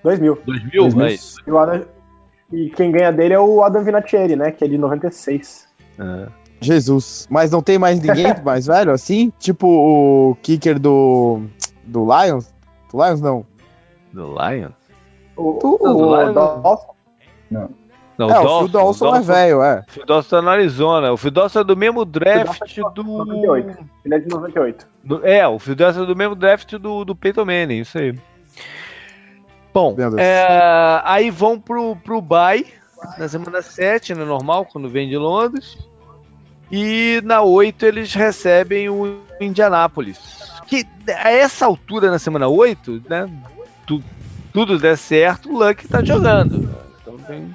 2000. 2000, 2000. É isso. E, Adam, e, quem ganha dele é o Adam Vinatieri, né? Que é de 96. É. Jesus. Mas não tem mais ninguém mais velho assim? Tipo o kicker do, do Lions? Do Lions não. Do Lions? O, o, o, o Dawson? Não. Não, é, o, Phil Dawson, é velho, é. O Phil Dawson tá no Arizona. O Phil Dawson é do mesmo draft do... 98. Ele é de 98. Do... É, o Phil Dawson é do mesmo draft do, do Peyton Manning, isso aí. Bom, é... aí vão pro, pro Bay na semana 7, né, normal, quando vem de Londres. E na 8 eles recebem o Indianápolis. Que a essa altura, na semana 8, né, tu, tudo der certo, o Luck tá jogando. Então tem.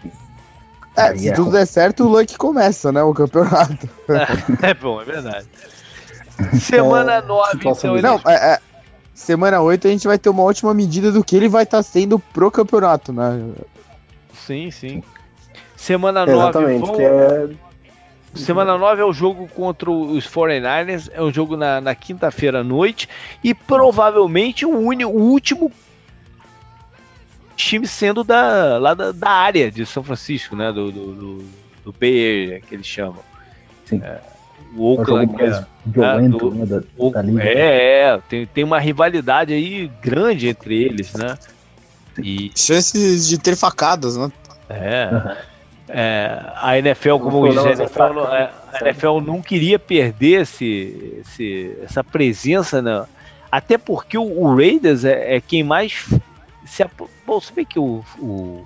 É, se tudo der certo, o Luck começa, né? O campeonato. é bom, é verdade. Semana 9, é, então. Não, é, é, semana 8 a gente vai ter uma ótima medida do que ele vai estar tá sendo pro campeonato, né? Sim, sim. Semana 9. Exatamente, vão... é Semana 9 é o jogo contra os 49ers, é um jogo na, na quinta-feira à noite e provavelmente o, uni, o último time sendo da, lá da, da área de São Francisco, né? Do, do, do, do Bay Area, que eles chamam. Sim. É, o Oakland, é, é violento, né, da, o, da liga. É, é, tem, tem uma rivalidade aí grande entre eles, né? E... Chances de ter facadas, né? É. É a NFL, como diz, a NFL, a NFL não queria perder esse, esse, essa presença, né? até porque o, o Raiders é, é, quem mais se bom, se bem que o, o,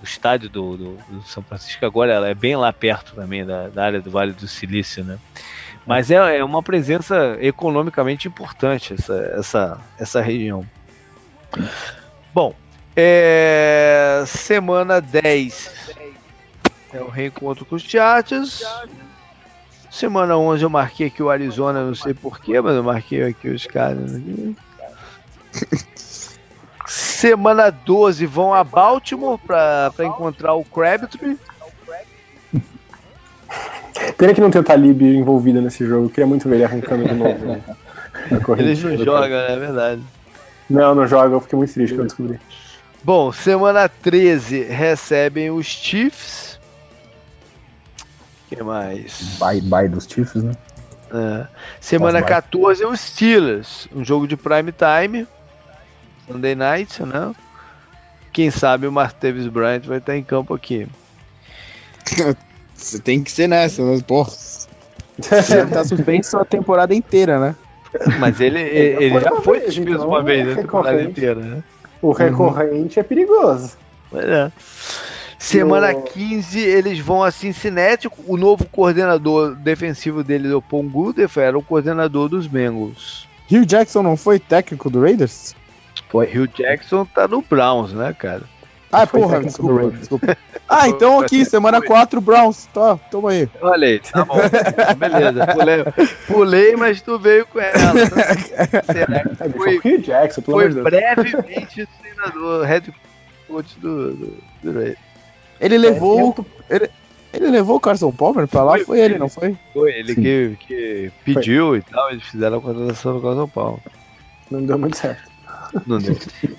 o estádio do, do, do, São Francisco agora é bem lá perto também da, da, área do Vale do Silício, né? Mas é, é uma presença economicamente importante essa, essa, essa região. Bom, é, semana 10 é o reencontro com os Chargers. Semana 11 eu marquei aqui o Arizona, não sei porquê, mas eu marquei aqui os caras. Semana 12 vão a Baltimore para encontrar o Crabtree. Pena que não tem o Talib envolvido nesse jogo. Eu queria muito ver ele arrancando de novo. Né? Eles não jogam, né? É verdade. Não, não joga. Eu fiquei muito triste quando eu descobri. Bom, semana 13 recebem os Chiefs. que mais? Bye, bye dos Chiefs, né? É. Semana 14 é os Steelers. Um jogo de prime time. Sunday night, né? Quem sabe o Martavis Bryant vai estar em campo aqui. Você tem que ser nessa, mas, pô. Você tá suspenso a temporada inteira, né? Mas ele, ele, ele já foi suspenso então, uma vez a temporada inteira, né? O recorrente uhum. é perigoso. Pois é. Semana 15, eles vão a Cincinnati. O novo coordenador defensivo deles, o Pongu, era o coordenador dos Bengals. Hugh Jackson não foi técnico do Raiders? Foi. Hugh Jackson tá no Browns, né, cara? Ah, porra, desculpa, desculpa. Ah, então aqui, semana 4, Browns. Tá, toma aí. Olha aí, tá bom. Beleza, pulei, pulei, mas tu veio com ela. Será que foi, foi Jackson, foi brevemente o treinador, head coach do, do, do Ray. Ele levou. É, ele, ele levou o Carson Palmer pra lá? Foi, foi ele, não foi? Foi ele que, que pediu foi. e tal, eles fizeram a contratação do Carson Palmer. Não deu muito certo.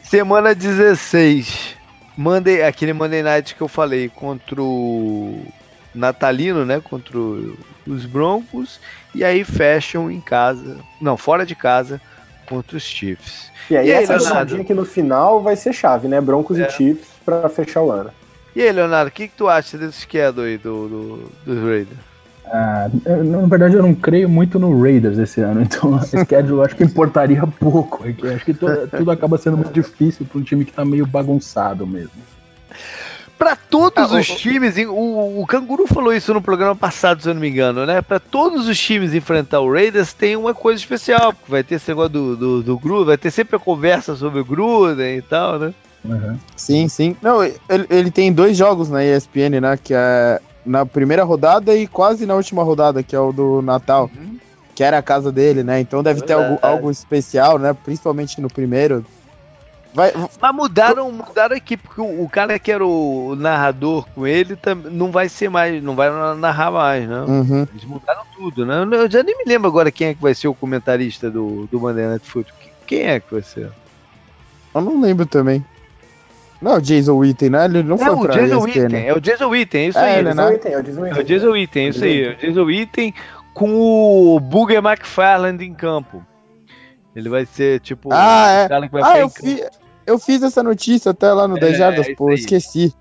Semana 16. Monday, aquele Monday Night que eu falei contra o Natalino, né? Contra os Broncos. E aí fecham em casa. Não, fora de casa contra os Chiefs. E aí, e aí essa jogadinha aqui no final vai ser chave, né? Broncos é. e Chiefs para fechar o ano. E aí, Leonardo, o que, que tu acha desse schedule aí do, do, dos Raiders? Ah, na verdade, eu não creio muito no Raiders esse ano, então a schedule eu acho que importaria pouco. É acho que tudo, tudo acaba sendo muito difícil para um time que está meio bagunçado mesmo. Para todos ah, os o, times, o, o Canguru falou isso no programa passado, se eu não me engano, né? Para todos os times enfrentar o Raiders tem uma coisa especial, porque vai ter esse negócio do, do, do Gruden, vai ter sempre a conversa sobre o Gruden e tal, né? Uhum. Sim, sim. Não, ele, ele tem dois jogos na ESPN, né? Que é na primeira rodada e quase na última rodada, que é o do Natal, uhum. que era a casa dele, né? Então deve ter algo, algo especial, né? Principalmente no primeiro. Vai... Mas mudaram, mudaram aqui, porque o, o, cara que era o narrador com ele não vai ser mais, não vai narrar mais, né? Uhum. Eles mudaram tudo, né? Eu já nem me lembro agora quem é que vai ser o comentarista do, do Night Football. Quem é que vai ser? Eu não lembro também. Não, o Jason Witten, né? Ele não é, foi o pra Jason. Witten, é o Jason Witten, é isso é, aí. Ele, né? é o Jason Witten, é o Jason Witten, é isso aí. É o Jason Witten com o Booger McFarland em campo. Ele vai ser, tipo, ah, é. ah, eu, fi, eu fiz essa notícia até lá no é, 10 Jardas, é pô, esqueci.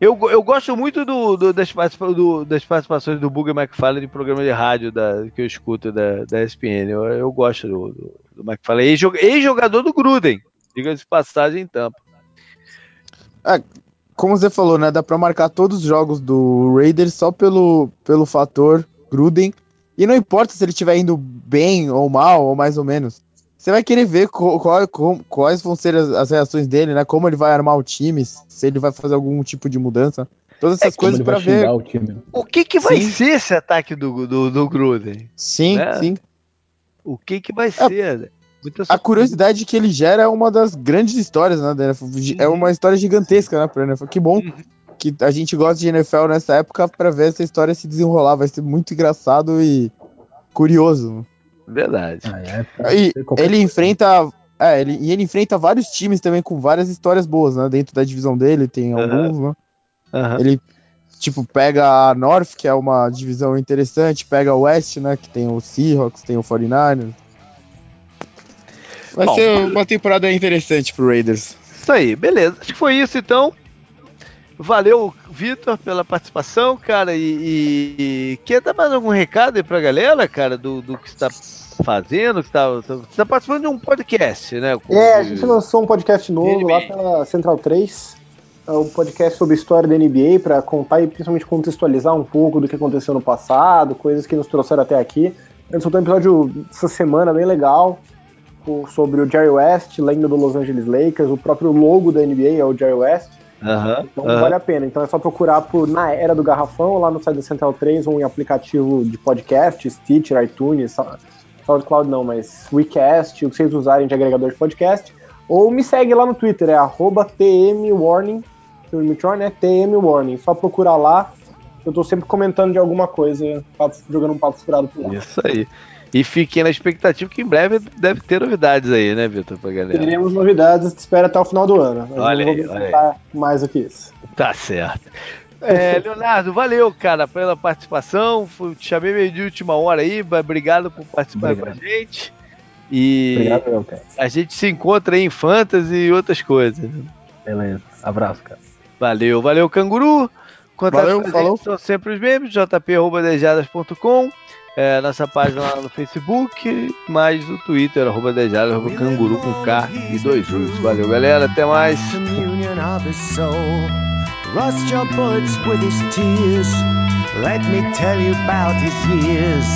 Eu, eu gosto muito do, do, das, do, das participações do Booger McFarlane em programa de rádio da, que eu escuto da, da ESPN. Eu, eu gosto do, do, do McFarlane. Ex-jogador do Gruden, diga-se passagem em Tampa. É, como você falou, né? Dá pra marcar todos os jogos do Raiders só pelo, pelo fator Gruden. E não importa se ele estiver indo bem ou mal, ou mais ou menos. Você vai querer ver qual, qual, quais vão ser as, as, reações dele, né? Como ele vai armar o time, se ele vai fazer algum tipo de mudança. Todas essas é coisas para ver. O, o, que, que vai sim. ser esse ataque do, do, do Gruden? Sim, né? sim. O que, que vai é, ser? A curiosidade que ele gera é uma das grandes histórias, né? É uma história gigantesca, né, pra NFL. Que bom uhum. que a gente gosta de NFL nessa época para ver essa história se desenrolar. Vai ser muito engraçado e curioso. Verdade. Ah, é, e ele enfrenta. É, ele, e ele enfrenta vários times também com várias histórias boas, né? Dentro da divisão dele, tem uhum. alguns, né? Uhum. Ele, tipo, pega a North, que é uma divisão interessante, pega a West, né? Que tem o Seahawks, tem o 49ers. Vai Bom, ser uma temporada interessante pro Raiders. Isso aí, beleza. Acho que foi isso então. Valeu, Vitor, pela participação, cara. E, e, quer dar mais algum recado aí pra galera, cara, do, do que está fazendo? Que está, você está participando de um podcast, né? É, a gente lançou um podcast novo lá pela Central 3. É um podcast sobre história da NBA para contar e principalmente contextualizar um pouco do que aconteceu no passado, coisas que nos trouxeram até aqui. Ele soltou um episódio essa semana bem legal sobre o Jerry West, lenda do Los Angeles Lakers, o próprio logo da NBA é o Jerry West. Uhum, então uhum. vale a pena. Então é só procurar por Na Era do Garrafão, lá no site da Central 3, ou em aplicativo de podcast, Stitcher, iTunes, SoundCloud não, mas WeCast, o que vocês usarem de agregador de podcast. Ou me segue lá no Twitter, é TMWarning, é TMWarning. Só procurar lá, eu tô sempre comentando de alguma coisa, jogando um papo furado por lá. Isso aí. E fiquem na expectativa que em breve deve ter novidades aí, né, Vitor, pra galera? Teremos novidades, espera até o final do ano. olha aí, olha aí. mais do que isso. Tá certo. É, Leonardo, valeu, cara, pela participação. Te chamei meio de última hora aí. Obrigado por participar Obrigado. com a gente. E Obrigado, cara. a gente se encontra aí em Fantasy e outras coisas. Beleza. Abraço, cara. Valeu, valeu, canguru. Contato valeu, falou. São sempre os mesmos, jp.dejadas.com é, nossa página lá no Facebook, mais o Twitter, arroba Dejada, arroba canguru com K e dois U's. Valeu, galera, até mais. Let me tell you about his years.